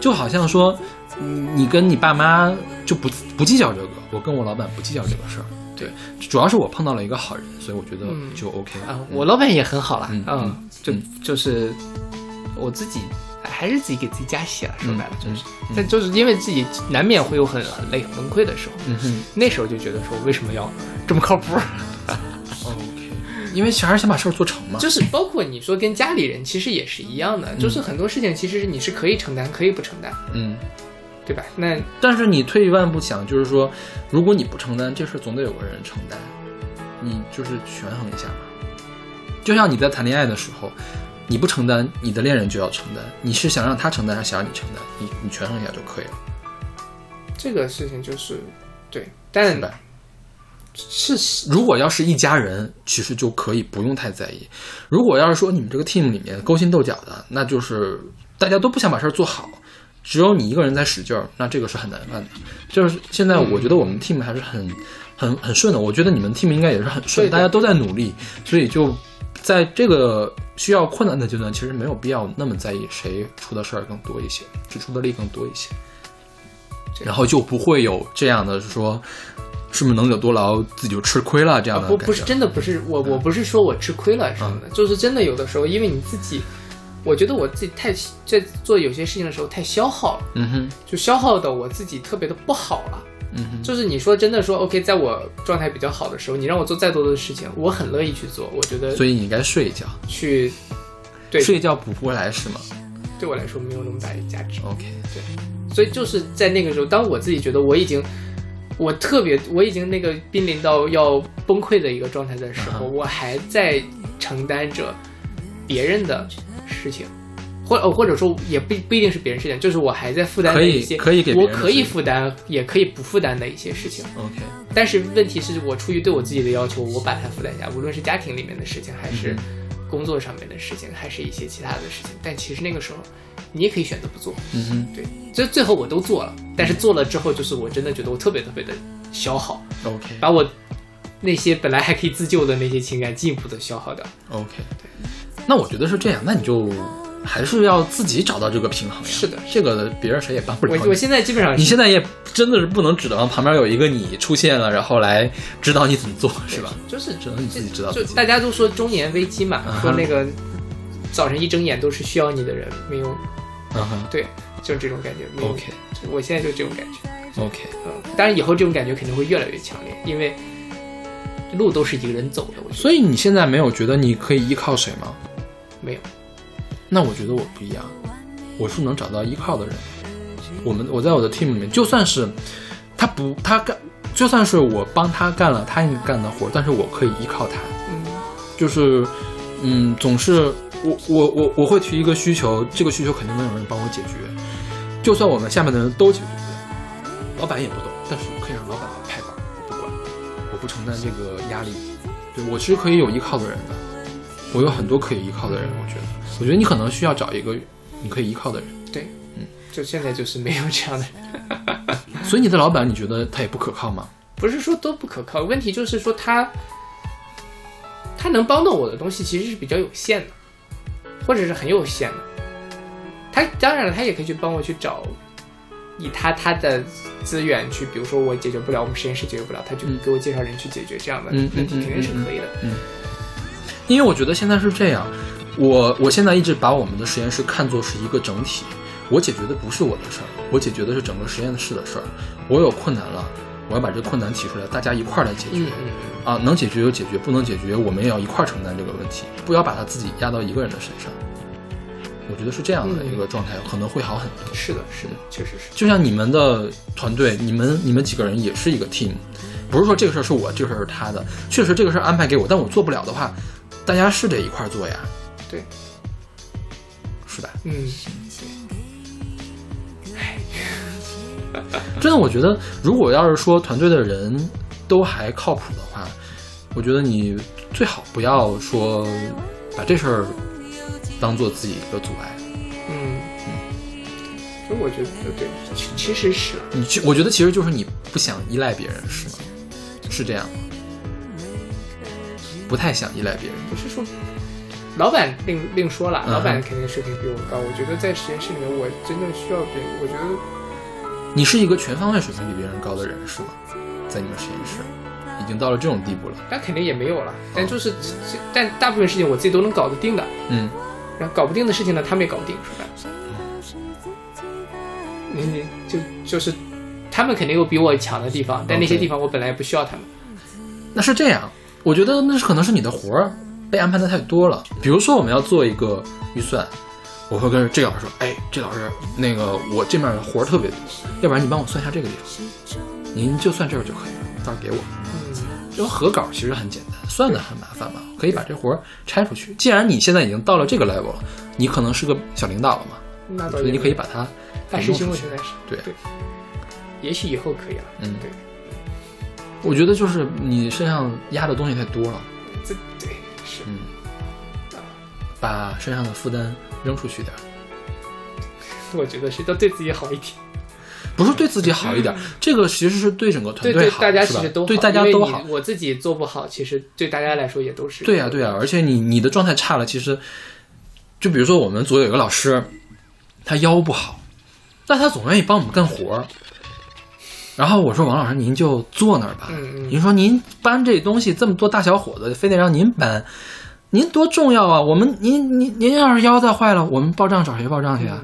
就好像说，嗯你跟你爸妈就不不计较这个，我跟我老板不计较这个事儿。对，主要是我碰到了一个好人，所以我觉得嗯就 OK。啊，我老板也很好了，嗯嗯就嗯就是我自己还是自己给自己加戏了，说白了嗯就是，但就是因为自己难免会有很很累、很崩溃的时候，嗯哼那时候就觉得说为什么要这么靠谱 <laughs> 因为还是想把事儿做成嘛。就是包括你说跟家里人其实也是一样的，就是很多事情其实你是可以承担，可以不承担，嗯，对吧？那但是你退一万步想，就是说，如果你不承担这事儿，总得有个人承担，你就是权衡一下嘛。就像你在谈恋爱的时候，你不承担，你的恋人就要承担。你是想让他承担，还是想让你承担？你你权衡一下就可以了，这个事情就是对，但是如果要是一家人，其实就可以不用太在意。如果要是说你们这个 team 里面勾心斗角的，那就是大家都不想把事儿做好，只有你一个人在使劲儿，那这个是很难办的。就是现在我觉得我们 team 还是很很很顺的，我觉得你们 team 应该也是很顺，大家都在努力，所以就在这个需要困难的阶段，其实没有必要那么在意谁出的事儿更多一些，谁出的力更多一些，然后就不会有这样的说。是不是能者多劳，自己就吃亏了这样的啊不？不是真的不是我我不是说我吃亏了什么的，就是真的有的时候，因为你自己，我觉得我自己太在做有些事情的时候太消耗了，嗯哼，就消耗的我自己特别的不好了。嗯哼，就是你说真的说 OK，在我状态比较好的时候，你让我做再多的事情，我很乐意去做。我觉得所以你应该睡一觉，去对睡一觉补不回来是吗对我来说没有那么大的价值。？OK，对所以就是在那个时候，当我自己觉得我已经，我特别我已经那个濒临到要崩溃的一个状态的时候，嗯。我还在承担着别人的事情，或呃或者说也不不一定是别人事情，就是我还在负担可以的一些可以给别我可以负担，也可以不负担的一些事情。OK，但是问题是我出于对我自己的要求，我把它负担下，无论是家庭里面的事情，还是嗯工作上面的事情，还是一些其他的事情。但其实那个时候，你也可以选择不做。嗯哼对，这最后我都做了，但是做了之后，就是我真的觉得我特别特别的消耗，，OK 把我那些本来还可以自救的那些情感进一步的消耗掉。OK，对那我觉得是这样，那你就还是要自己找到这个平衡呀。是的这个别人谁也帮不了我我现在基本上你现在也真的是不能指望旁边有一个你出现了，然后来指导你怎么做，是吧？就是只能你自己知道就自己。大家都说中年危机嘛，说那个早晨一睁眼都是需要你的人，没有嗯哼对，就是这种感觉。，OK 我现在就这种感觉。OK，嗯，当然以后这种感觉肯定会越来越强烈，因为路都是一个人走的。我所以你现在没有觉得你可以依靠谁吗？没有，那我觉得我不一样，我是能找到依靠的人。我们我在我的 team 里面，就算是他不他干，就算是我帮他干了他应该干的活，但是我可以依靠他。嗯就是，嗯，总是我我我我会提一个需求，这个需求肯定能有人帮我解决。就算我们下面的人都解决不了，老板也不懂，但是可以让老板来拍板，我不管，我不承担这个压力。对我其实可以有依靠的人的，我有很多可以依靠的人。我觉得，我觉得你可能需要找一个你可以依靠的人。对，嗯，就现在就是没有这样的人，所以你的老板，你觉得他也不可靠吗？<laughs> 不是说都不可靠，问题就是说他他能帮到我的东西其实是比较有限的，或者是很有限的。他当然了，他也可以去帮我去找，以他他的资源去，比如说我解决不了，我们实验室解决不了，他就嗯给我介绍人去解决这样的嗯问题，肯定是嗯可以的。嗯因为我觉得现在是这样，我我现在一直把我们的实验室看作是一个整体，我解决的不是我的事儿，我解决的是整个实验室的事儿。我有困难了，我要把这个困难提出来，大家一块儿来解决。嗯嗯啊，能解决就解决，不能解决我们也要一块儿承担这个问题，不要把它自己压到一个人的身上。我觉得是这样的嗯一个状态，可能会好很多。嗯，是的，是的，确实是。就像你们的团队，你们你们几个人也是一个 team，不是说这个事儿是我，这个事儿是他的。确实这个事儿安排给我，但我做不了的话，大家是得一块儿做呀，对，是吧？嗯，<laughs> 真的，我觉得如果要是说团队的人都还靠谱的话，我觉得你最好不要说把这事儿当做自己一个阻碍。嗯，所以我觉得对，其其实是你去，我觉得其实就是你不想依赖别人，是吗？是这样吗？不太想依赖别人。不是说老板另另说了，嗯老板肯定水平比我高。我觉得在实验室里面，我真正需要别人，我觉得你是一个全方位水平比别人高的人，是吗？在你们实验室，已经到了这种地步了。那肯定也没有了。但就是，这但大部分事情我自己都能搞得定的。嗯，然后搞不定的事情呢，他们也搞不定，是吧？你你就就是，他们肯定有比我强的地方，但那些地方我本来也不需要他们。那是这样，我觉得那是可能是你的活儿被安排的太多了。比如说我们要做一个预算，我会跟这个老师说，哎，这老师那个我这面活儿特别多，要不然你帮我算一下这个地方，您就算这儿就可以了，到时候给我。这个核稿其实很简单，算的很麻烦嘛，可以把这活儿拆出去。既然你现在已经到了这个 level 了，你可能是个小领导了嘛，所以你可以把它大师兄，我给弄出去现在是对对，也许以后可以了。嗯对，我觉得就是你身上压的东西太多了，这对是。嗯，把身上的负担扔出去点儿，<laughs> 我觉得是都对自己好一点，不是对自己好一点，<laughs> 这个其实是对整个团队好，大家其实都好，对大家都好。我自己做不好，其实对大家来说也都是对呀、对呀、而且你你的状态差了，其实就比如说我们组有一个老师，他腰不好，但他总愿意帮我们干活儿。然后我说王老师，您就坐那儿吧。嗯嗯您说您搬这东西这么多大小伙子，非得让您搬，您多重要啊！我们您您您要是腰再坏了，我们报账找谁报账去啊？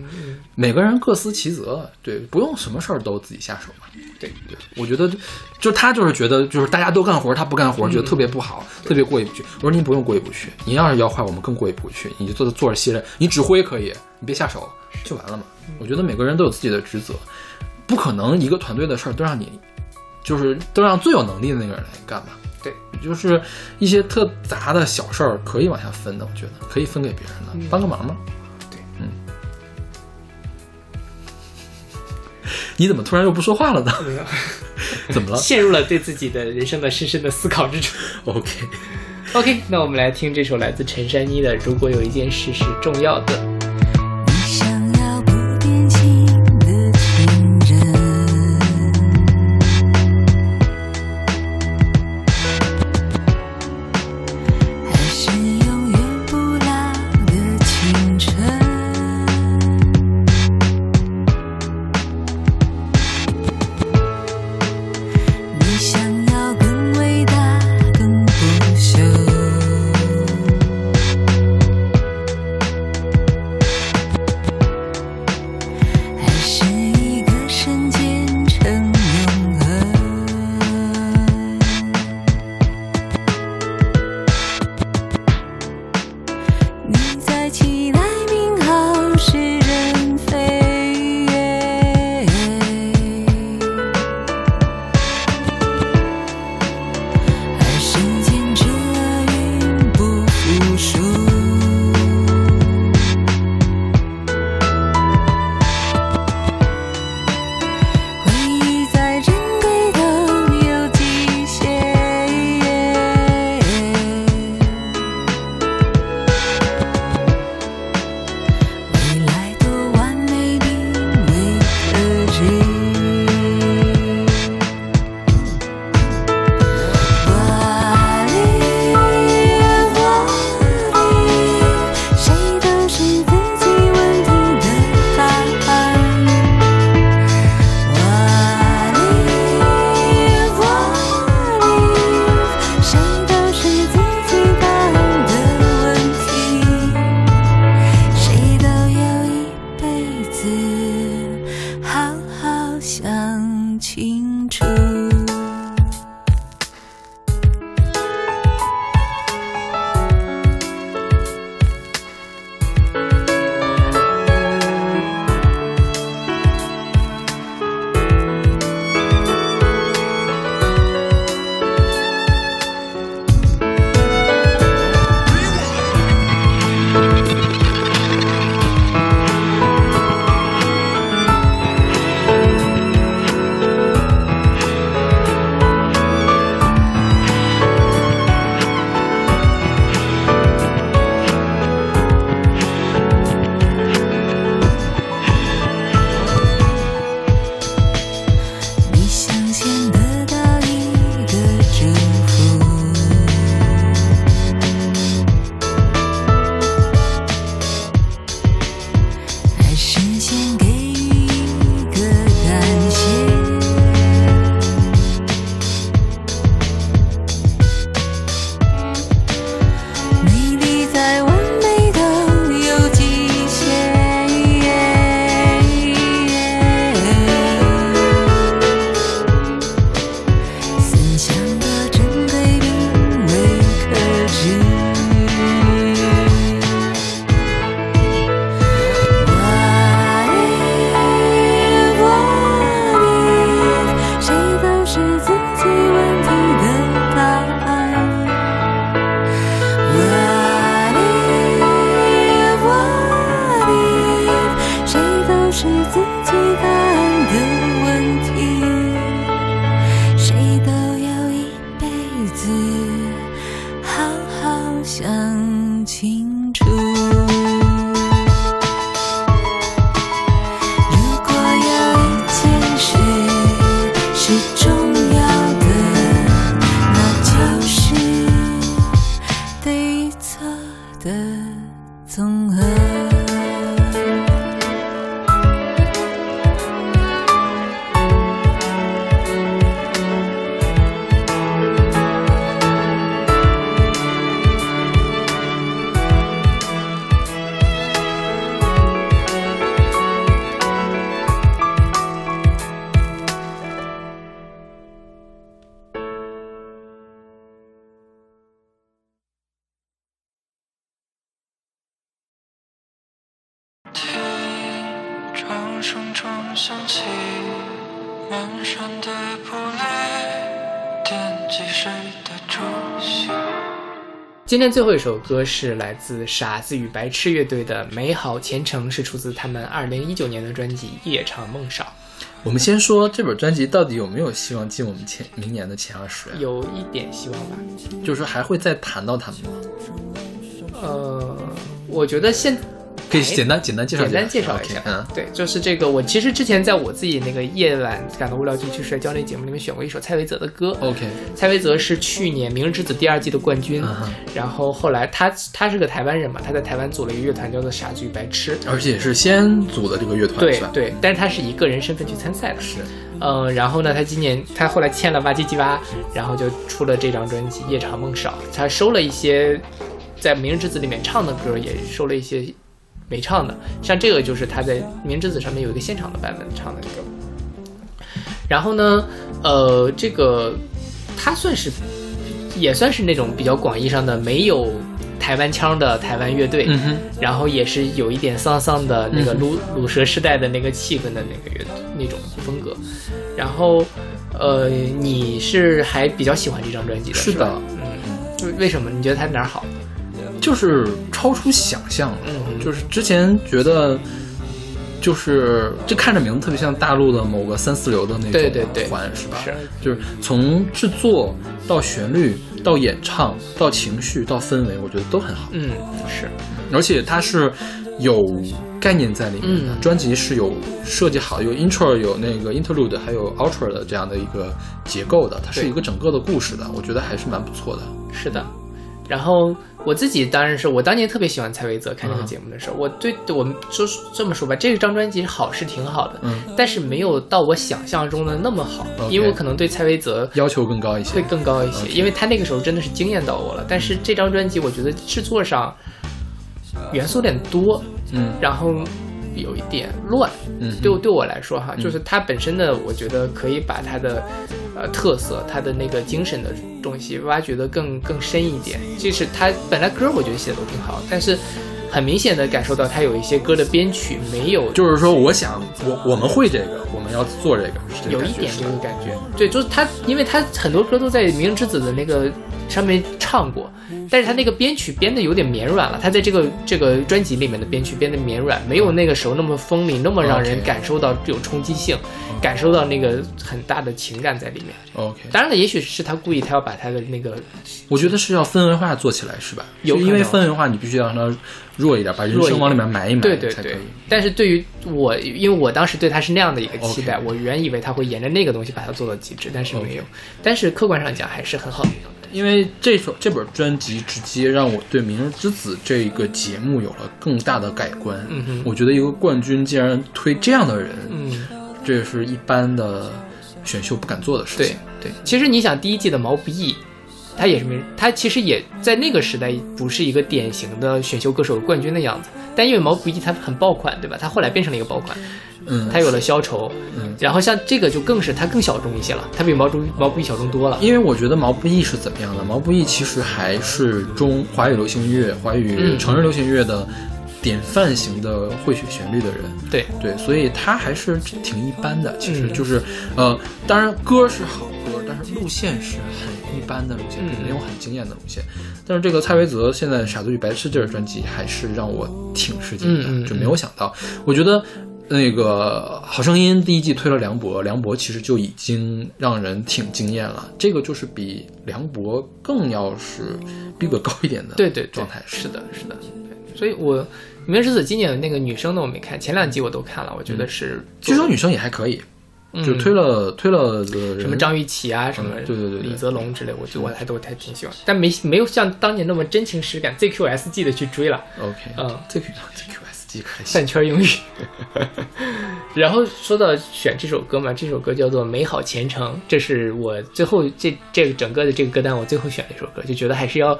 每个人各司其责，对，不用什么事儿都自己下手嘛。对对，我觉得就他就是觉得就是大家都干活，他不干活，觉得特别不好，特别过意不去。我说您不用过意不去，您要是腰坏，我们更过意不去。你就坐着坐着歇着，你指挥可以，你别下手就完了嘛。我觉得每个人都有自己的职责，不可能一个团队的事儿都让你就是都让最有能力的那个人来干嘛。对，就是一些特杂的小事儿可以往下分的，我觉得可以分给别人的，帮个忙嘛。对，嗯。你怎么突然又不说话了呢？怎么了陷入了对自己的人生的深深的思考之中。？OK，OK，那我们来听这首来自陈珊妮的《如果有一件事是重要的》。今天最后一首歌是来自傻子与白痴乐队的《美好前程》，是出自他们二零一九年的专辑《夜长梦少我们先说这本专辑到底有没有希望进我们前明年的前二十》，？有一点希望吧。就是说还会再谈到他们吗？呃，我觉得现可以简单简单介绍简单介绍一下嗯，对，就是这个。我其实之前在我自己那个夜晚感到无聊就去摔跤那节目里面选过一首蔡维泽的歌。OK，蔡维泽是去年《明日之子》第二季的冠军，然后后来他他是个台湾人嘛，他在台湾组了一个乐团叫做傻子与白痴。而且是先组的这个乐团，对对，但是他是以个人身份去参赛的。是。嗯，然后呢，他今年他后来签了哇唧唧哇，然后就出了这张专辑《夜长梦少》，他收了一些在《明日之子》里面唱的歌，也收了一些没唱的，像这个就是他在《明日之子》上面有一个现场的版本唱的歌。然后呢，呃，这个他算是也算是那种比较广义上的没有台湾腔的台湾乐队，嗯，然后也是有一点丧丧的那个嗯鲁鲁蛇时代的那个气氛的那个乐那种风格。然后，呃，你是还比较喜欢这张专辑的？是的吧嗯，为为什么？你觉得它哪儿好？就是超出想象了。嗯就是之前觉得，就是这看着名字特别像大陆的某个三四流的那种对对对团，是吧？是，就是从制作到旋律到演唱到情绪到氛围，我觉得都很好。嗯，是，而且它是有概念在里面的，嗯专辑是有设计好，有 intro，有那个 interlude，还有 outro 的这样的一个结构的，它是对一个整个的故事的，我觉得还是蛮不错的。是的。然后我自己当然是我当年特别喜欢蔡维泽，看这个嗯节目的时候，我对我们说这么说吧，这张专辑好是挺好的，嗯，但是没有到我想象中的那么好因为我可能对蔡维泽要求更高一些会。更高一些因为他那个时候真的是惊艳到我了。但是这张专辑我觉得制作上元素有点多，嗯然后有一点乱。嗯，对对我来说哈，嗯就是它本身的，我觉得可以把它的呃特色、它的那个精神的东西挖掘的更更深一点。就是它本来歌我觉得写的都挺好，但是很明显的感受到他有一些歌的编曲没有就是说，我想我我们会这个，我们要做这个，这个有一点这个感觉。对，就是他，因为他很多歌都在《明日之子》的那个上面唱过，但是他那个编曲编的有点绵软了。他在这个这个专辑里面的编曲编的绵软，没有那个时候那么锋利，那么让人感受到有冲击性，感受到那个很大的情感在里面。OK。当然了，也许是他故意，他要把他的那个我觉得是要氛围化做起来，是吧？有因为氛围化，你必须要让它弱一点，把人弱一点声往里面埋一埋，对对对。但是对于我，因为我当时对他是那样的一个期待我原以为他会沿着那个东西把它做到极致，但是没有。但是客观上讲还是很好的。因为这首这本专辑直接让我对《明日之子》这个节目有了更大的改观。嗯哼我觉得一个冠军竟然推这样的人，嗯，这是一般的选秀不敢做的事对情。对，其实你想第一季的毛不易，他也是没，他其实也在那个时代不是一个典型的选秀歌手冠军的样子，但因为毛不易他很爆款，对吧？他后来变成了一个爆款，嗯，他有了消愁，嗯然后像这个就更是他更小众一些了，他比毛不毛不易小众多了。因为我觉得毛不易是怎么样的？毛不易其实还是中华语流行乐、华语嗯成人流行乐的典范型的会写旋律的人。对，对，所以他还是挺一般的。其实嗯就是，呃，当然歌是好歌，但是路线是很一般的路线，嗯没有很惊艳的路线。但是这个蔡维泽现在《傻子与白痴》这张专辑还是让我挺吃惊的，嗯嗯就没有想到。我觉得那个《好声音》第一季推了梁博，梁博其实就已经让人挺惊艳了。这个就是比梁博更要是逼格高一点的对对对状态。是的，是的。对所以我《明日之子》今年的那个女生的我没看，前两集我都看了，我觉得是据说女生也还可以，嗯就推了推了什么张雨绮啊，什么嗯对对对对李泽龙之类，我觉得我还都还挺喜欢，但没没有像当年那么真情实感 ZQSG 的去追了。OK，嗯这个这 QSG 还行饭。圈英语。<laughs> 然后说到选这首歌嘛，这首歌叫做《美好前程》，这是我最后这这个整个的这个歌单我最后选的一首歌，就觉得还是要，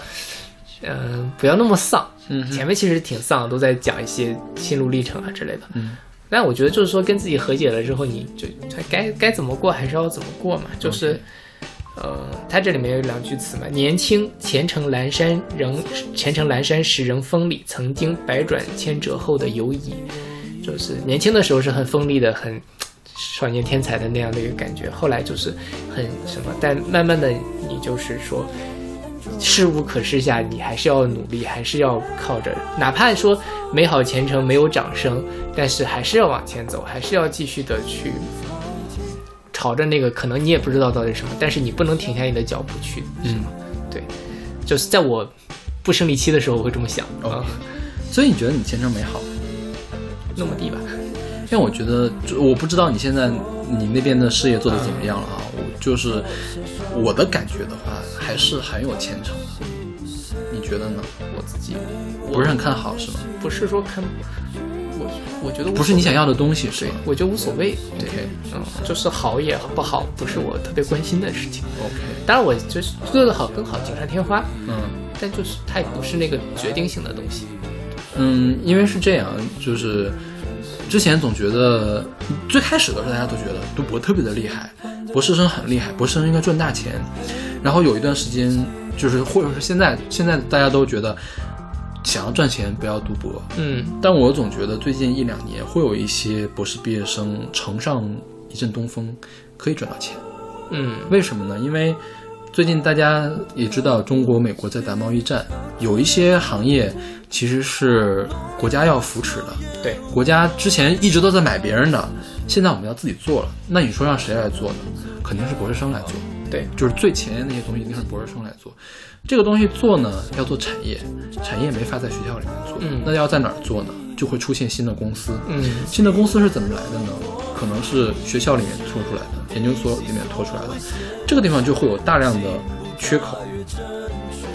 嗯、不要那么丧。嗯前面其实挺丧，都在讲一些心路历程啊之类的。嗯，但我觉得就是说跟自己和解了之后，你就该该怎么过还是要怎么过嘛，就是。呃，它这里面有两句词嘛，年轻前程阑珊仍前程阑珊时仍锋利，曾经百转千折后的犹疑，就是年轻的时候是很锋利的，很少年天才的那样的一个感觉，后来就是很什么，但慢慢的你就是说。事无可事下，你还是要努力，还是要靠着，哪怕说美好前程没有掌声，但是还是要往前走，还是要继续的去朝着那个可能你也不知道到底是什么，但是你不能停下你的脚步去，嗯，对，就是在我不生理期的时候，我会这么想啊，所以你觉得你前程美好？那么地吧，因为我觉得，就我不知道你现在你那边的事业做得怎么样了啊。我就是我的感觉的话，还是很有前程的。你觉得呢？我自己不是很看好是吗？不是说看，我我觉得不是你想要的东西对是吗，我觉得无所谓，对嗯，就是好也不好，不是我特别关心的事情。？OK，当然，我就是做得好更好，锦上添花，嗯但就是它也不是那个决定性的东西。嗯，因为是这样，就是之前总觉得最开始的时候，大家都觉得读博特别的厉害，博士生很厉害，博士生应该赚大钱。然后有一段时间，就是或者是现在，现在大家都觉得想要赚钱不要读博，嗯但我总觉得最近一两年会有一些博士毕业生乘上一阵东风，可以赚到钱。嗯为什么呢？因为最近大家也知道，中国、美国在打贸易战，有一些行业其实是国家要扶持的。对，国家之前一直都在买别人的，现在我们要自己做了。那你说让谁来做呢？肯定是博士生来做。对，就是最前沿那些东西一定是博士生来做。这个东西做呢，要做产业，产业没法在学校里面做，嗯那要在哪儿做呢？就会出现新的公司。嗯新的公司是怎么来的呢？可能是学校里面拖出来的，研究所里面拖出来的，这个地方就会有大量的缺口，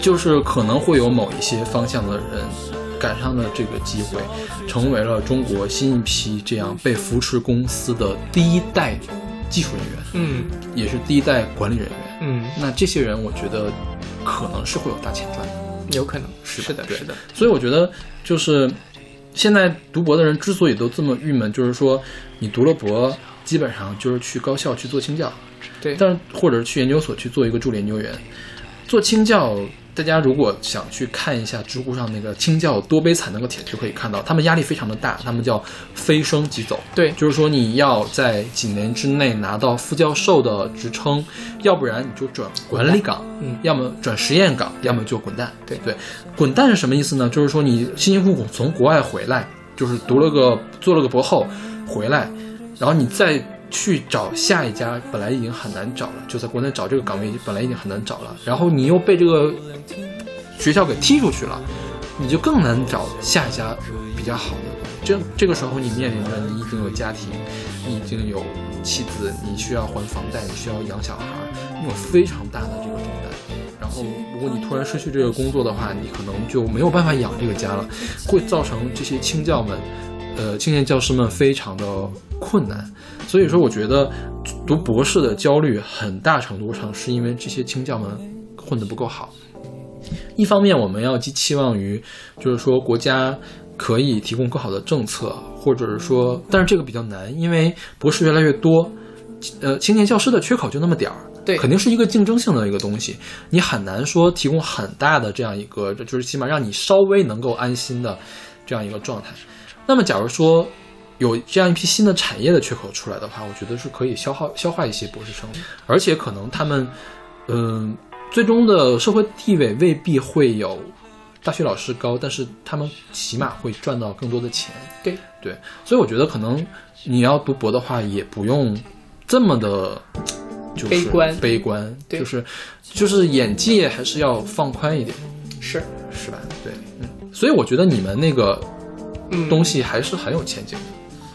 就是可能会有某一些方向的人赶上了这个机会，成为了中国新一批这样被扶持公司的第一代技术人员，嗯也是第一代管理人员。嗯，那这些人，我觉得可能是会有大钱赚的。有可能。是是的，对。是的，所以我觉得，就是现在读博的人之所以都这么郁闷，就是说你读了博，基本上就是去高校去做清教，对，但是或者是去研究所去做一个助理研究员。做清教，大家如果想去看一下知乎上那个清教多悲惨那个帖子，就可以看到他们压力非常的大，他们叫飞升即走。对就是说你要在几年之内拿到副教授的职称，要不然你就转管理岗，嗯要么转实验岗，要么就滚蛋。对对，滚蛋是什么意思呢？就是说你辛辛苦苦从国外回来，就是读了个做了个博后回来，然后你再去找下一家，本来已经很难找了，就在国内找这个岗位本来已经很难找了，然后你又被这个学校给踢出去了，你就更难找下一家比较好的。这这个时候你面临着你已经有家庭，你已经有妻子，你需要还房贷，你需要养小孩，你有非常大的这个重担。然后，如果你突然失去这个工作的话，你可能就没有办法养这个家了，会造成这些青教们，呃，青年教师们非常的困难。所以说，我觉得读博士的焦虑很大程度上是因为这些青教们混得不够好。一方面，我们要寄期望于，就是说国家可以提供更好的政策，或者是说，但是这个比较难，因为博士越来越多，呃，青年教师的缺口就那么点儿，对肯定是一个竞争性的一个东西，你很难说提供很大的这样一个，就是起码让你稍微能够安心的这样一个状态。那么，假如说有这样一批新的产业的缺口出来的话，我觉得是可以消耗消化一些博士生，而且可能他们，嗯、最终的社会地位未必会有大学老师高，但是他们起码会赚到更多的钱。对。对，所以我觉得可能你要读博的话，也不用这么的。就是悲观。悲观，对。就是就是眼界还是要放宽一点，是，是吧？对，嗯，所以我觉得你们那个嗯，东西还是很有前景的，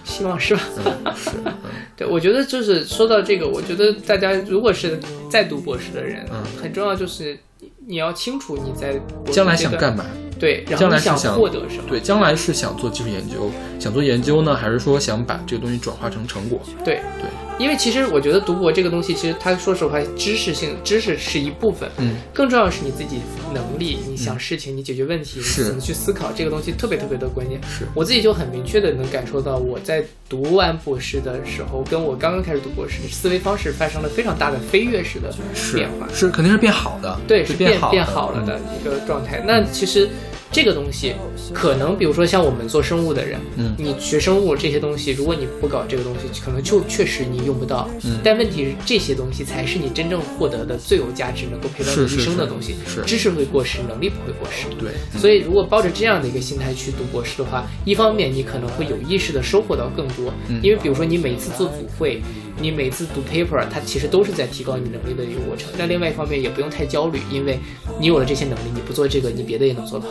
希望是吧？嗯，是，嗯对，我觉得就是说到这个，我觉得大家如果是在读博士的人，嗯很重要就是你你要清楚你在将来想干嘛？对，然后你将来是想获得什么？对，将来是想做技术研究，想做研究呢，还是说想把这个东西转化成成果？对对，因为其实我觉得读博这个东西，其实它说实话，知识性知识是一部分，嗯，更重要的是你自己能力，你想事情，你解决问题，你怎么去思考这个东西特别特别的关键。是我自己就很明确的能感受到，我在读完博士的时候，跟我刚刚开始读博士，思维方式发生了非常大的飞跃式的变化。是肯定是变好的，对，是变好变好了的一个状态。那其实这个东西可能，比如说像我们做生物的人，嗯你学生物这些东西，如果你不搞这个东西，可能就确实你用不到。嗯但问题是，这些东西才是你真正获得的最有价值、能够陪伴你一生的东西。是知识会过时，能力不会过时。对，所以，如果抱着这样的一个心态去读博士的话，一方面你可能会有意识的收获到更多，嗯因为比如说你每次做组会，你每次读 paper，它其实都是在提高你能力的一个过程。但另外一方面也不用太焦虑，因为你有了这些能力，你不做这个，你别的也能做到。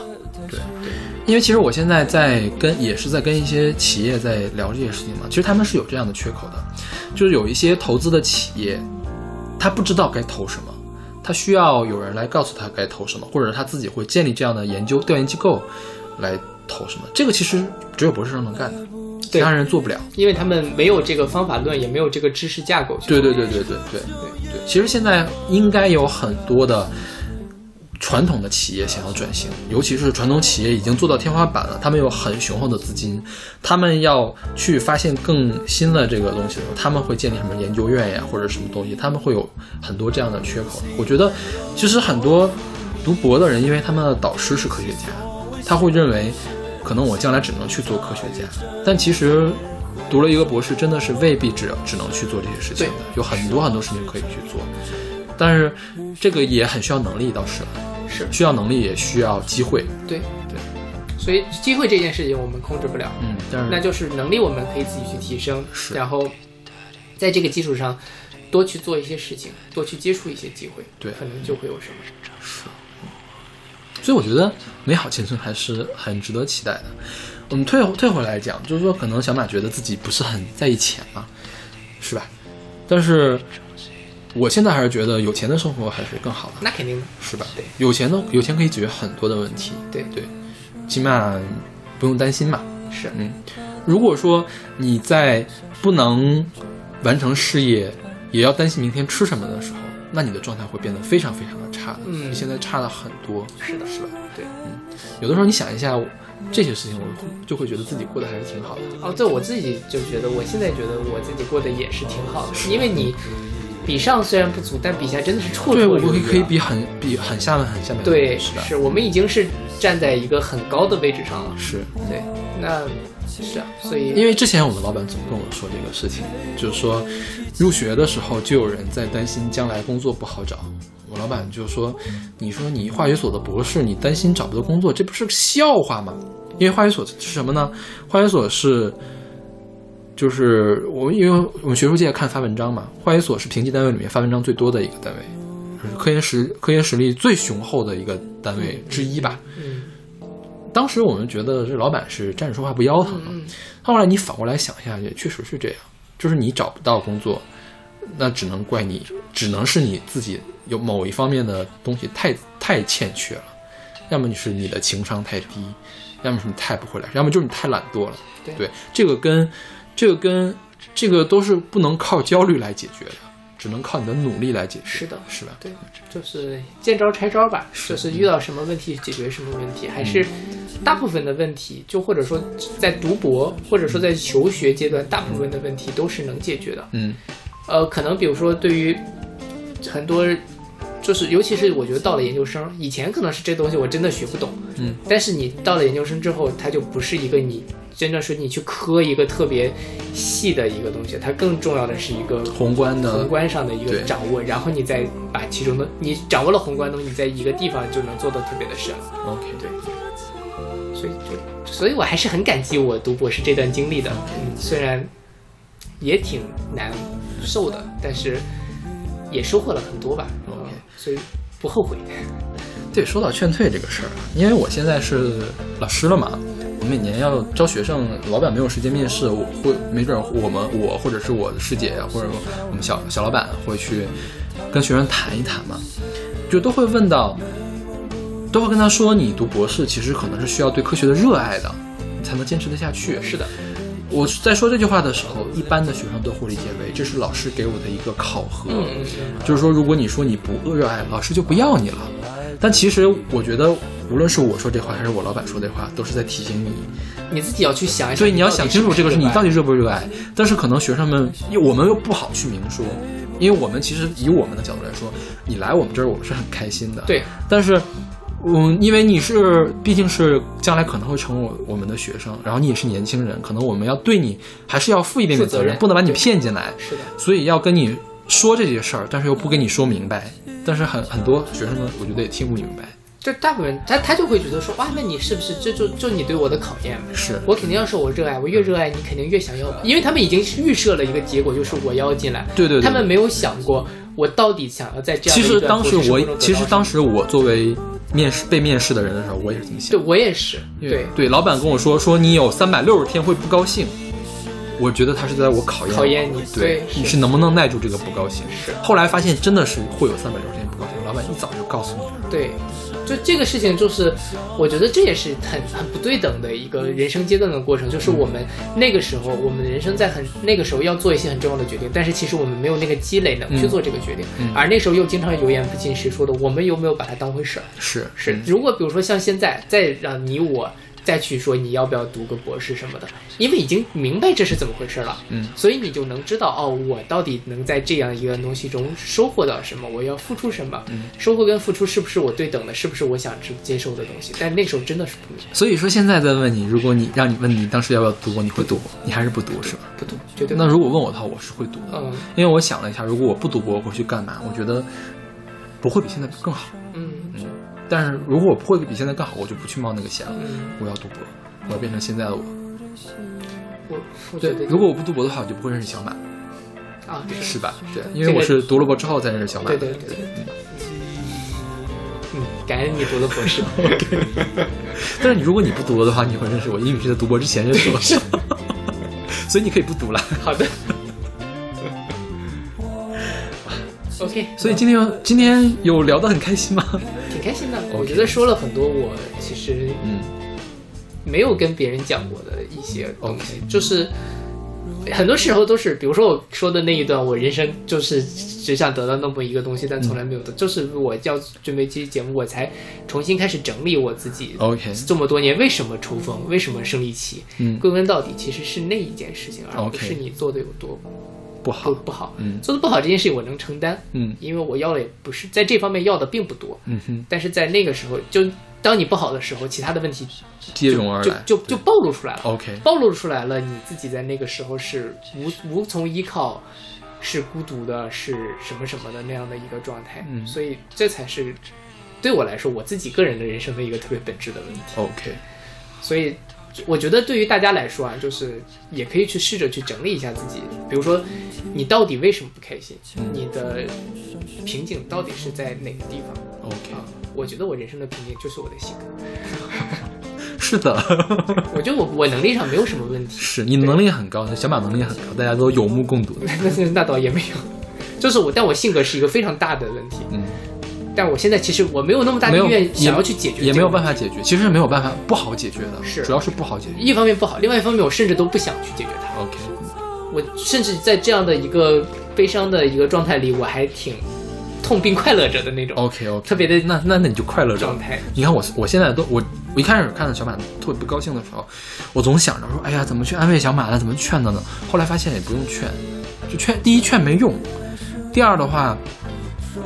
对对因为其实我现在在跟也是在跟一些企业在聊这些事情嘛，其实他们是有这样的缺口的，就是有一些投资的企业，他不知道该投什么，他需要有人来告诉他该投什么，或者他自己会建立这样的研究调研机构来投什么。这个其实只有博士生能干的，其对他人做不了。因为他们没有这个方法论，也没有这个知识架构对。对对对对对对对，其实现在应该有很多的传统的企业想要转型，尤其是传统企业已经做到天花板了，他们有很雄厚的资金，他们要去发现更新的这个东西的时候，他们会建立什么研究院呀，或者什么东西，他们会有很多这样的缺口。我觉得，其实很多读博的人，因为他们的导师是科学家，他会认为，可能我将来只能去做科学家，但其实。读了一个博士，真的是未必只只能去做这些事情的，有很多很多事情可以去做。但是这个也很需要能力，倒是是需要能力，也需要机会。对对，所以机会这件事情我们控制不了，嗯，但是那就是能力我们可以自己去提升，是然后在这个基础上多去做一些事情，多去接触一些机会，对可能就会有什么。所以我觉得美好青春还是很值得期待的。我们退退回来讲，就是说，可能小马觉得自己不是很在意钱嘛，是吧？但是我现在还是觉得有钱的生活还是更好的，那肯定的，是吧？对，有钱的有钱可以解决很多的问题，对对，起码不用担心嘛。是嗯，如果说你在不能完成事业，也要担心明天吃什么的时候，那你的状态会变得非常非常的差的，嗯比现在差了很多。是的，是吧？对。嗯有的时候你想一下这些事情，我会就会觉得自己过得还是挺好的。哦，对我自己就觉得，我现在觉得我自己过得也是挺好的，因为你比上虽然不足，但比下真的是绰绰对，有余对。我可以可以比很比很下面很下面的对，是的？是我们已经是站在一个很高的位置上了。是对，那是啊，所以因为之前我们老板总跟我说这个事情，就是说入学的时候就有人在担心将来工作不好找。我老板就说：“你说你化学所的博士，你担心找不到工作，这不是个笑话吗？因为化学所是什么呢？化学所是，就是我们因为我们学术界看发文章嘛，化学所是评级单位里面发文章最多的一个单位，是科研实科研实力最雄厚的一个单位之一吧。嗯当时我们觉得这老板是站着说话不腰疼嘛，嗯后来你反过来想一下，也确实是这样，就是你找不到工作，那只能怪你，只能是你自己有某一方面的东西太太欠缺了，要么你是你的情商太低，要么是你太不会来，要么就是你太懒惰了。对这个跟这个跟这个都是不能靠焦虑来解决的，只能靠你的努力来解决。是的是吧？对，就是见招拆招吧，就是遇到什么问题解决什么问题，还是大部分的问题，就或者说在读博或者说在求学阶段，大部分的问题都是能解决的。嗯呃，可能比如说对于很多，就是尤其是我觉得到了研究生，以前可能是这东西我真的学不懂，嗯，但是你到了研究生之后，它就不是一个你真正是你去磕一个特别细的一个东西，它更重要的是一个宏观的宏观上的一个掌握，然后你再把其中的你掌握了宏观东西，你在一个地方就能做的特别的深，，OK，对，所以就所以我还是很感激我读博士这段经历的，嗯，虽然也挺难受的，但是也收获了很多吧所以不后悔。<laughs> 对，说到劝退这个事儿啊，因为我现在是老师了嘛，我每年要招学生，老板没有时间面试，我会没准我们我或者是我的师姐啊，或者我们小小老板会去跟学生谈一谈嘛，就都会问到，都会跟他说，你读博士其实可能是需要对科学的热爱的，你才能坚持得下去。是的，我在说这句话的时候，一般的学生都会理解为这是老师给我的一个考核，就是说，如果你说你不热爱，老师就不要你了。但其实我觉得，无论是我说这话还是我老板说这话，都是在提醒你，你自己要去想一想，所以你要想清楚这个事，你到底底热不热爱。但是可能学生们，因为我们又不好去明说，因为我们其实以我们的角度来说，你来我们这儿，我们是很开心的。对，但是嗯，因为你是毕竟是将来可能会成为我我们的学生，然后你也是年轻人，可能我们要对你还是要负一点点责任，不能把你骗进来。是的，所以要跟你说这些事儿，但是又不跟你说明白。但是很很多学生呢，我觉得也听不明白。就大部分人他他就会觉得说，哇，那你是不是这就就你对我的考验嘛？是我肯定要说我热爱，我越热爱你肯定越想要，因为他们已经预设了一个结果，就是我要进来。对对对他们没有想过我到底想要在这样其实当时我其实当时我作为面试被面试的人的时候，我也是这么想对。我也是，对对，老板跟我说说你有三百六十天会不高兴，我觉得他是在我考验考验你对对你是能不能耐住这个不高兴。是。后来发现真的是会有三百六十天不高兴，老板一早就告诉你了。对，就这个事情，就是我觉得这也是很很不对等的一个人生阶段的过程。就是我们那个时候，我们的人生在很那个时候要做一些很重要的决定，但是其实我们没有那个积累能去嗯做这个决定，嗯而那时候又经常油盐不进时说的，我们有没有把它当回事儿？是是，嗯如果比如说像现在，再让你我再去说你要不要读个博士什么的，因为已经明白这是怎么回事了，嗯所以你就能知道哦，我到底能在这样一个东西中收获到什么，我要付出什么，嗯收获跟付出是不是我对等的，是不是我想去接受的东西？但那时候真的是不明白，所以说现在再问你，如果你让你问你当时要不要读博，你会读，你还是不读是吧？不读，绝对那如果问我的话，我是会读的，嗯因为我想了一下，如果我不读博，我会去干嘛？我觉得不会比现在更好。嗯但是如果我不会比现在更好，我就不去冒那个险了。嗯，我要读博，我要变成现在的我。我我，对如果我不读博的话，我就不会认识小满，啊，对是吧？对，因为我是读了博之后才认识小满的。对对对对。嗯，感恩你读了博士。<laughs> 但是你如果你不读了的话，你会认识我，因为你是在读博之前认识我，<laughs> 所以你可以不读了。好的。OK，所以今天今天有聊得很开心吗？挺开心的。我觉得说了很多我其实嗯没有跟别人讲过的一些东西就是很多时候都是，比如说我说的那一段，我人生就是只想得到那么一个东西，但从来没有的，就是我要准备这期节目，我才重新开始整理我自己。，OK，这么多年为什么抽风，为什么生理期？嗯归根到底其实是那一件事情，而不是你做的有多不好不，不好。嗯做的不好这件事情我能承担，嗯因为我要的也不是在这方面要的并不多，嗯哼，但是在那个时候，就当你不好的时候，其他的问题接踵而就来，就就暴露出来了。OK，暴露出来了，你自己在那个时候是无无从依靠，是孤独的，是什么什么的那样的一个状态。嗯所以这才是对我来说我自己个人的人生的一个特别本质的问题。OK，所以我觉得对于大家来说啊，就是也可以去试着去整理一下自己，比如说你到底为什么不开心，嗯你的瓶颈到底是在哪个地方？OK，啊？我觉得我人生的瓶颈就是我的性格，<laughs> 是的，<laughs> 我觉得我我能力上没有什么问题，是你能力很高，小马能力很高，大家都有目共睹 <laughs> 那那倒也没有，就是我，但我性格是一个非常大的问题。嗯，但我现在其实我没有那么大的意愿想要去解决，也没有办。法解决，其实是没有办法，不好解决的，是主要是不好解决。一方面不好，另外一方面我甚至都不想去解决它。OK，我甚至在这样的一个悲伤的一个状态里，我还挺痛并快乐着的那种 OK OK，特别的那那那你就快乐着状。态。你看我我现在都我我一开始看到小马特别不高兴的时候，我总想着说，哎呀，怎么去安慰小马呢？怎么劝他呢？后来发现也不用劝，就劝第一劝没用，第二的话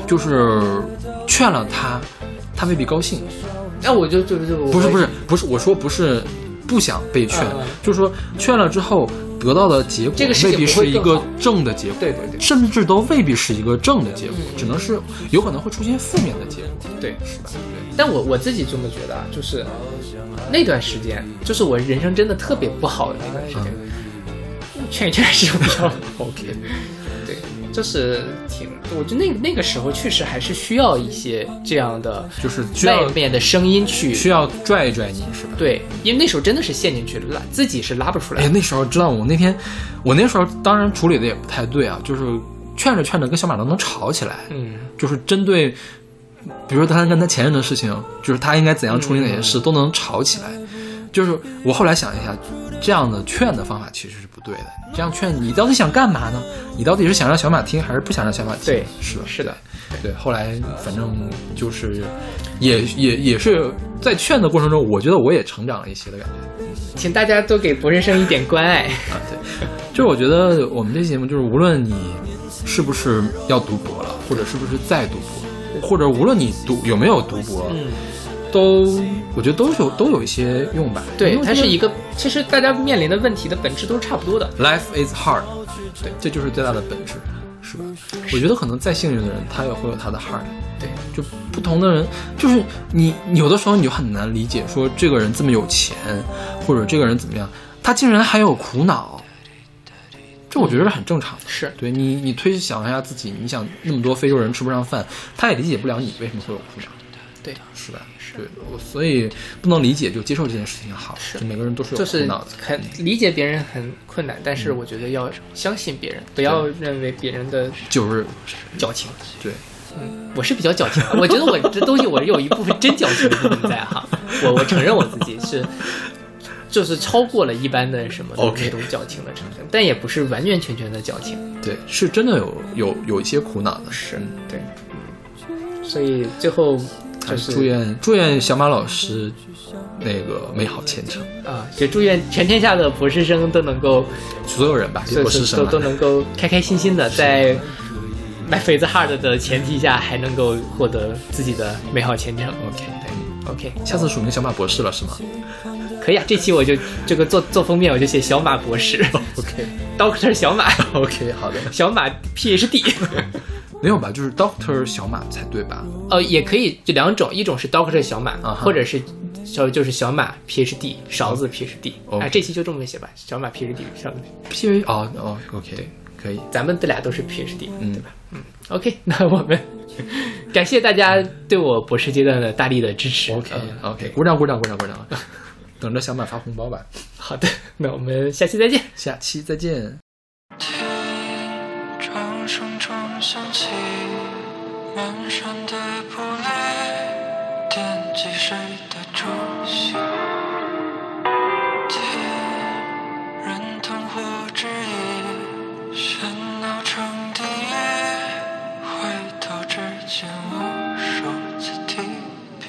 就是劝了他，他未必高兴。那我就就就不是不是不是，我说不是不想被劝，嗯就是说劝了之后得到的结果这个未必是一个正的结果，对对对。甚至都未必是一个正的结果，嗯。只能是有可能会出现负面的结果。对，是吧？但我我自己这么觉得啊，就是那段时间，就是我人生真的特别不好的那段时间，劝一劝还是有必要的。OK，对，就是挺，我觉得那那个时候确实还是需要一些这样的就是外面的声音去需要拽一拽你是吧？对，因为那时候真的是陷进去了，拉自己是拉不出来哎，的。那时候知道我那天，我那时候当然处理的也不太对啊，就是劝着劝着跟小马都能吵起来，嗯，就是针对，比如说他跟他前任的事情，就是他应该怎样处理哪些事，都能吵起来。就是我后来想一下，这样的劝的方法其实是不对的。这样劝你到底想干嘛呢？你到底是想让小马听，还是不想让小马听？对是吧？是的，对。后来反正就是，也也也是在劝的过程中，我觉得我也成长了一些的感觉。请大家多给博士生一点关爱。啊，对，就是我觉得我们这节目就是无论你是不是要读博了，或者是不是在读博，或者无论你读有没有读博，嗯，都我觉得都有都有一些用吧。对，它是一个，其实大家面临的问题的本质都是差不多的。Life is hard，对，这就是最大的本质，是吧？我觉得可能再幸运的人，他也会有他的 hard。对，就不同的人，就是你你有的时候你就很难理解，说这个人这么有钱，或者这个人怎么样，他竟然还有苦恼，这我觉得是很正常的。是对你，你推想一下自己，你想那么多非洲人吃不上饭，他也理解不了你为什么会有苦恼，对，是吧？对，我所以不能理解就接受这件事情好，是就每个人都是有就是。很理解别人很困难，但是我觉得要相信别人，不要认为别人的就是矫情。对，嗯我是比较矫情的，我觉得我这东西我有一部分真矫情的部分在哈，<laughs> 我我承认我自己是，就是超过了一般的什么那种矫情的成分，但也不是完完全全的矫情，对，是真的有有有一些苦恼的。是对，所以最后就是祝愿祝愿小马老师那个美好前程，啊，就祝愿全天下的博士生都能够所有人吧，博士生了都都能够开开心心的在。Life is hard 的前提下，还能够获得自己的美好前程。OK，对，OK，下次署名小马博士了是吗可以啊。这期我就这个做做封面，我就写小马博士？<laughs> OK，Doctor <laughs> 小马，<laughs> OK，好的，小马 PhD。没有吧？就是 Doctor 小马才对吧？呃，也可以，就两种，一种是 Doctor 小马，啊或者是小就是小马 PhD，勺子 PhD。哦啊，这期就这么写吧，小马 PhD，勺子 PhD。哦哦，OK，可以，咱们这俩都是 PhD，嗯对吧？嗯，OK，<laughs> 那我们感谢大家对我博士阶段的大力的支持。OK 呃 OK，鼓掌鼓掌鼓掌鼓掌，等着小马发红包吧，好的，那我们下期再见。下期再见。响起满山的玻璃，惦记谁的出现？听人疼或质疑，喧闹成敌意。回头只见，我手在提笔。